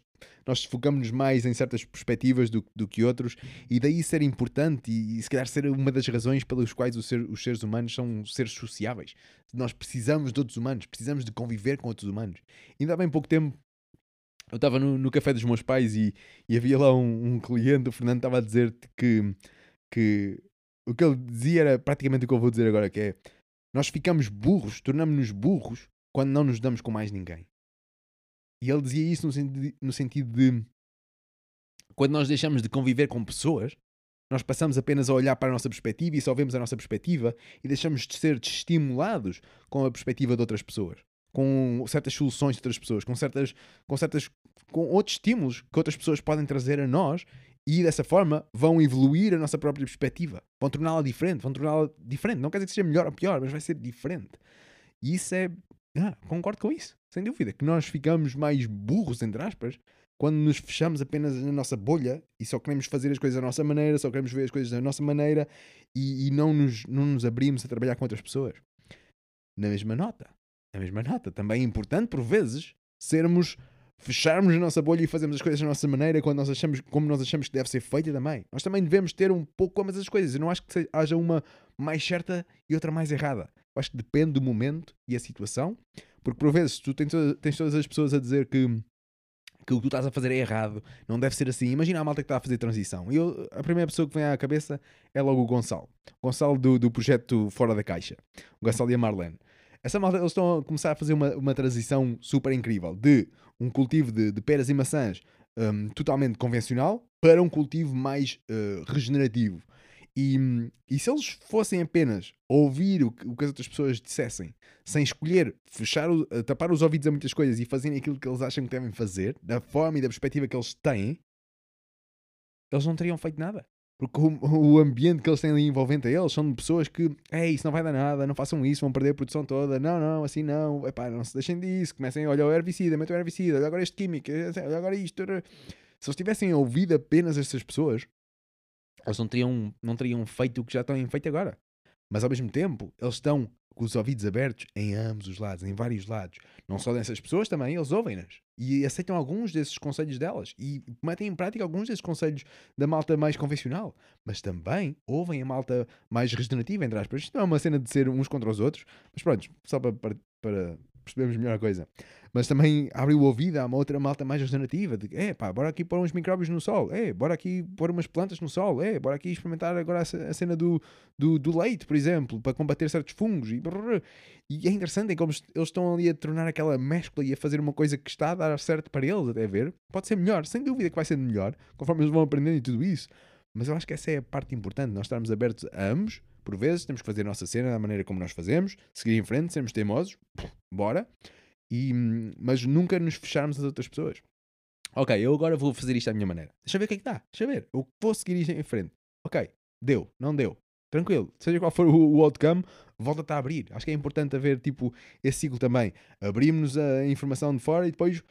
nós focamos-nos mais em certas perspectivas do, do que outros e daí ser importante e, e se calhar ser uma das razões pelas quais o ser- os seres humanos são seres sociáveis. Nós precisamos de outros humanos, precisamos de conviver com outros humanos. Ainda há bem pouco tempo eu estava no, no café dos meus pais e, e havia lá um, um cliente, o Fernando estava a dizer que, que o que ele dizia era praticamente o que eu vou dizer agora, que é nós ficamos burros, tornamos-nos burros quando não nos damos com mais ninguém. E ele dizia isso no, senti- no sentido de quando nós deixamos de conviver com pessoas, nós passamos apenas a olhar para a nossa perspectiva e só vemos a nossa perspectiva e deixamos de ser estimulados com a perspectiva de outras pessoas, com certas soluções de outras pessoas, com certas, com certas, com outros estímulos que outras pessoas podem trazer a nós e dessa forma vão evoluir a nossa própria perspectiva, vão torná-la diferente, vão torná-la diferente. Não quer dizer que seja melhor ou pior, mas vai ser diferente. E isso é, ah, concordo com isso, sem dúvida. Que nós ficamos mais burros, entre aspas, quando nos fechamos apenas na nossa bolha e só queremos fazer as coisas da nossa maneira, só queremos ver as coisas da nossa maneira e, e não, nos, não nos abrimos a trabalhar com outras pessoas. Na mesma nota, na mesma nota, também é importante, por vezes, sermos fecharmos a nossa bolha e fazermos as coisas da nossa maneira quando nós achamos, como nós achamos que deve ser feita também. Nós também devemos ter um pouco como as coisas. Eu não acho que haja uma mais certa e outra mais errada. Eu acho que depende do momento e a situação. Porque por vezes tu tens, tens todas as pessoas a dizer que, que o que tu estás a fazer é errado, não deve ser assim. Imagina a malta que está a fazer transição. E a primeira pessoa que vem à cabeça é logo o Gonçalo. Gonçalo do, do projeto Fora da Caixa. O Gonçalo e a Marlene. Essa malta, eles estão a começar a fazer uma, uma transição super incrível de um cultivo de, de peras e maçãs um, totalmente convencional para um cultivo mais uh, regenerativo. E, e, se eles fossem apenas ouvir o que, o que, as outras pessoas dissessem, sem escolher fechar, o, tapar os ouvidos a muitas coisas e fazerem aquilo que eles acham que devem fazer, da forma e da perspectiva que eles têm, eles não teriam feito nada. Porque o, o, ambiente que eles têm ali envolvente a eles são de pessoas que, é isso não vai dar nada, não façam isso, vão perder a produção toda, não, não, assim não, epá, não se deixem disso, comecem, olha o herbicida, metam o herbicida, olha agora este químico, olha agora isto. Se eles tivessem ouvido apenas estas pessoas, eles não teriam, não teriam feito o que já estão feito agora. Mas ao mesmo tempo, eles estão com os ouvidos abertos em ambos os lados, em vários lados. Não só dessas pessoas, também eles ouvem-nas. E aceitam alguns desses conselhos delas. E metem em prática alguns desses conselhos da malta mais convencional. Mas também ouvem a malta mais regenerativa, entre aspas. Isto não é uma cena de ser uns contra os outros. Mas pronto, só para, para, para percebermos melhor a coisa. Mas também abre o ouvido a uma outra malta mais regenerativa, de é pá, bora aqui pôr uns micróbios no sol, é, bora aqui pôr umas plantas no sol, é, bora aqui experimentar agora a cena do, do, do leite, por exemplo, para combater certos fungos, e, e é interessante é como eles estão ali a tornar aquela mescla e a fazer uma coisa que está a dar certo para eles, até ver, pode ser melhor, sem dúvida que vai ser melhor, conforme eles vão aprendendo e tudo isso, mas eu acho que essa é a parte importante, nós estarmos abertos a ambos, por vezes temos que fazer a nossa cena da maneira como nós fazemos, seguir em frente, sermos teimosos, bora, e, mas nunca nos fecharmos às outras pessoas. Ok, eu agora vou fazer isto à minha maneira. Deixa ver o que é que dá. Deixa ver. Eu vou seguir isto em frente. Ok, deu, não deu. Tranquilo. Seja qual for o, o outcome, volta-te a abrir. Acho que é importante haver tipo esse ciclo também. Abrimos a informação de fora e depois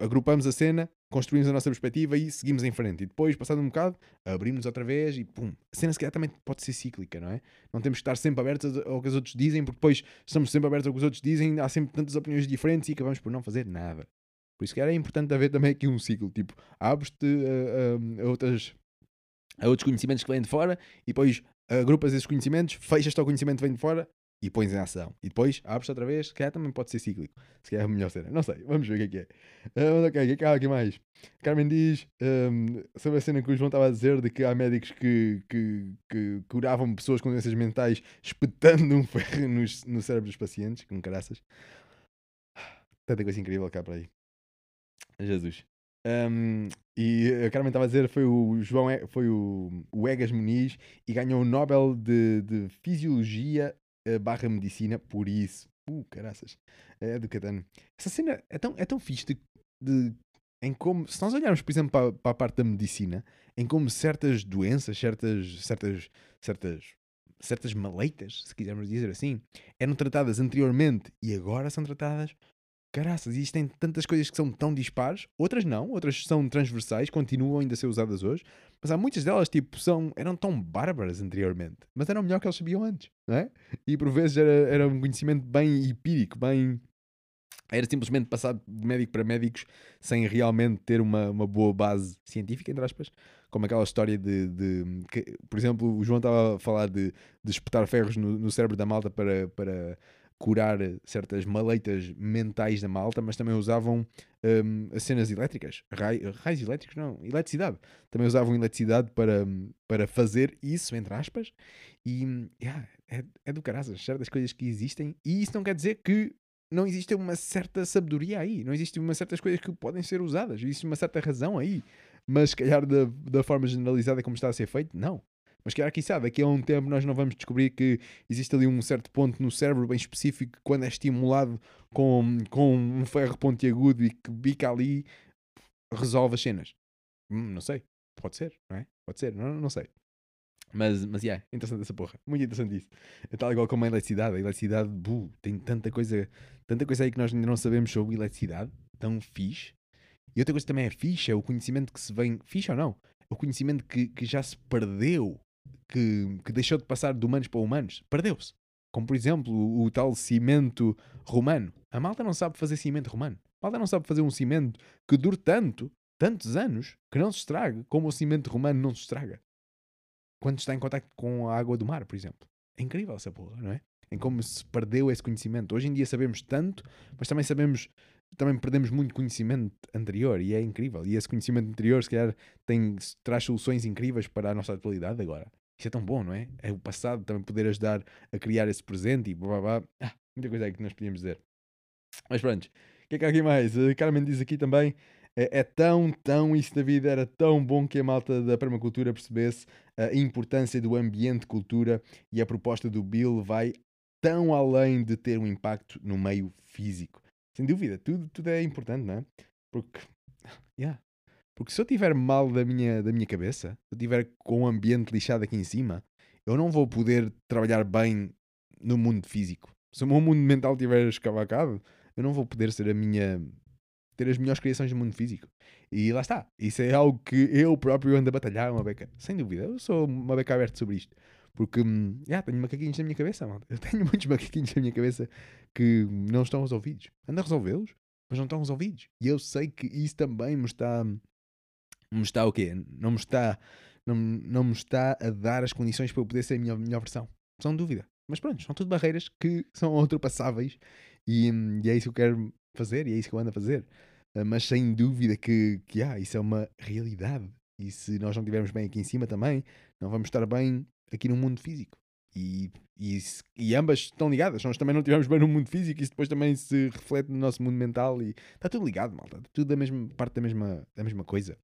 agrupamos a cena, construímos a nossa perspectiva e seguimos em frente. E depois, passado um bocado, abrimos outra vez e pum. A cena se calhar também pode ser cíclica, não é? Não temos que estar sempre abertos ao que os outros dizem, porque depois estamos sempre abertos ao que os outros dizem, há sempre tantas opiniões diferentes e acabamos por não fazer nada. Por isso que era importante haver também aqui um ciclo, tipo, abres-te a, a, a, outras, a outros conhecimentos que vêm de fora e depois agrupas esses conhecimentos, fechas-te ao conhecimento que vem de fora e pões em ação. E depois abres outra vez, se calhar também pode ser cíclico. Se calhar é a melhor cena. Não sei, vamos ver o que é que é. Uh, ok, o que é que há aqui mais? Carmen diz um, sobre a cena que o João estava a dizer de que há médicos que, que, que curavam pessoas com doenças mentais espetando um ferro nos, no cérebro dos pacientes, com caraças. Tanta coisa incrível cá para aí. Jesus. Um, e a Carmen estava a dizer foi o João foi o, o Egas Muniz e ganhou o Nobel de, de Fisiologia barra medicina por isso. Uh, caraças. É do Catano. Essa cena é tão, é tão fixe de, de, em como, se nós olharmos, por exemplo, para, para a parte da medicina, em como certas doenças, certas, certas, certas, certas maleitas, se quisermos dizer assim, eram tratadas anteriormente e agora são tratadas caraças, existem tantas coisas que são tão dispares, outras não, outras são transversais, continuam ainda a ser usadas hoje, mas há muitas delas, tipo, são, eram tão bárbaras anteriormente, mas eram melhor que eles sabiam antes, não é? E por vezes era, era um conhecimento bem empírico, bem. Era simplesmente passado de médico para médicos sem realmente ter uma, uma boa base científica, entre aspas, como aquela história de. de que, por exemplo, o João estava a falar de, de espetar ferros no, no cérebro da malta para, para curar certas maleitas mentais da malta, mas também usavam um, as cenas elétricas, raios elétricos, não, eletricidade. Também usavam eletricidade para, para fazer isso, entre aspas, e yeah, é, é do caraças, certas coisas que existem, e isso não quer dizer que não existe uma certa sabedoria aí, não existe uma certas coisas que podem ser usadas, existe uma certa razão aí, mas se calhar da, da forma generalizada como está a ser feito, não. Mas que aqui sabe, daqui a um tempo nós não vamos descobrir que existe ali um certo ponto no cérebro bem específico que quando é estimulado com, com um ferro pontiagudo e que bica ali, resolve as cenas. Hum, não sei. Pode ser, não é? Pode ser, não, não sei. Mas, mas, yeah, interessante essa porra. Muito interessante isso. É tal igual como a eletricidade. A eletricidade, tem tanta coisa, tanta coisa aí que nós ainda não sabemos sobre eletricidade. Tão fixe. E outra coisa também é fixe é o conhecimento que se vem. Fixe ou não? O conhecimento que, que já se perdeu. Que, que deixou de passar de humanos para humanos. Perdeu-se. Como por exemplo o, tal cimento romano. A malta não sabe fazer cimento romano. A malta não sabe fazer um cimento que dure tanto, tantos anos, que não se estrague, como o cimento romano não se estraga quando está em contato com a água do mar, por exemplo. É incrível essa porra, não é? Em como se perdeu esse conhecimento. Hoje em dia sabemos tanto, mas também sabemos, também perdemos muito conhecimento anterior e é incrível. E esse conhecimento anterior, se calhar, tem, traz soluções incríveis para a nossa atualidade agora. Isso é tão bom, não é? É o passado também poder ajudar a criar esse presente e blá blá blá. Ah, muita coisa aí que nós podíamos dizer. Mas pronto, o que é que há aqui mais? A Carmen diz aqui também é, é, tão, tão isso da vida, era tão bom que a malta da permacultura percebesse a importância do ambiente cultura e a proposta do Bill vai tão além de ter um impacto no meio físico. Sem dúvida, tudo, tudo é importante, não é? Porque, yeah. Porque se eu tiver mal da minha, da minha cabeça, se eu tiver com o ambiente lixado aqui em cima, eu não vou poder trabalhar bem no mundo físico. Se o meu mundo mental estiver escavacado, eu não vou poder ser a minha ter as melhores criações do mundo físico. E lá está. Isso é algo que eu próprio ando a batalhar, uma beca. Sem dúvida, eu sou uma beca aberta sobre isto. Porque, hum, yeah, tenho macaquinhos na minha cabeça. Eu tenho muitos macaquinhos na minha cabeça que não estão resolvidos. Ando a resolvê-los, mas não estão resolvidos. E eu sei que isso também me está. Me está o quê? Não me está. Não, não me está a dar as condições para eu poder ser a minha melhor versão. Sem dúvida. Mas pronto, são tudo barreiras que são ultrapassáveis e, hum, e é isso que eu quero fazer e é isso que eu ando a fazer. Uh, mas sem dúvida que, que ah, isso é uma realidade. E se nós não estivermos bem aqui em cima também, não vamos estar bem aqui no mundo físico. E, e, e ambas estão ligadas. Nós também não estivermos bem no mundo físico, isso depois também se reflete no nosso mundo mental e está tudo ligado, malta. Tudo da mesma parte da mesma, da mesma coisa.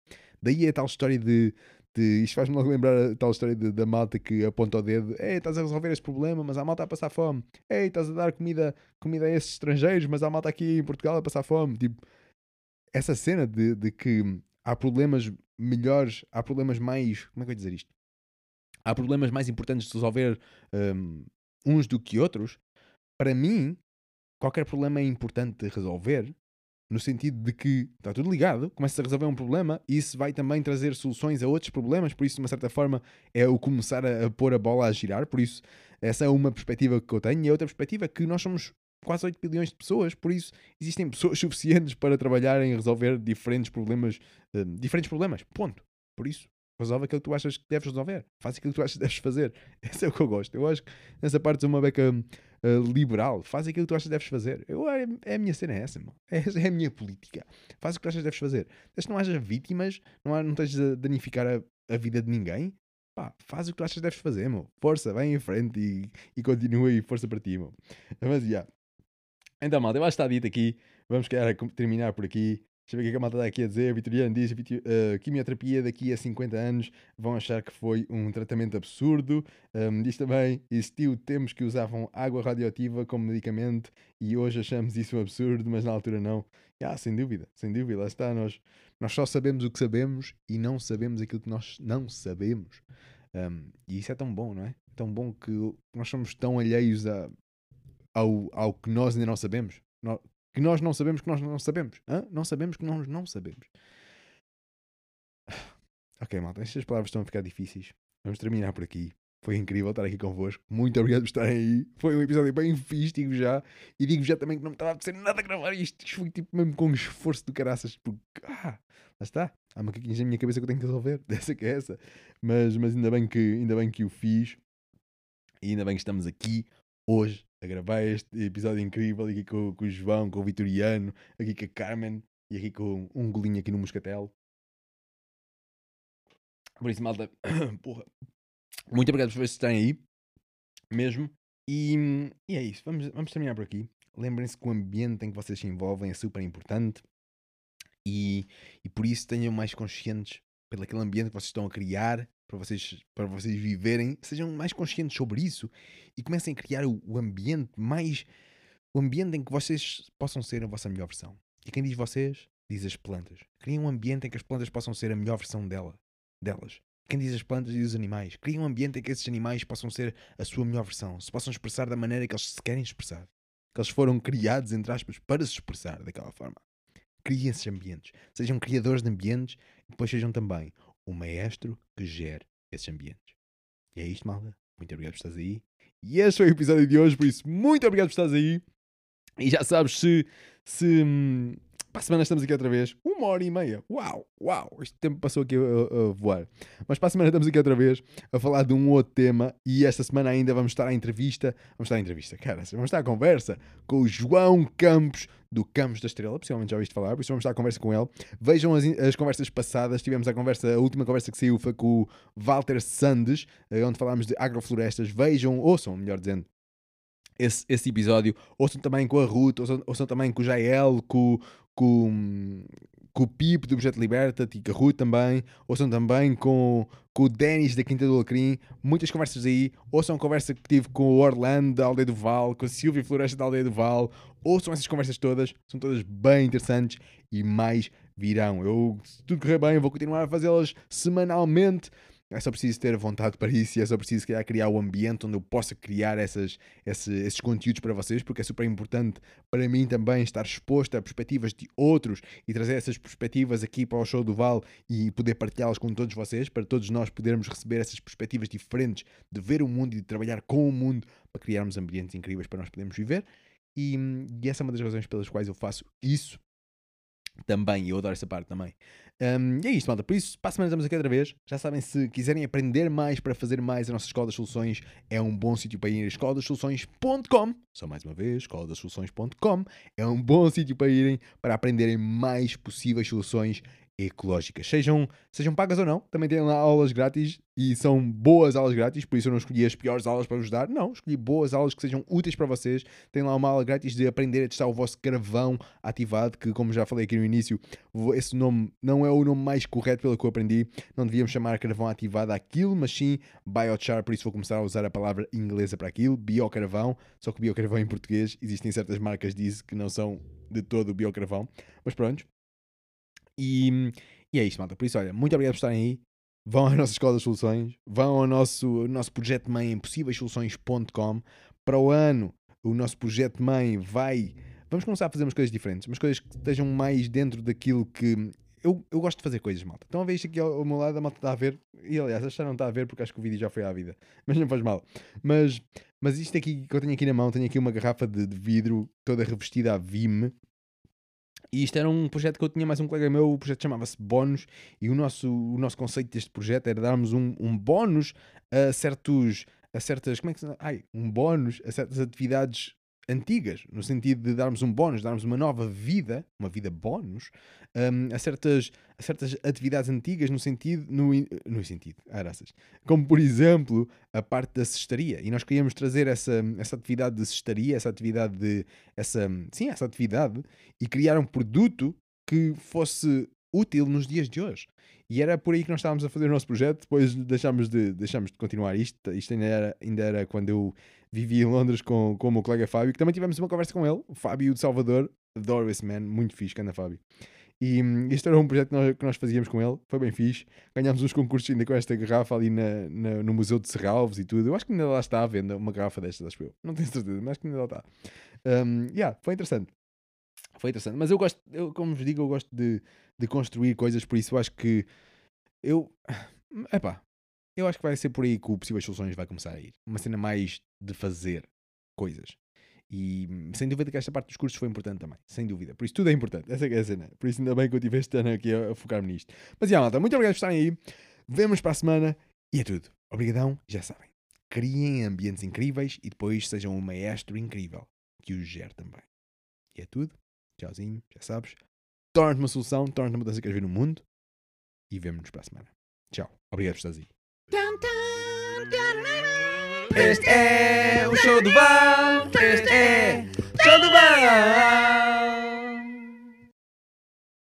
Daí é a tal história de, de isto faz-me logo lembrar a tal história de, da malta que aponta o dedo: Ei, estás a resolver este problema, mas a malta a passar fome. Ei, estás a dar comida, comida a esses estrangeiros, mas a malta aqui em Portugal a passar fome. Tipo, essa cena de, de que há problemas melhores, há problemas mais. Como é que eu ia dizer isto? Há problemas mais importantes de resolver um, uns do que outros. Para mim, qualquer problema é importante de resolver, no sentido de que está tudo ligado, começa a resolver um problema e isso vai também trazer soluções a outros problemas, por isso, de uma certa forma, é o começar a, a pôr a bola a girar. Por isso, essa é uma perspectiva que eu tenho, e a outra perspectiva é que nós somos quase 8 bilhões de pessoas, por isso existem pessoas suficientes para trabalhar em resolver diferentes problemas, uh, diferentes problemas, ponto. Por isso, resolve aquilo que tu achas que deves resolver, faz aquilo que tu achas que deves fazer. Esse é o que eu gosto. Eu acho que nessa parte sou uma beca uh, liberal, faz aquilo que tu achas que deves fazer. Eu, é, é a minha cena, é essa, É, é a minha política. Faz o que tu achas que deves fazer. Desde que não haja vítimas, não, há, não estejas a danificar a, a vida de ninguém, pá, faz o que tu achas que deves fazer, meu. Força, vem em frente e, e continua e força para ti, meu. Mas, já. Yeah. Então, malta, eu acho que está dito aqui. Vamos querer terminar por aqui. Deixa eu ver o que, é que a malta está aqui a dizer. Vitoriano diz: uh, quimioterapia daqui a 50 anos vão achar que foi um tratamento absurdo. Um, diz também: existiu tempos que usavam água radioativa como medicamento e hoje achamos isso um absurdo, mas na altura não. Ah, sem dúvida, sem dúvida. Lá está. Nós, nós só sabemos o que sabemos e não sabemos aquilo que nós não sabemos. Um, e isso é tão bom, não é? Tão bom que nós somos tão alheios a, ao, ao que nós ainda não sabemos. Que nós não sabemos que nós não sabemos. Hã? Não sabemos que nós não sabemos. Ok, malta, estas palavras estão a ficar difíceis. Vamos terminar por aqui. Foi incrível estar aqui convosco. Muito obrigado por estarem aí. Foi um episódio bem fixe, digo já. E digo já também que não me estava a apetecer nada a gravar isto. Isto foi tipo mesmo com um esforço do caraças. Porque, ah, lá está. Há macaquinhos na minha cabeça que eu tenho que resolver. Dessa que é essa. Mas, mas ainda, bem que, ainda bem que o fiz. E ainda bem que estamos aqui hoje a gravar este episódio incrível aqui com, com o João, com o Vitoriano, aqui com a Carmen e aqui com um golinho aqui no Moscatel. Por isso, malta, porra, muito obrigado por vocês estarem aí, mesmo. E, e é isso, vamos, vamos terminar por aqui. Lembrem-se que o ambiente em que vocês se envolvem é super importante e, e por isso tenham mais conscientes pelo aquele ambiente que vocês estão a criar para vocês, para vocês viverem, sejam mais conscientes sobre isso e comecem a criar o, o, ambiente mais. o ambiente em que vocês possam ser a vossa melhor versão. E quem diz vocês, diz as plantas. Criem um ambiente em que as plantas possam ser a melhor versão dela, delas. Quem diz as plantas diz os animais. Cria um ambiente em que esses animais possam ser a sua melhor versão, se possam expressar da maneira que eles se querem expressar. Que eles foram criados, entre aspas, para se expressar daquela forma. Criem esses ambientes. Sejam criadores de ambientes e depois sejam também o maestro que gere esses ambientes. E é isto, malda. Muito obrigado por estares aí. E este foi o episódio de hoje, por isso, muito obrigado por estares aí. E já sabes, se, se hum, para a semana estamos aqui outra vez, uma hora e meia. Uau, uau, este tempo passou aqui a, a, voar. Mas para a semana estamos aqui outra vez a falar de um outro tema e esta semana ainda vamos estar à entrevista, vamos estar à entrevista, cara, vamos estar à conversa com o João Campos do Campos da Estrela, possivelmente já ouviste falar, por isso vamos estar à conversa com ele. Vejam as, as conversas passadas, tivemos a conversa, a última conversa que saiu foi com o Walter Sandes, eh, onde falámos de agroflorestas. Vejam, ouçam, melhor dizendo, esse, esse episódio. Ouçam também com a Ruth, ouçam, ouçam também com o Jael, com, com, com o Pipo do Projeto Liberta, e Ruth também. Ouçam também com, com o Denis da Quinta do Alecrim. Muitas conversas aí. Ouçam a conversa que tive com o Orlando da Aldeia do Val, com a Silvia Floresta da Aldeia do Val. Ouçam essas conversas todas. São todas bem interessantes e mais virão. Eu, se tudo correr bem, vou continuar a fazê-las semanalmente. É só preciso ter vontade para isso e é só preciso criar, criar o ambiente onde eu possa criar essas, esses, esses conteúdos para vocês, porque é super importante para mim também estar exposto a perspectivas de outros e trazer essas perspectivas aqui para o show do Val e poder partilhá-las com todos vocês, para todos nós podermos receber essas perspectivas diferentes de ver o mundo e de trabalhar com o mundo para criarmos ambientes incríveis para nós podermos viver. E, e essa é uma das razões pelas quais eu faço isso também, eu adoro essa parte também. Um, e é isto, malta. Por isso, para a semana estamos aqui outra vez. Já sabem, se quiserem aprender mais para fazer mais a nossa Escola das Soluções, é um bom sítio para ir. escoladasoluções.com Só mais uma vez, escoladasoluções.com é um bom sítio para irem para aprenderem mais possíveis soluções ecológicas. Sejam, sejam pagas ou não, também têm lá aulas grátis e são boas aulas grátis, por isso eu não escolhi as piores aulas para vos dar, não, escolhi boas aulas que sejam úteis para vocês. Tem lá uma aula grátis de aprender a testar o vosso carvão ativado, que como já falei aqui no início, esse nome não é o nome mais correto pelo que eu aprendi, não devíamos chamar carvão ativado aquilo, mas sim biochar, por isso vou começar a usar a palavra inglesa para aquilo, biocarvão, só que biocarvão em português, existem certas marcas disso que não são de todo biocarvão, mas pronto, e, e é isto, malta. Por isso, olha, muito obrigado por estarem aí. Vão à nossa Escola das Soluções, vão ao nosso, nosso projeto mãe em possíveissoluções.com. Para o ano, o nosso projeto mãe vai. Vamos começar a fazer umas coisas diferentes, umas coisas que estejam mais dentro daquilo que. Eu, eu gosto de fazer coisas, malta. Então a ver isto aqui ao, ao meu lado, a malta está a ver. E aliás, esta não está a ver porque acho que o vídeo já foi à vida. Mas não faz mal. Mas, mas isto aqui que eu tenho aqui na mão, tenho aqui uma garrafa de, de vidro toda revestida a Vime e isto era um projeto que eu tinha mais um colega meu, o projeto chamava-se Bónus, e o nosso, o nosso conceito deste projeto era darmos um, um bónus a certos, a certas, como é que se Ai, um bónus a certas atividades antigas, no sentido de darmos um bónus, darmos uma nova vida, uma vida bónus, um, a, certas, a certas atividades antigas no sentido, no, no sentido, graças, como por exemplo a parte da cestaria, e nós queríamos trazer essa, essa atividade de cestaria, essa atividade de, essa, sim, essa atividade, e criar um produto que fosse útil nos dias de hoje. E era por aí que nós estávamos a fazer o nosso projeto, depois deixámos de, deixámos de continuar isto, isto ainda era, ainda era quando eu vivia em Londres com, com o meu colega Fábio, que também tivemos uma conversa com ele, o Fábio de Salvador, adoro esse man, muito fixe, que anda Fábio. E um, este era um projeto que nós, que nós, fazíamos com ele, foi bem fixe. Ganhámos uns concursos ainda com esta garrafa ali na, na, no Museu de Serralves e tudo. Eu acho que ainda lá está à venda uma garrafa destas, acho eu. Não tenho certeza, mas acho que ainda lá está. Um, yeah, foi interessante. Foi interessante. Mas eu gosto, eu, como vos digo, eu gosto de, de construir coisas, por isso acho que eu. Epá, eu acho que vai ser por aí que o Possíveis Soluções vai começar a ir. Uma cena mais de fazer coisas. E sem dúvida que esta parte dos cursos foi importante também, sem dúvida. Por isso tudo é importante, essa é a cena. Por isso ainda bem que eu tive este ano aqui a, focar-me nisto. Mas já, malta, muito obrigado por estarem aí. Vemos para a semana e é tudo. Obrigadão, já sabem. Criem ambientes incríveis e depois sejam um maestro incrível que os gere também. E é tudo. Tchauzinho, já sabes. Torna-te uma solução, torna-te uma mudança que queres ver no mundo. E vemo-nos para a semana. Tchau. Obrigado por estares aí. Este é o show do Val. Este é o show do Val.